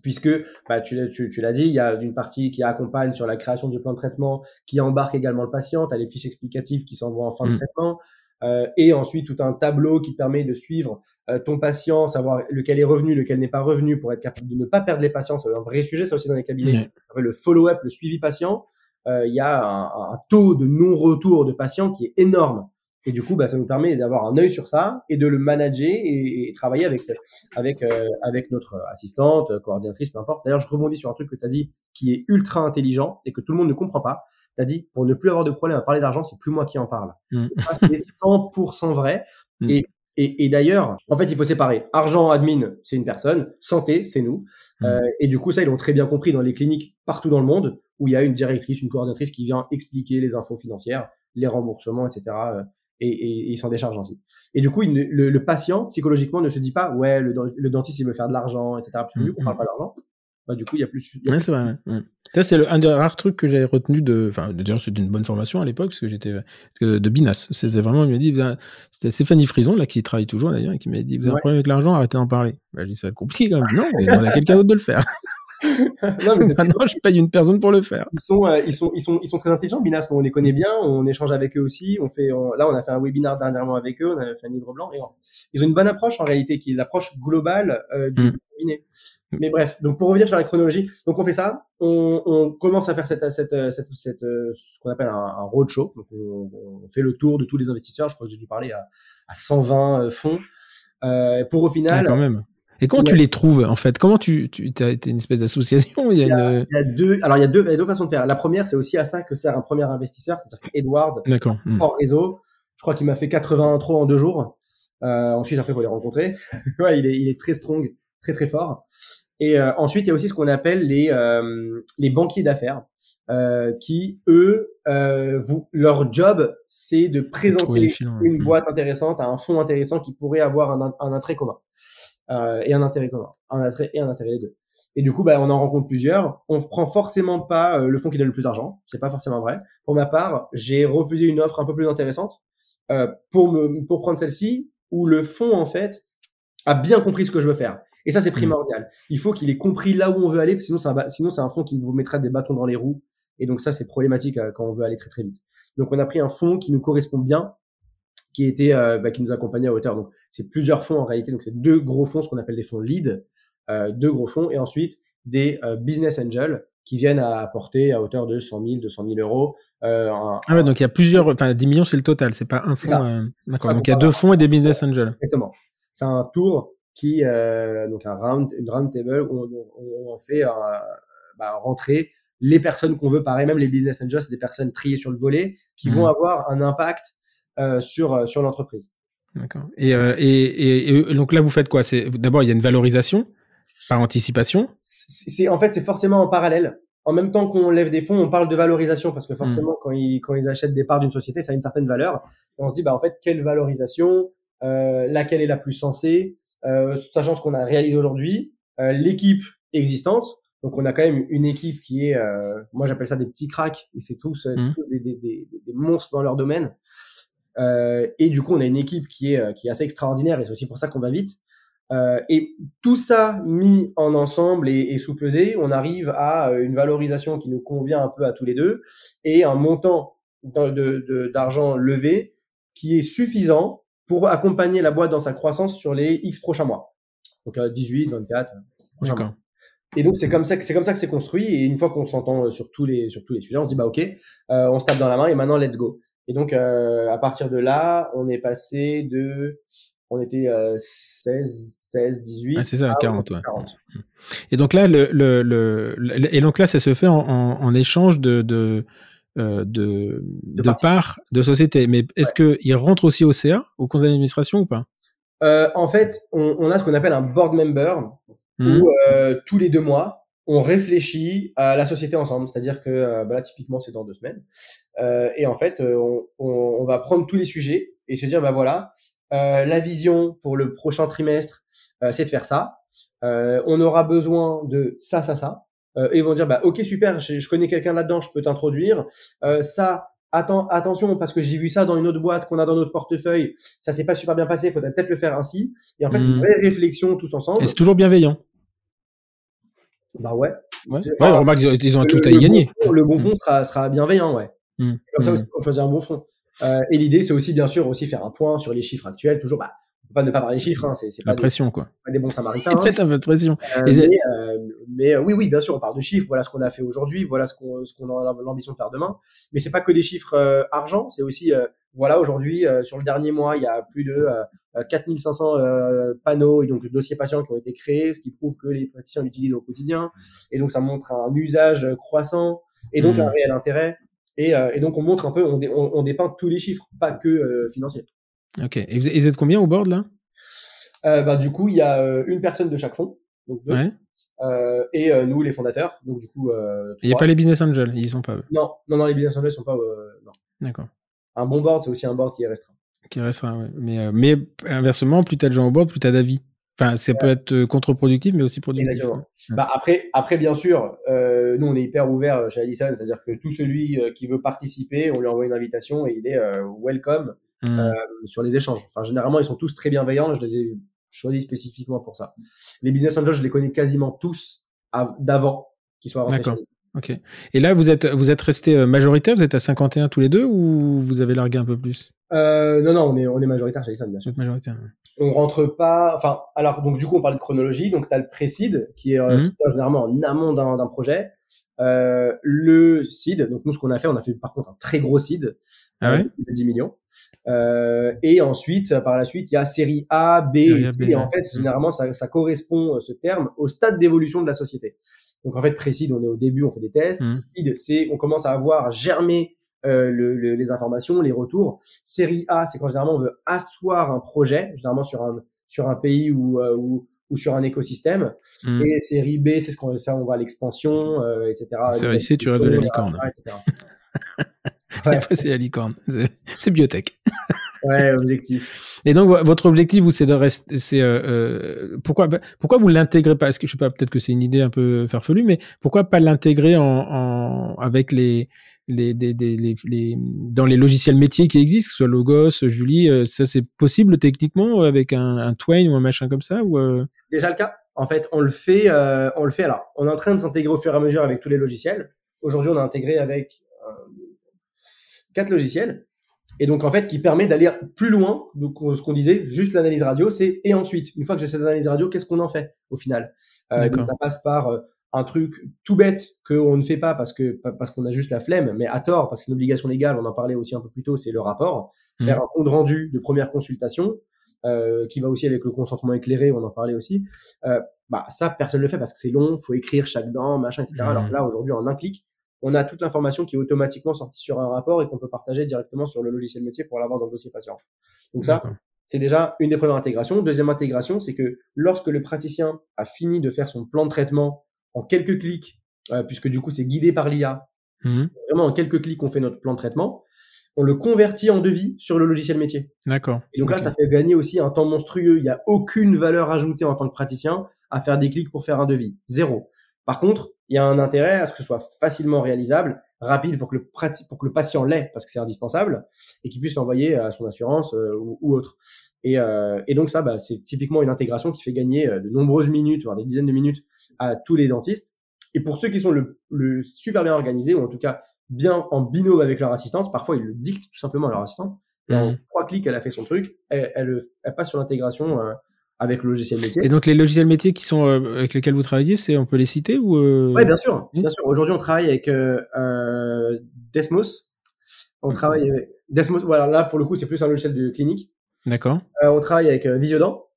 Puisque bah, tu, tu, tu l'as dit, il y a une partie qui accompagne sur la création du plan de traitement, qui embarque également le patient, tu as les fiches explicatives qui s'envoient en fin de Mm. traitement, euh, et ensuite tout un tableau qui permet de suivre euh, ton patient, savoir lequel est revenu, lequel n'est pas revenu, pour être capable de ne pas perdre les patients. C'est un vrai sujet, ça aussi dans les cabinets. Le follow-up, le suivi patient, euh, il y a un, un taux de non-retour de patients qui est énorme. Et du coup, bah, ça nous permet d'avoir un œil sur ça et de le manager et, et travailler avec avec avec notre assistante, coordinatrice, peu importe. D'ailleurs, je rebondis sur un truc que tu as dit qui est ultra intelligent et que tout le monde ne comprend pas. Tu as dit pour ne plus avoir de problème à parler d'argent, c'est plus moi qui en parle. Mm. Ça, c'est 100% vrai. Mm. Et et, et d'ailleurs, en fait, il faut séparer. Argent, admin, c'est une personne. Santé, c'est nous. Mm. Euh, et du coup, ça, ils l'ont très bien compris dans les cliniques partout dans le monde où il y a une directrice, une coordinatrice qui vient expliquer les infos financières, les remboursements, etc. euh, Et, et, et ils s'en déchargent ainsi. Et du coup, il ne- le, le patient, psychologiquement, ne se dit pas, ouais, le, le dentiste, il veut faire de l'argent, etc. Parce que vu qu'on Mm. parle pas d'argent, bah, du coup, il y a plus. y a Ouais, plus- c'est vrai. ouais. Ouais. Ça, c'est un des rares trucs que j'avais retenu de. Enfin, d'ailleurs, c'était une bonne formation à l'époque, parce que j'étais de Binas. C'était vraiment, il m'a dit, c'était Stéphanie Frison, là, qui travaille toujours d'ailleurs, et qui m'a dit, vous avez un problème avec l'argent, arrêtez d'en parler. Bah, j'ai dit, ça va être compliqué quand même. Non, mais on a quelqu'un d'autre de le faire. Non, mais Maintenant, je paye une personne pour le faire. ils sont, euh, ils sont, ils sont, ils sont très intelligents. Binas, on les connaît bien, on échange avec eux aussi. On fait, on- là, on a fait un webinar dernièrement avec eux, on a fait un livre blanc. Et on- ils ont une bonne approche en réalité, qui est l'approche globale euh, du Mm. cabinet. Mais bref, donc pour revenir sur la chronologie, donc on fait ça, on, on commence à faire cette, cette, cette, cette, ce qu'on appelle un, un roadshow. Donc on, on fait le tour de tous les investisseurs. Je crois que j'ai dû parler à, à 120 euh, fonds. Euh, pour au final, quand même. Et comment tu les trouves, en fait? Comment tu, tu as été une espèce d'association? Il y a une. il y a deux, alors il y a deux, il y a deux façons de faire. La première, c'est aussi à ça que sert un premier investisseur, c'est-à-dire qu'Edward. Hmm. fort réseau. Je crois qu'il m'a fait 80 intros en deux jours. Euh, ensuite, après, faut les rencontrer. ouais, il est, il est très strong, très très fort. Et euh, ensuite, il y a aussi ce qu'on appelle les euh, les banquiers d'affaires, euh, qui eux, euh, vous, leur job, c'est de présenter une Hmm. boîte intéressante à un fonds intéressant qui pourrait avoir un, un intérêt commun euh, et un intérêt commun, un attrait et un intérêt les deux. Et du coup, bah, on en rencontre plusieurs. On prend forcément pas euh, le fonds qui donne le plus d'argent. C'est pas forcément vrai. Pour ma part, j'ai refusé une offre un peu plus intéressante euh, pour me pour prendre celle-ci où le fonds en fait a bien compris ce que je veux faire. Et ça, c'est primordial. Il faut qu'il ait compris là où on veut aller, sinon c'est un, sinon c'est un fonds qui vous mettra des bâtons dans les roues. Et donc ça, c'est problématique euh, quand on veut aller très très vite. Donc on a pris un fonds qui nous correspond bien, qui était euh, bah, qui nous accompagnait à hauteur. Donc c'est plusieurs fonds en réalité. Donc c'est deux gros fonds, ce qu'on appelle des fonds lead, euh, deux gros fonds, et ensuite des euh, business angels qui viennent à apporter à hauteur de 100 000, 200 000 euros. Euh, un- Ah ouais, donc il y a plusieurs. Enfin, 10 millions, c'est le total, c'est pas un fonds. euh, D'accord. Donc il y a deux fonds et des business angels. Exactement. C'est un tour qui, euh, donc un round, une round table où on, on, on fait euh, bah, rentrer les personnes qu'on veut, pareil, même les business angels, c'est des personnes triées sur le volet qui Mhm. vont avoir un impact euh, sur, euh, sur l'entreprise. D'accord. Et, euh, et, et, et donc là, vous faites quoi? C'est d'abord il y a une valorisation par anticipation? C'est en fait, c'est forcément en parallèle. En même temps qu'on lève des fonds, on parle de valorisation parce que forcément, quand, ils, quand ils achètent des parts d'une société, ça a une certaine valeur. Et on se dit, bah, en fait, quelle valorisation, euh, laquelle est la plus sensée, euh, sachant ce qu'on a réalisé aujourd'hui, euh, l'équipe existante. Donc, on a quand même une équipe qui est, euh, moi, j'appelle ça des petits cracks, et c'est tous, euh, Mhm. tous des, des, des, des monstres dans leur domaine. Euh, et du coup, on a une équipe qui est, euh, qui est assez extraordinaire, et c'est aussi pour ça qu'on va vite. Euh, et tout ça mis en ensemble et, et sous-pesé, on arrive à une valorisation qui nous convient un peu à tous les deux et un montant d'argent levé qui est suffisant pour accompagner la boîte dans sa croissance sur les X prochains mois. Donc euh, 18, 24 prochains mois. Et donc c'est comme ça que c'est comme ça que c'est construit. Et une fois qu'on s'entend sur tous les sur tous les sujets, on se dit bah ok, euh, on se tape dans la main et maintenant let's go. Et donc euh, à partir de là, on est passé de on était euh, 16, 16, 18. Ah, c'est ça, à 40, ouais. 40. Et donc là, le, le, le, le- et donc là, ça se fait en, en, en échange de de euh, de, de, parts de société. Mais est-ce que il rentre aussi au CA, au conseil d'administration ou pas? Euh, en fait, on, on a ce qu'on appelle un board member Mhm. où tous les deux mois, on réfléchit à la société ensemble. C'est-à-dire que euh, bah là, typiquement, c'est dans deux semaines. Euh, et en fait, euh, on, on, on va prendre tous les sujets et se dire, bah voilà, euh, la vision pour le prochain trimestre, euh, c'est de faire ça. Euh, on aura besoin de ça, ça, ça. euh, et ils vont dire bah ok super, je, je connais quelqu'un là-dedans, je peux t'introduire. Euh, ça, attends, attention parce que j'ai vu ça dans une autre boîte qu'on a dans notre portefeuille, ça s'est pas super bien passé, faudrait peut-être le faire ainsi. Et en fait, c'est une Mhm. vraie réflexion tous ensemble. Et c'est toujours bienveillant. Bah ouais. Ouais, remarque, ils ont, ils ont le- tout à y gagner. le bon fond sera, sera bienveillant, ouais. Mm. C'est comme ça Mm. aussi qu'on choisit un bon fond. Euh, et l'idée, c'est aussi, bien sûr, aussi faire un point sur les chiffres actuels. Toujours, bah, on peut pas ne pas parler chiffres, hein, c'est pas, La des- pression, quoi. pas des bons samaritains. Hein. un peu de pression. Euh, mais, euh, mais, euh, oui, oui, bien sûr, on parle de chiffres. Voilà ce qu'on a fait aujourd'hui. Voilà ce qu'on ce qu'on a l'ambition de faire demain. Mais c'est pas que des chiffres euh, argent. C'est aussi, euh, voilà, aujourd'hui, euh, sur le dernier mois, il y a plus de euh, euh, 4500 euh, panneaux et donc dossiers patients qui ont été créés, ce qui prouve que les praticiens l'utilisent au quotidien. Et donc, ça montre un usage euh, croissant et donc Mhm. un réel intérêt. Et, euh, et donc, on montre un peu, on, dé- on, on dépeint tous les chiffres, pas que euh, financiers. Ok. Et vous, êtes combien au board, là? Euh, bah, du coup, il y a euh, une personne de chaque fonds. Donc deux. Ouais. Euh, et euh, nous les fondateurs donc du coup euh, Il n'y a pas les business angels, ils sont pas, eux? non non non les business angels sont pas euh, non D'accord. Un bon board c'est aussi un board qui est restreint Qui restera, ouais. Mais, euh, mais inversement, plus t'as de gens au board, plus t'as d'avis. Enfin, ça peut être euh, contre-productif, mais aussi productif. Exactement. Ouais. bah après après bien sûr euh, nous on est hyper ouvert chez Allison c'est à dire que tout celui euh, qui veut participer on lui envoie une invitation et il est euh, welcome Mm. euh, sur les échanges enfin généralement ils sont tous très bienveillants je les ai choisis spécifiquement pour ça les business angels je les connais quasiment tous av- d'avant qu'ils soient rentrés D'accord. Ok. Et là, vous êtes, vous êtes resté euh, majoritaire, vous êtes à 51 tous les deux ou vous avez largué un peu plus? Euh, non non on est on est majoritaire chez Allison bien sûr majoritaire. ouais. on rentre pas. Enfin, alors donc du coup on parle de chronologie. Donc tu as le pré-seed qui est euh, Mhm. qui sort généralement en amont d'un projet. Euh, le seed. Donc nous ce qu'on a fait, on a fait par contre un très gros seed Ah ouais? de 10 millions. Et ensuite par la suite il y a série A, B et C. Et en fait Mhm. généralement ça, ça correspond ce terme au stade d'évolution de la société. Donc en fait pré-seed on est au début, on fait des tests. Seed c'est on commence à avoir germé euh, le- le- les informations, les retours. Série A, c'est quand généralement on veut asseoir un projet, généralement sur un sur un pays ou euh, ou, ou sur un écosystème. Mm. Et série B, c'est ce qu'on ça on va à l'expansion, euh, etc. Série C, tu rêves de la licorne. etc. Ouais, après, c'est la licorne. C'est biotech. Ouais, objectif. Et donc, vo- votre objectif, vous, c'est de rester. C'est euh, euh, pourquoi bah, pourquoi vous l'intégrez pas? Est-ce que je sais pas, peut-être que c'est une idée un peu farfelue, mais pourquoi pas l'intégrer en, en avec les les, des- les, les dans les logiciels métiers qui existent, que ce soit Logos, Julie, euh, ça c'est possible techniquement euh, avec un, un Twain ou un machin comme ça ou euh, C'est déjà le cas. En fait, on le fait, on le fait. Alors, on est en train de s'intégrer au fur et à mesure avec tous les logiciels. Aujourd'hui, on a intégré avec euh, quatre logiciels. Et donc, en fait, qui permet d'aller plus loin. Donc, ce qu'on disait, juste l'analyse radio, c'est et ensuite, une fois que j'ai cette analyse radio, qu'est-ce qu'on en fait au final? Euh. Donc, ça passe par euh, un truc tout bête qu'on ne fait pas parce que parce qu'on a juste la flemme, mais à tort parce que c'est une obligation légale. On en parlait aussi un peu plus tôt, c'est le rapport. Faire Mhm. un compte rendu de première consultation. Euh, qui va aussi avec le consentement éclairé, on en parlait aussi. Euh, bah ça, personne ne le fait parce que c'est long, faut écrire chaque dent, machin, etc. Mhm. Alors que là, aujourd'hui, en un clic, on a toute l'information qui est automatiquement sortie sur un rapport et qu'on peut partager directement sur le logiciel métier pour l'avoir dans le dossier patient. Donc ça, c'est déjà une des premières intégrations. Deuxième intégration, c'est que lorsque le praticien a fini de faire son plan de traitement en quelques clics, euh, puisque du coup c'est guidé par l'IA, Mhm. vraiment en quelques clics on fait notre plan de traitement, on le convertit en devis sur le logiciel métier. D'accord. Et donc là, ça fait gagner aussi un temps monstrueux. Il n'y a aucune valeur ajoutée en tant que praticien à faire des clics pour faire un devis. Zéro. Par contre, il y a un intérêt à ce que ce soit facilement réalisable, rapide pour que le, pour que le patient l'ait, parce que c'est indispensable, et qu'il puisse l'envoyer à son assurance euh, ou, ou autre. Et, euh, et donc ça, bah, c'est typiquement une intégration qui fait gagner euh, de nombreuses minutes, voire des dizaines de minutes à tous les dentistes. Et pour ceux qui sont le, le super bien organisés, ou en tout cas bien en binôme avec leur assistante, parfois ils le dictent tout simplement à leur assistante. En Mhm. trois clics, elle a fait son truc, elle, elle, elle passe sur l'intégration euh, avec le logiciel métier. Et donc les logiciels métiers qui sont euh, avec lesquels vous travaillez, c'est on peut les citer ou euh, Ouais, bien sûr, Mhm. bien sûr. Aujourd'hui, on travaille avec euh, Desmos. On travaille avec Desmos. Voilà, là pour le coup, c'est plus un logiciel de clinique. D'accord. On travaille avec Visiodent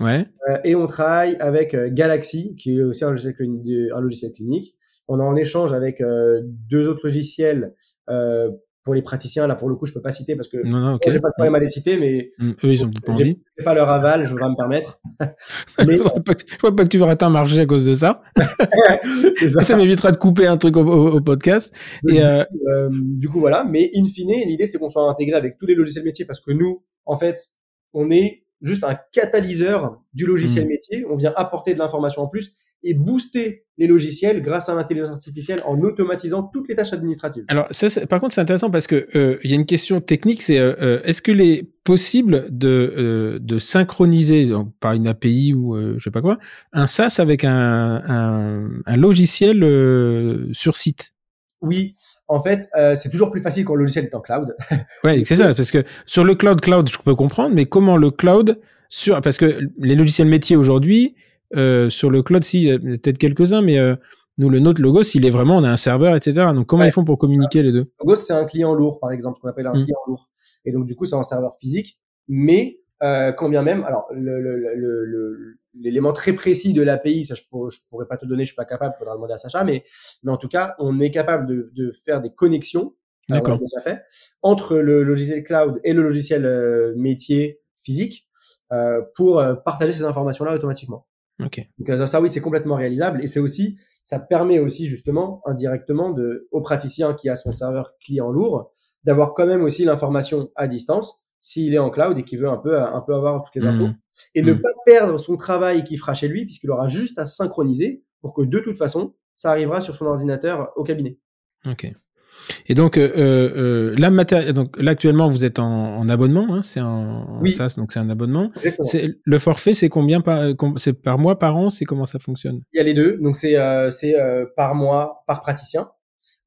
Ouais. et on travaille avec Galaxy, qui est aussi un logiciel, un logiciel clinique. On est en échange avec deux autres logiciels pour les praticiens. Là, pour le coup, je peux pas citer parce que Non non. J'ai pas de problème à les citer, mais Mm. Eux ils ont pas envie. pas leur aval, je vais pas me permettre. Je mais vois pas que tu vas rater un marché à cause de ça. ça. Ça m'évitera de couper un truc au, podcast. Donc, Et du, euh, coup, euh, du coup, voilà. Mais in fine, l'idée, c'est qu'on soit intégré avec tous les logiciels métiers parce que nous, en fait, on est juste un catalyseur du logiciel Mhm. métier. On vient apporter de l'information en plus et booster les logiciels grâce à l'intelligence artificielle en automatisant toutes les tâches administratives. Alors, ça, par contre, c'est intéressant parce que euh, il y a une question technique, c'est euh, euh, est-ce qu'il est possible de, euh, de synchroniser donc, par une API ou je sais pas quoi un SaaS avec un, un, un logiciel sur site? Oui, en fait, euh, c'est toujours plus facile quand le logiciel est en cloud. Ouais, c'est ça, parce que sur le cloud, cloud, je peux comprendre, mais comment le cloud sur parce que les logiciels métiers aujourd'hui euh, sur le cloud, si il y a peut-être quelques-uns, mais euh, nous le nôtre Logos, il est vraiment on a un serveur, etc. Donc comment Ouais, ils font pour communiquer les deux? Logos, c'est un client lourd, par exemple, ce qu'on appelle un Mm. client lourd. Et donc, du coup, c'est un serveur physique, mais euh, quand bien même, alors, le- le- le- le- le- l'élément très précis de l'API, ça, je, pour- je pourrais pas te donner, je suis pas capable, il faudra demander à Sacha, mais, mais en tout cas, on est capable de, de faire des connexions, on D'accord. fait, entre le logiciel cloud et le logiciel euh, métier physique euh, pour euh, partager ces informations-là automatiquement. Ok. Donc euh, ça, ça, oui, c'est complètement réalisable et c'est aussi, ça permet aussi justement indirectement de, au praticien qui a son serveur client lourd d'avoir quand même aussi l'information à distance s'il est en cloud et qu'il veut un peu, un peu avoir toutes les infos Mhm. et ne Mhm. pas perdre son travail qu'il fera chez lui puisqu'il aura juste à synchroniser pour que de toute façon, ça arrivera sur son ordinateur au cabinet. Ok. Et donc, euh, euh, là, maté- donc là, actuellement, vous êtes en, en abonnement, hein, c'est en, Oui. SaaS, donc c'est un abonnement. C'est le forfait, c'est combien par, euh, com- c'est par mois, par an, c'est comment ça fonctionne? Il y a les deux, donc c'est euh, c'est euh, par mois, par praticien.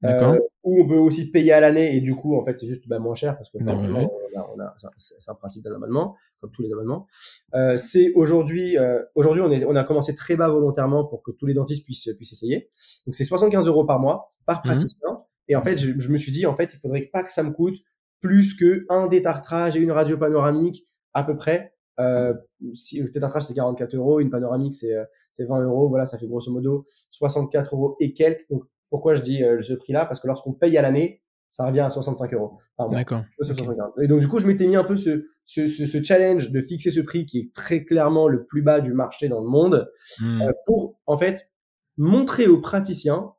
Euh, ou on peut aussi payer à l'année et du coup en fait c'est juste bah, moins cher parce que forcément ouais. on a, on a- c'est un- principe d'un abonnement comme tous les abonnements. Euh, c'est aujourd'hui euh, aujourd'hui on est on a commencé très bas volontairement pour que tous les dentistes puissent puissent essayer. Donc c'est 75 euros par mois par Mhm. praticien et en fait je, je me suis dit en fait il faudrait pas que ça me coûte plus que un détartrage et une radio panoramique à peu près. Euh, si le détartrage c'est 44 euros, une panoramique c'est euh, c'est 20 euros, voilà ça fait grosso modo 64 euros et quelques. Donc pourquoi je dis euh, ce prix-là Parce que lorsqu'on paye à l'année, ça revient à 65 euros par mois. D'accord. C'est Ok. 65. Et donc du coup, je m'étais mis un peu ce, ce, ce, ce challenge de fixer ce prix qui est très clairement le plus bas du marché dans le monde Hmm. euh, pour en fait montrer aux praticiens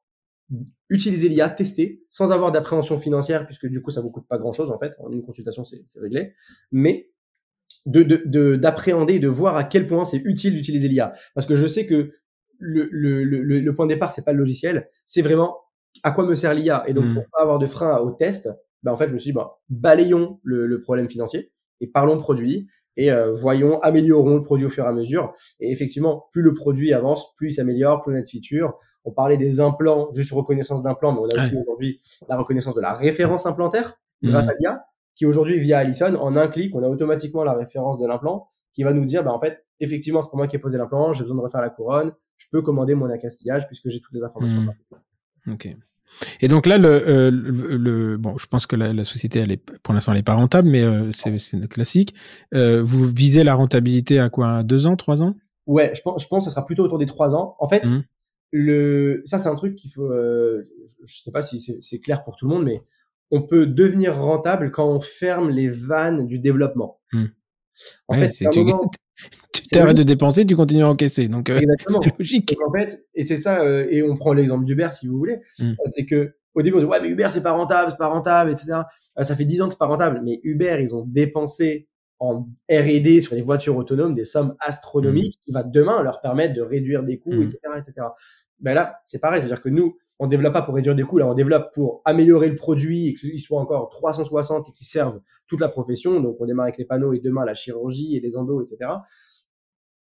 utiliser l'IA, tester sans avoir d'appréhension financière puisque du coup ça vous coûte pas grand chose en fait en une consultation c'est réglé mais de de- de- d'appréhender et de voir à quel point c'est utile d'utiliser l'IA parce que je sais que le, le, le, le- point de départ c'est pas le logiciel c'est vraiment à quoi me sert l'IA et donc Mm. pour pas avoir de frein au test ben en fait je me suis dit bah, balayons le, le problème financier et parlons produit et euh, voyons améliorons le produit au fur et à mesure et effectivement plus le produit avance plus il s'améliore plus on a de features on parlait des implants juste reconnaissance d'implants mais on a aussi aujourd'hui la reconnaissance de la référence implantaire Mhm. grâce à l'IA qui aujourd'hui via Allison en un clic on a automatiquement la référence de l'implant qui va nous dire bah en fait effectivement c'est pas moi qui ai posé l'implant j'ai besoin de refaire la couronne je peux commander mon accastillage puisque j'ai toutes les informations Mhm. Ok. Et donc là, le, euh, le, le- bon, je pense que la, la société, elle est, pour l'instant, elle est pas rentable, mais euh, c'est classique. Euh, vous visez la rentabilité à quoi? À Deux ans, trois ans? Ouais, je pense, je pense que ça sera plutôt autour des trois ans. En fait, Mhm. le, ça c'est un truc qu'il faut, euh, je, je sais pas si c'est clair pour tout le monde, mais on peut devenir rentable quand on ferme les vannes du développement. Mhm. En Ouais, fait, c'est- un moment, tu t'arrêtes de dépenser, tu continues à encaisser. Donc, euh, exactement. c'est logique. Donc en fait, et c'est ça, euh, et on prend l'exemple d'Uber si vous voulez, Mm. euh, c'est que au début on se dit ouais mais Uber c'est pas rentable, c'est pas rentable, etc. Euh, ça fait 10 ans que c'est pas rentable, mais Uber ils ont dépensé en R&D sur les voitures autonomes des sommes astronomiques qui va demain leur permettre de réduire des coûts, Mm. etc., etc. Ben là c'est pareil, c'est-à-dire que nous on développe pas pour réduire des coûts, là on développe pour améliorer le produit et qu'il soit encore 360 et qu'il serve toute la profession. Donc on démarre avec les panneaux et demain la chirurgie et les endos, etc.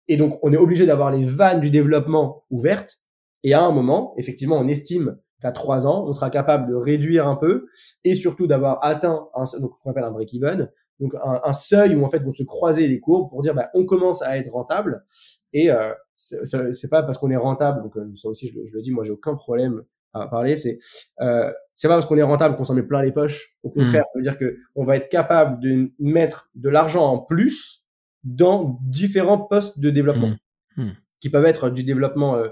Et donc, on est obligé d'avoir les vannes du développement ouvertes. Et à un moment, effectivement, on estime qu'à trois ans, on sera capable de réduire un peu et surtout d'avoir atteint un, donc, ce qu'on appelle un break-even. Donc, un, un seuil où, en fait, vont se croiser les courbes pour dire, bah, on commence à être rentable. Et, euh, c'est pas parce qu'on est rentable. Donc, euh, ça aussi, je, je le dis, moi, j'ai aucun problème à parler. C'est, euh, c'est pas parce qu'on est rentable qu'on s'en met plein les poches. Au contraire, ça veut dire que on va être capable de mettre de l'argent en plus dans différents postes de développement Mm. Mm. qui peuvent être du développement euh,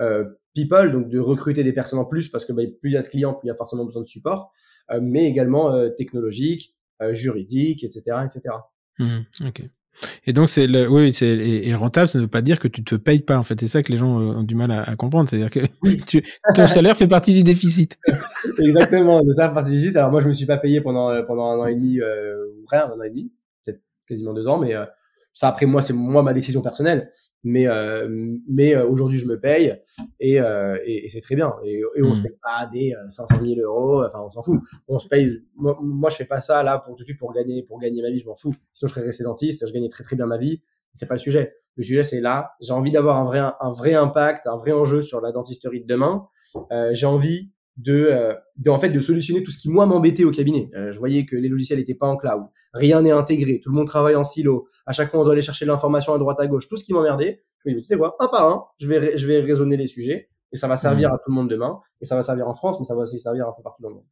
euh, people, donc de recruter des personnes en plus parce que bah, plus il y a de clients, plus il y a forcément besoin de support, euh, mais également technologique, juridique, etc., etc. Ok. Et donc c'est le, oui, c'est et, et rentable, ça ne veut pas dire que tu te payes pas. En fait, c'est ça que les gens euh, ont du mal à, à comprendre. C'est-à-dire que tu, ton salaire fait partie du déficit. Exactement, de ça faire visite. Alors moi, je me suis pas payé pendant euh, pendant un an et demi euh, ou rien, un an et demi, peut-être quasiment deux ans, mais euh, ça après moi c'est moi ma décision personnelle mais euh, mais euh, aujourd'hui je me paye et, euh, et, et c'est très bien. Et, et on se Mm. paye pas des euh, 500 000 euros enfin on s'en fout. On se paye moi, moi je fais pas ça là pour tout de suite pour gagner pour gagner ma vie je m'en fous. Sinon je serais resté dentiste je gagnais très très bien ma vie. C'est pas le sujet. Le sujet c'est là j'ai envie d'avoir un vrai un vrai impact un vrai enjeu sur la dentisterie de demain. Euh, j'ai envie de, euh, de en fait de solutionner tout ce qui moi m'embêtait au cabinet. Euh, je voyais que les logiciels étaient pas en cloud. Rien n'est intégré. Tout le monde travaille en silo. À chaque fois on doit aller chercher l'information à droite à gauche. Tout ce qui m'emmerdait je me dis tu sais quoi un par un je vais je vais raisonner les sujets et ça va servir à tout le monde demain et ça va servir en France mais ça va aussi servir un peu partout dans le monde.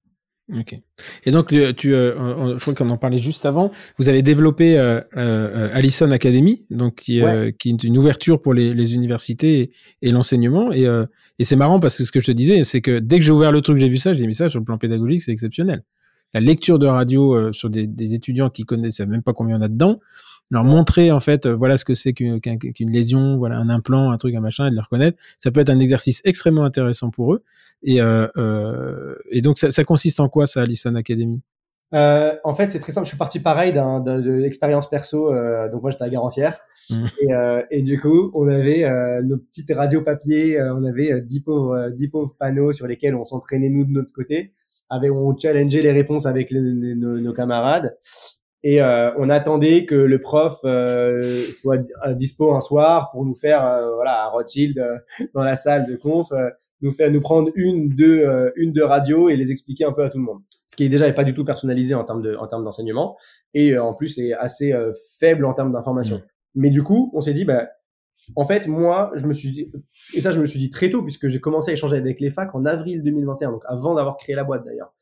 Ok. Et donc, tu, euh, on- je crois qu'on en parlait juste avant. Vous avez développé euh, euh, Allison Academy, donc qui, euh, qui est une ouverture pour les, les universités et, et l'enseignement. Et, euh, et c'est marrant parce que ce que je te disais, c'est que dès que j'ai ouvert le truc, j'ai vu ça, j'ai dit mais ça sur le plan pédagogique, c'est exceptionnel. La lecture de radio euh, sur des, des étudiants qui connaissent même pas combien en a dedans, leur montrer en fait euh, voilà ce que c'est qu'une qu'un- qu'une lésion, voilà un implant, un truc, un machin, et de le reconnaître, ça peut être un exercice extrêmement intéressant pour eux. Et, euh, euh, et donc ça, ça consiste en quoi ça, Allison Academy? Euh, en fait, c'est très simple. Je suis parti pareil d'un, d'un- de l'expérience perso. donc moi, j'étais à Garancière. Mhm. Et, euh, et du coup, on avait euh, nos petites radios papier. euh, on avait euh, dix pauvres, euh, dix pauvres panneaux sur lesquels on s'entraînait nous de notre côté. Avec, on challengeait les réponses avec les- les- nos, nos camarades. Et euh, on attendait que le prof euh, soit di- dispo un soir pour nous faire, euh, voilà, à Rothschild euh, dans la salle de conf, euh, nous faire nous prendre une, deux, euh, une, deux radios et les expliquer un peu à tout le monde ce qui déjà est pas du tout personnalisé en termes de en termes d'enseignement et euh, en plus est assez euh, faible en termes d'information. Mais du coup, on s'est dit bah en fait moi je me suis dit et ça je me suis dit très tôt puisque j'ai commencé à échanger avec les facs en avril 2021 donc avant d'avoir créé la boîte d'ailleurs.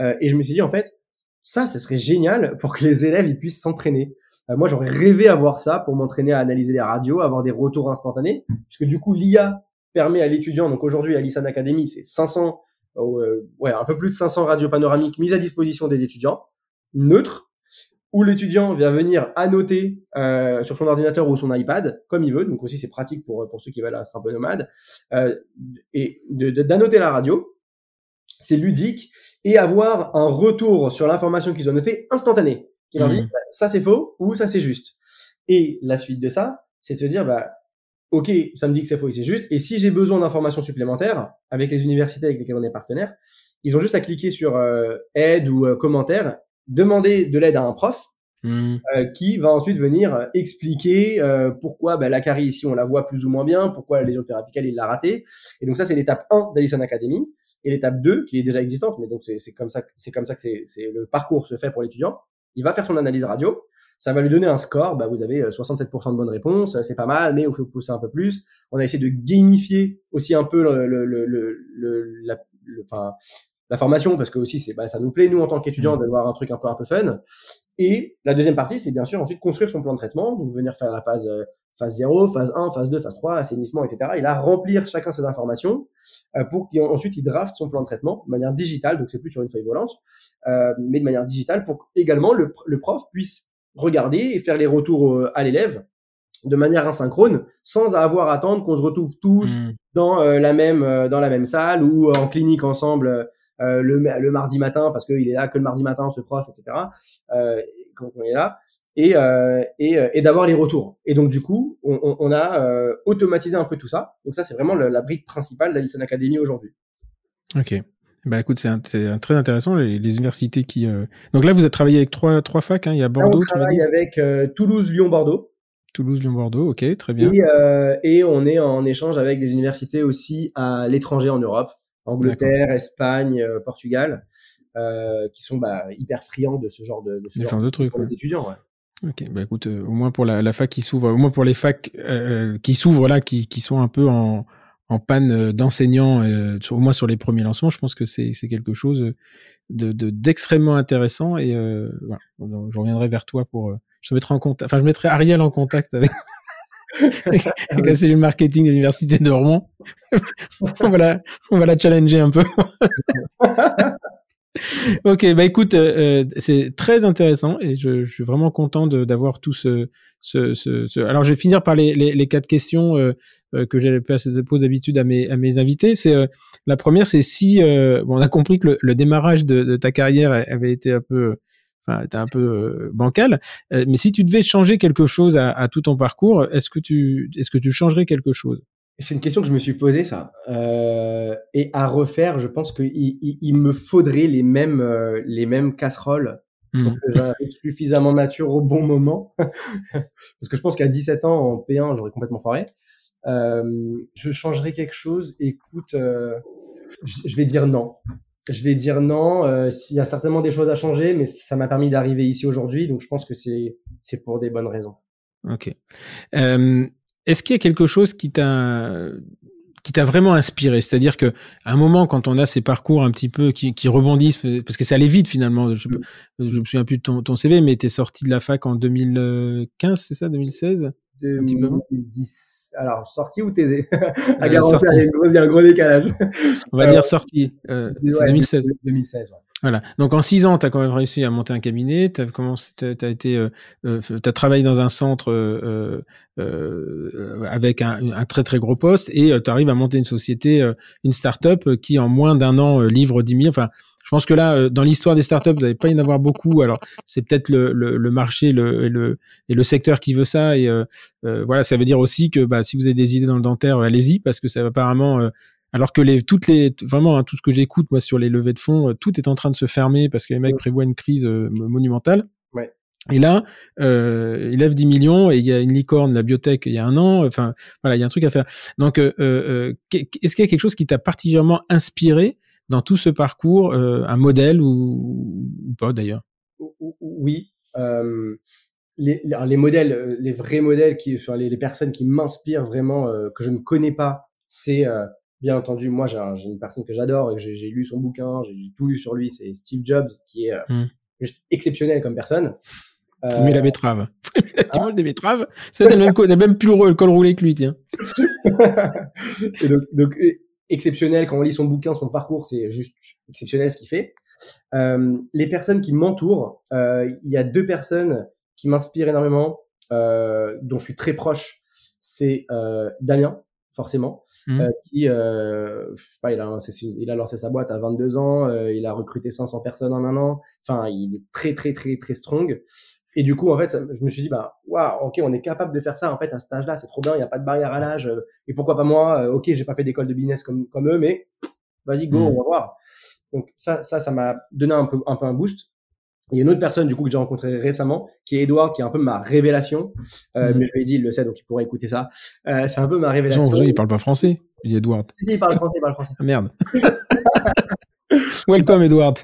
Euh, et je me suis dit en fait ça ce serait génial pour que les élèves ils puissent s'entraîner. Euh, moi j'aurais rêvé avoir ça pour m'entraîner à analyser les radios, avoir des retours instantanés puisque du coup l'IA permet à l'étudiant donc aujourd'hui à l'ISAN Academy c'est 500 euh, ouais, un peu plus de 500 radios panoramiques mises à disposition des étudiants, neutres, où l'étudiant vient venir annoter euh, sur son ordinateur ou son iPad, comme il veut. Donc aussi, c'est pratique pour, pour ceux qui veulent être un peu nomades. Euh, et de- de- d'annoter la radio, c'est ludique, et avoir un retour sur l'information qu'ils ont notée instantané, qui leur dit, Mhm. bah, ça c'est faux ou ça c'est juste. Et la suite de ça, c'est de se dire, bah, ok, ça me dit que c'est faux et c'est juste. Et si j'ai besoin d'informations supplémentaires avec les universités avec lesquelles on est partenaire, ils ont juste à cliquer sur euh, aide ou euh, commentaire, demander de l'aide à un prof Mhm. euh, qui va ensuite venir euh, expliquer euh, pourquoi bah, la carie ici on la voit plus ou moins bien, pourquoi la lésion thérapicale il l'a ratée. Et donc ça c'est l'étape 1 d'Allison Academy et l'étape 2 qui est déjà existante, mais donc c'est c'est comme ça c'est comme ça que c'est c'est le parcours se fait pour l'étudiant. Il va faire son analyse radio, ça va lui donner un score. Bah vous avez euh, 67% de bonnes réponses, euh, c'est pas mal, mais il faut pousser un peu plus. On a essayé de gamifier aussi un peu le, le, le, le, le- la, le- enfin, la formation parce que aussi c'est bah, ça nous plaît nous en tant qu'étudiants Mm. d'avoir un truc un peu un peu fun. Et la deuxième partie, c'est bien sûr ensuite construire son plan de traitement, donc venir faire la phase euh, phase 0, phase 1, phase 2, phase 3, assainissement, etc. Et là, remplir chacun ses informations euh, pour qu'ensuite il draft son plan de traitement de manière digitale, donc c'est plus sur une feuille volante, euh, mais de manière digitale pour que également le, le prof puisse regarder et faire les retours euh, à l'élève de manière asynchrone, sans avoir à attendre qu'on se retrouve tous Mhm. dans euh, la même euh, dans la même salle ou en clinique ensemble euh, le, le mardi matin parce qu'il est là que le mardi matin ce prof etc euh, quand on est là et euh, et, et d'avoir les retours et donc du coup on, on, on a automatisé un peu tout ça donc ça c'est vraiment le- la brique principale d'Allison Academy aujourd'hui Ok. Bah écoute, c'est très intéressant les, les universités qui. Donc là, vous avez travaillé avec trois trois facs. Hein. Il y a Là, Bordeaux, on m'as dit, travaille avec Toulouse Lyon Bordeaux Toulouse, Lyon, Bordeaux. Ok, très bien. et, euh, et on est en échange avec des universités aussi à l'étranger en Europe Angleterre Espagne euh, Portugal euh, qui sont bah, hyper friands de ce genre de, de ce genre de trucs. pour ouais. les étudiants ouais. Ok, bah écoute, euh, au moins pour la, la fac qui s'ouvre, au moins pour les facs euh, qui s'ouvrent là, qui, qui sont un peu en, en panne d'enseignants, euh, au moins sur les premiers lancements, je pense que c'est quelque chose de de- d'extrêmement intéressant et voilà, je reviendrai vers toi pour, je te mettrai en contact, enfin je mettrai Ariel en contact avec, avec, la marketing de l'université de Rouen. on va la, on va la challenger un peu. ok, bah écoute, euh, euh, c'est très intéressant et je, je suis vraiment content d'avoir tout ce, ce, ce, ce- Alors, je vais finir par les, les, les quatre questions euh, euh, que j'ai pose d'habitude à mes, à mes invités. C'est euh, la première, c'est si euh, bon, on a compris que le, le démarrage de, de ta carrière avait été un peu enfin, t'es un peu bancal. mais si tu devais changer quelque chose à, à tout ton parcours, est-ce que tu, est-ce que tu changerais quelque chose? C'est une question que je me suis posée, ça. Euh, et à refaire, je pense qu'il il, il me faudrait les mêmes, euh, les mêmes casseroles pour hmm. que j'arrive suffisamment mature au bon moment. Parce que je pense qu'à 17 ans, en P1, j'aurais complètement foiré. Euh, je changerais quelque chose. Écoute, euh, je vais dire non. Je vais dire non. Euh, S'il y a certainement des choses à changer, mais ça m'a permis d'arriver ici aujourd'hui. Donc je pense que c'est c'est pour des bonnes raisons. Ok. Euh, est-ce qu'il y a quelque chose qui t'a qui t'a vraiment inspiré? C'est-à-dire que à un moment, quand on a ces parcours un petit peu qui, qui rebondissent, parce que ça allait vite finalement. Je, je me souviens plus de ton, ton CV, mais t'es sorti de la fac en 2015, c'est ça, 2016 2010. Alors, sorti ou taisé À euh, garantir, il y a un gros décalage. On va dire sorti. Euh, c'est 2016. 2016, ouais. Voilà. Donc en six ans, tu as quand même réussi à monter un cabinet. Tu as commencé, as été, euh, euh as travaillé dans un centre euh, euh, avec un, un, très très gros poste et tu arrives à monter une société, une start-up qui en moins d'un an livre 10 000. Enfin, je pense que là, dans l'histoire des startups, vous n'allez pas y en avoir beaucoup. Alors, c'est peut-être le, le, le, marché le, et, le, et le secteur qui veut ça. Et voilà, ça veut dire aussi que bah, si vous avez des idées dans le dentaire, allez-y parce que ça va apparemment alors que les, toutes les, vraiment, hein, tout ce que j'écoute, moi, sur les levées de fonds, euh, tout est en train de se fermer parce que les mecs prévoient une crise euh, monumentale. Ouais. Et là, euh, il lève 10 millions et il y a une licorne, la biotech, il y a un an. Enfin, voilà, il y a un truc à faire. Donc, euh, euh, est-ce qu'il y a quelque chose qui t'a particulièrement inspiré dans tout ce parcours, un modèle ou, ou pas d'ailleurs? Oui. Les, les, modèles, les vrais modèles, qui, enfin, les, les personnes qui m'inspirent vraiment, que je ne connais pas, c'est Bien entendu, moi, j'ai une personne que j'adore et que j'ai lu son bouquin, j'ai tout lu sur lui, c'est Steve Jobs, qui est euh, hmm. juste exceptionnel comme personne. Euh... la betterave. tu ah. manges des betteraves, c'est le même, même plus le col roulé que lui, tiens. et donc, donc, exceptionnel, quand on lit son bouquin, son parcours, c'est juste exceptionnel ce qu'il fait. Euh, les personnes qui m'entourent, euh, il y a deux personnes qui m'inspirent énormément, euh, dont je suis très proche. C'est Damien, forcément, mmh. euh, qui, euh, il, a lancé, il a lancé sa boîte à 22 ans, euh, il a recruté 500 personnes en un an, enfin, il est très, très, très, très strong. Et du coup, en fait, je me suis dit, bah, waouh, ok, on est capable de faire ça, en fait, à cet âge-là, c'est trop bien, il n'y a pas de barrière à l'âge, et pourquoi pas moi, ok, j'ai pas fait d'école de business comme, comme eux, mais vas-y, go, mmh. on va voir. Donc ça, ça, ça m'a donné un peu, un peu un boost. Il y a une autre personne du coup que j'ai rencontré récemment, qui est Edouard, qui est un peu ma révélation. Euh, mhm. Mais je lui ai dit, il le sait, donc il pourra écouter ça. Euh, c'est un peu ma révélation. Non, il parle pas français. Il est Edouard. Si, si, il parle français, il parle français. Ah, merde. Welcome, Edouard.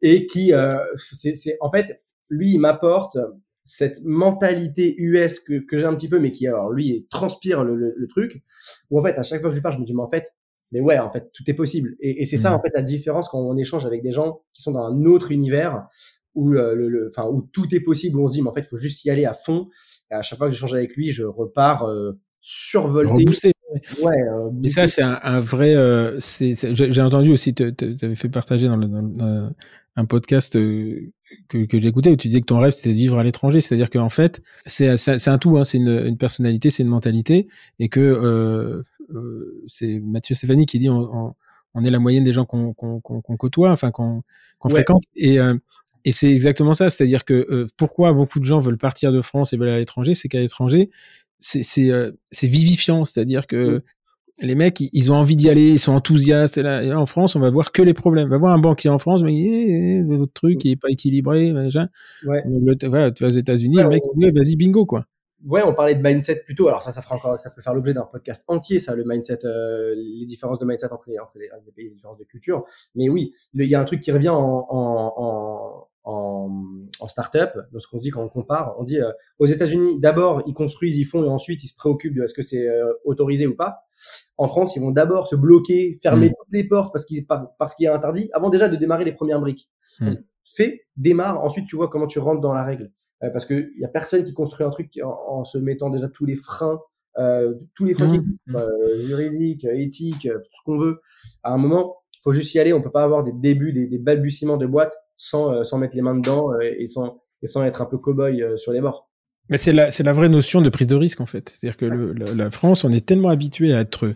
Et qui, euh, c'est, en fait, lui, il m'apporte cette mentalité US que, que j'ai un petit peu, mais qui, alors, lui, transpire le, le, le, truc. Où en fait, à chaque fois que je lui parle, je me dis, mais en fait, mais ouais, en fait, tout est possible. Et, et c'est ça, mm. en fait, la différence quand on échange avec des gens qui sont dans un autre univers où, euh, le, enfin, où tout est possible, où on se dit, mais en fait, il faut juste y aller à fond. Et à chaque fois que j'écge avec lui, je repars euh, survolté. Ouais, euh, Mais ça, c'est un, un, vrai. Euh, j'ai entendu aussi, tu avais fait partager dans, le, dans un podcast que, que j'ai écouté où tu disais que ton rêve c'était de vivre à l'étranger. C'est-à-dire qu'en fait, c'est un tout, hein, c'est une, une, personnalité, c'est une mentalité, et que euh, euh, c'est Mathieu Stéphanie qui dit on, on, est la moyenne des gens qu'on côtoie, enfin qu'on fréquente. Et, euh, et c'est exactement ça. C'est-à-dire que euh, pourquoi beaucoup de gens veulent partir de France et veulent aller à l'étranger, c'est qu'à l'étranger, c'est vivifiant. C'est-à-dire que les mecs, ils, ont envie d'y aller, ils sont enthousiastes. Et là, en France, on va voir que les problèmes. On va voir un banquier en France, mais eh, votre eh, truc il est pas équilibré, déjà. Ouais. tu vas aux États-Unis, le mec, vas-y, bingo, quoi ouais, on parlait de mindset plutôt. Alors ça, ça fera encore, ça peut faire l'objet d'un podcast entier, ça, le mindset, euh, les différences de mindset entre les, entre les, pays, les différences de culture. Mais oui, il y a un truc qui revient en, en, en, en, en startup. Lorsqu'on dit quand on compare, on dit euh, aux États-Unis, d'abord ils construisent, ils font, et ensuite ils se préoccupent de est-ce que c'est euh, autorisé ou pas. En France, ils vont d'abord se bloquer, fermer mmh. toutes les portes parce qu'il parce qu'il y a interdit, avant déjà de démarrer les premières briques. Mmh. Fais, démarre, ensuite tu vois comment tu rentres dans la règle. Euh, parce qu'il y a personne qui construit un truc en, se mettant déjà tous les freins, euh, tous les freins mmh. euh, juridiques, éthiques, tout ce qu'on veut. À un moment, faut juste y aller. On peut pas avoir des débuts, des, des balbutiements de boîte sans, sans mettre les mains dedans et sans, et sans être un peu cow-boy sur les bords. Mais c'est la, la vraie notion de prise de risque en fait. C'est-à-dire que le, la, France, on est tellement habitué à être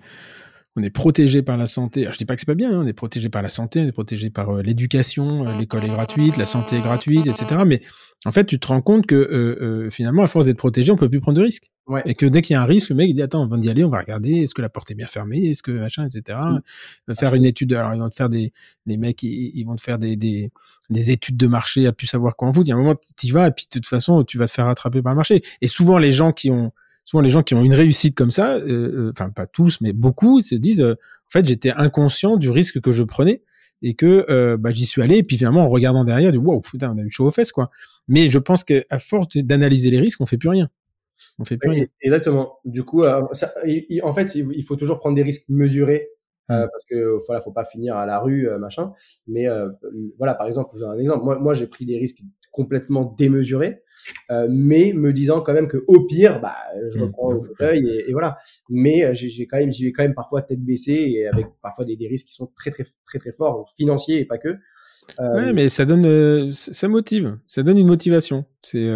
on est protégé par la santé. Alors, je dis pas que c'est pas bien, hein, on est protégé par la santé, on est protégé par euh, l'éducation, euh, l'école est gratuite, la santé est gratuite, etc. Mais en fait, tu te rends compte que euh, finalement, à force d'être protégé, on peut plus prendre de risques. Ouais. Et que dès qu'il y a un risque, le mec il dit attends, avant d'y aller, on va regarder, est-ce que la porte est bien fermée, est-ce que machin, etc. Mm. Va faire une étude. Alors ils vont te faire des, les mecs, ils, ils vont te faire des, des, des études de marché à plus savoir quoi en foutre. Il y a un moment, tu y vas et puis de toute façon, tu vas te faire rattraper par le marché. Et souvent, les gens qui ont souvent les gens qui ont une réussite comme ça, euh, euh, enfin pas tous, mais beaucoup se disent, euh, en fait, j'étais inconscient du risque que je prenais et que bah, j'y suis allé. Et puis finalement, en regardant derrière, du wow, putain, on a eu chaud aux fesses, quoi. Mais je pense qu'à force d'analyser les risques, on fait plus rien. On fait plus rien. Exactement. Du coup, ça, en fait, il faut toujours prendre des risques mesurés. Euh, parce que voilà, faut pas finir à la rue, machin. Mais voilà, par exemple, je donne un exemple. Moi, moi j'ai pris des risques complètement démesuré, euh, mais me disant quand même que au pire, bah, je mmh, reprends le fauteuil et, et, voilà. Mais euh, j'ai quand même, j'y vais quand même parfois tête baissée et avec parfois des, des, risques qui sont très très très très forts, financiers et pas que. Euh, ouais, mais ça donne, euh, ça motive, ça donne une motivation. C'est,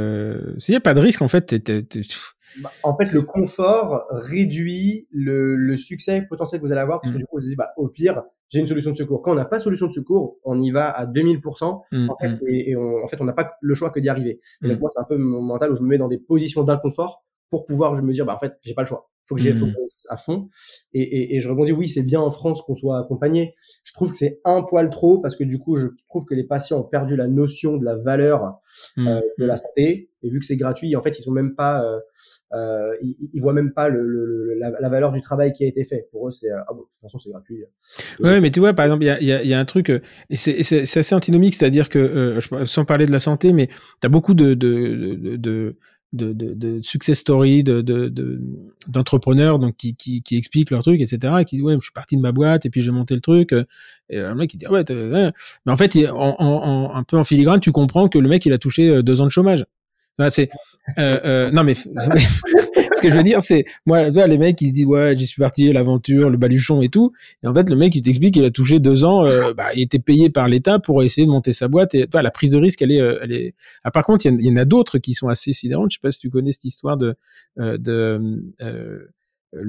s'il n'y a pas de risque, en fait, en fait, le confort réduit le, le, succès potentiel que vous allez avoir parce que mmh. du coup, vous dites, bah, au pire, j'ai une solution de secours. Quand on n'a pas de solution de secours, on y va à 2000%. Mmh, en fait, mmh. et, on, en fait, on n'a pas le choix que d'y arriver. Et donc, moi, c'est un peu mon mental où je me mets dans des positions d'inconfort pour pouvoir je me dire, bah, en fait, j'ai pas le choix. Faut que j'y mmh. à fond. Et, et, et, je rebondis, oui, c'est bien en France qu'on soit accompagné. Je trouve que c'est un poil trop parce que du coup, je trouve que les patients ont perdu la notion de la valeur mmh. euh, de la santé. Et vu que c'est gratuit, en fait, ils sont même pas, euh, euh, ils, ils, voient même pas le, le, la, la, valeur du travail qui a été fait. Pour eux, c'est, ah bon, de toute façon, c'est gratuit. Ouais, mais tu vois, par exemple, il y a, y, a, y a, un truc, et c'est assez antinomique, c'est-à-dire que, sans parler de la santé, mais tu as beaucoup de, de, de, de de, de, de success story de, d'entrepreneurs donc qui, qui, qui expliquent leur truc etc et qui disent ouais je suis parti de ma boîte et puis j'ai monté le truc et le mec il dit ouais, mais en fait en, en, un peu en filigrane tu comprends que le mec il a touché euh, deux ans de chômage c'est euh, euh, non mais ce que je veux dire c'est moi tu vois, les mecs ils se disent ouais j'y suis parti l'aventure le baluchon et tout. Et en fait le mec il t'explique qu'il a touché deux ans euh, bah, il était payé par l'État pour essayer de monter sa boîte. Et toi la prise de risque elle est euh, elle est ah, par contre il y, en a d'autres qui sont assez sidérantes je sais pas si tu connais cette histoire de euh, de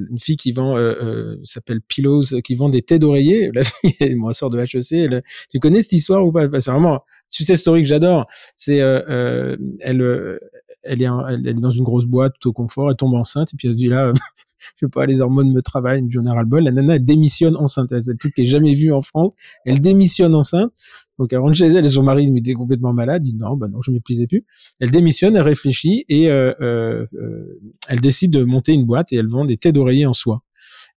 une fille qui vend euh, s'appelle Pillows qui vend des têtes d'oreiller la fille moi sort de HEC elle, tu connais cette histoire ou pas? C'est vraiment success story que j'adore c'est euh, elle elle est, elle, est dans une grosse boîte, tout au confort, elle tombe enceinte, et puis elle dit là, je sais pas, les hormones me travaillent, une journée ras-le-bol. La nana, elle démissionne enceinte. C'est le truc qui est jamais vu en France. Elle démissionne enceinte. Donc, elle rentre chez elle et son mari me dit complètement malade. Il dit non, bah non, je m'épuisais plus. Elle démissionne, elle réfléchit et euh, euh, euh, elle décide de monter une boîte et elle vend des têtes d'oreiller en soie.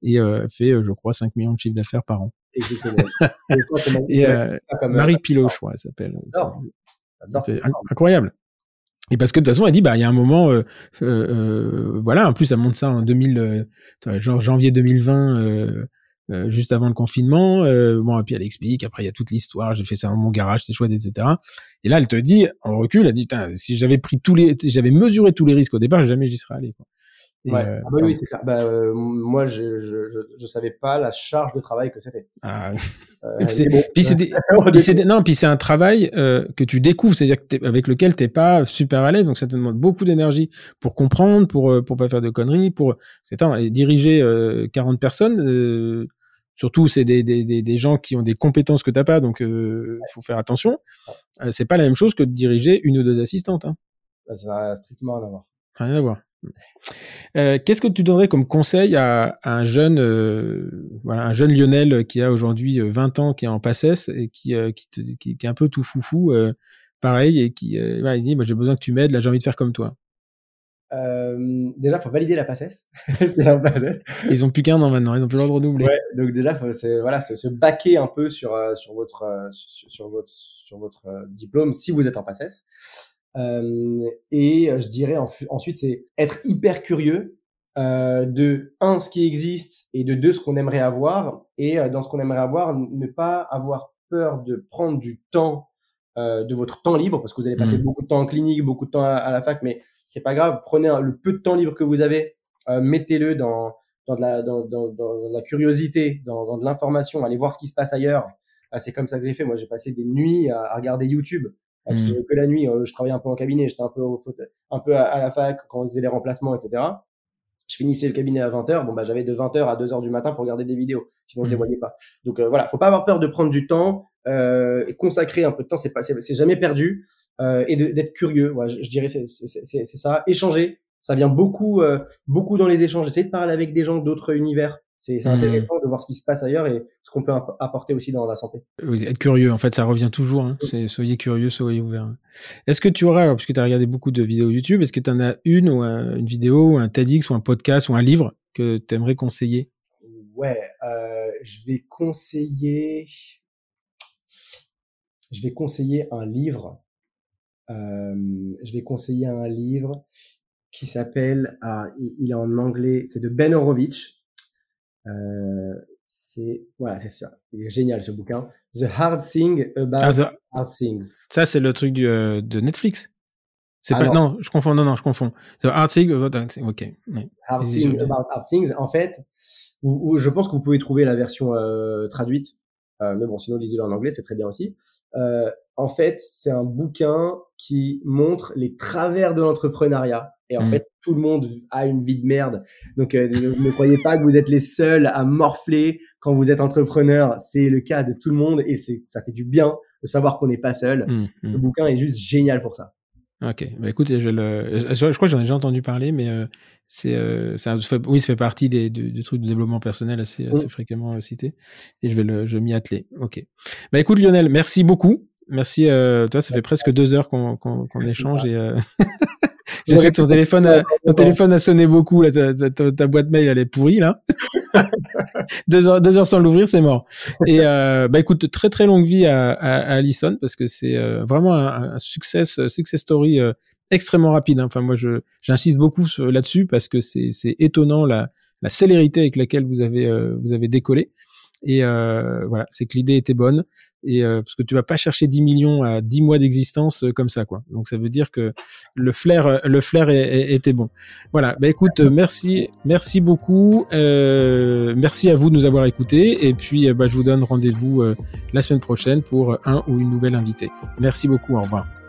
Et euh, fait, je crois, 5 millions de chiffre d'affaires par an. et, Marie Pilot, je crois, elle s'appelle. C'est incroyable. Et parce que de toute façon, elle dit, bah, il y a un moment, euh, euh, euh voilà, en plus, elle monte ça en 2000, euh, genre janvier 2020, euh, juste avant le confinement. bon, et puis elle explique. Après, il y a toute l'histoire. J'ai fait ça dans mon garage, c'était chouette, etc. Et là, elle te dit, en recul, elle dit, si j'avais pris tous les, j'avais mesuré tous les risques au départ, jamais j'y serais allé. Quoi. Ouais. Euh, ah bah oui, c'est clair. Bah, euh, moi, je, je, je, je, savais pas la charge de travail que c'était. Ah, euh, puis c'est non, puis c'est un travail euh, que tu découvres, c'est-à-dire que avec lequel t'es pas super à l'aise, donc ça te demande beaucoup d'énergie pour comprendre, pour euh, pour pas faire de conneries, pour c'est et diriger 40 personnes. Surtout, c'est des, des, des, des, gens qui ont des compétences que t'as pas, donc il faut faire attention. c'est pas la même chose que de diriger une ou deux assistantes. Hein. Ça n'a strictement rien à voir. Rien à voir. Euh, Qu'est-ce que tu donnerais comme conseil à, à un jeune, euh, voilà, un jeune Lionel qui a aujourd'hui 20 euh, ans, qui est en passesse et qui, euh, qui, te, qui, qui, est un peu tout foufou, pareil, et qui voilà, il dit, moi j'ai besoin que tu m'aides, là j'ai envie de faire comme toi. déjà, faut valider la passesse. Ils ont plus qu'un an maintenant, ils ont plus le droit de redoubler. Ouais, donc déjà, faut voilà, se baquer un peu sur sur votre sur, sur votre sur votre diplôme si vous êtes en passesse. Euh, et euh, je dirais ensuite, c'est être hyper curieux euh, de un ce qui existe et de deux ce qu'on aimerait avoir. Et dans ce qu'on aimerait avoir, ne pas avoir peur de prendre du temps, de votre temps libre, parce que vous allez passer mmh. beaucoup de temps en clinique, beaucoup de temps à, la fac, mais c'est pas grave. Prenez le peu de temps libre que vous avez, mettez-le dans dans de la dans, dans, dans la curiosité, dans, dans de l'information, allez voir ce qui se passe ailleurs. c'est comme ça que j'ai fait. Moi, j'ai passé des nuits à, à regarder YouTube parce mmh. que, la nuit, euh, je travaillais un peu en cabinet, j'étais un peu au un peu à, la fac quand on faisait les remplacements, etc. je finissais le cabinet à 20h, bon bah j'avais de 20h à 2h du matin pour regarder des vidéos, sinon je les voyais pas. Donc euh, voilà, faut pas avoir peur de prendre du temps euh, et consacrer un peu de temps, c'est pas c'est jamais perdu euh, et d'être curieux. Voilà, je, je dirais c'est c'est ça, échanger, ça vient beaucoup euh, beaucoup dans les échanges, essayer de parler avec des gens d'autres univers. C'est Hmm. intéressant de voir ce qui se passe ailleurs et ce qu'on peut app- apporter aussi dans la santé. Oui, être curieux, en fait, ça revient toujours. Hein. C'est soyez curieux, soyez ouvert. Est-ce que tu auras, alors, parce que tu as regardé beaucoup de vidéos YouTube, est-ce que tu en as une ou un- une vidéo ou un TEDx ou un podcast ou un livre que tu aimerais conseiller? Ouais, euh, je vais conseiller. Je vais conseiller un livre. Euh, je vais conseiller un livre qui s'appelle. Ah, il est en anglais. C'est de Ben Horowitz. Euh, c'est voilà, c'est ça. Il est génial ce bouquin. The Hard Thing About Ah, the- Hard Things. Ça, c'est le truc du, euh, de Netflix? C'est Ah pas, non. non. je confonds. Non, non, je confonds. The Hard Thing About Hard Thing, Ok. Ouais. Hard Thing About Hard Things. En fait, vous- vous- je pense que vous pouvez trouver la version euh, traduite. Euh, mais bon, sinon, lisez-le en anglais, c'est très bien aussi. En fait, c'est un bouquin qui montre les travers de l'entrepreneuriat. Et en Mm. fait, tout le monde a une vie de merde. Donc, euh, ne, ne croyez pas que vous êtes les seuls à morfler quand vous êtes entrepreneur. C'est le cas de tout le monde et c'est, ça fait du bien de savoir qu'on n'est pas seul. Hmm. Ce bouquin est juste génial pour ça. Ok, bah écoute, je, le, je, je crois que j'en ai déjà entendu parler, mais euh, c'est, euh, ça fait- oui, ça fait partie des, du, du truc de développement personnel assez, assez fréquemment euh, cité, et je vais le, je vais m'y atteler. Ok. Bah écoute Lionel, merci beaucoup. Merci. Euh, toi, ça fait presque deux heures qu'on qu'on qu'on échange et euh, je sais que ton téléphone, a, ton téléphone a sonné beaucoup. Là, ta, ta- boîte mail elle est pourrie là. deux heures, deux heures sans l'ouvrir, c'est mort. Et euh, bah écoute, très très longue vie à, à, à Alison parce que c'est euh, vraiment un, un success, success story euh, extrêmement rapide. hein. Enfin, moi, je j'insiste beaucoup là-dessus parce que c'est c'est étonnant la, la célérité avec laquelle vous avez euh, vous avez décollé. Et euh, voilà, c'est que l'idée était bonne. Et euh, parce que tu vas pas chercher 10 millions à 10 mois d'existence euh, comme ça, quoi. Donc ça veut dire que le flair, euh, le flair est- est- était bon. Voilà. Bah écoute, merci, merci beaucoup. Euh, merci à vous de nous avoir écoutés. Et puis, bah, je vous donne rendez-vous la semaine prochaine pour un ou une nouvelle invitée. Merci beaucoup. Au revoir.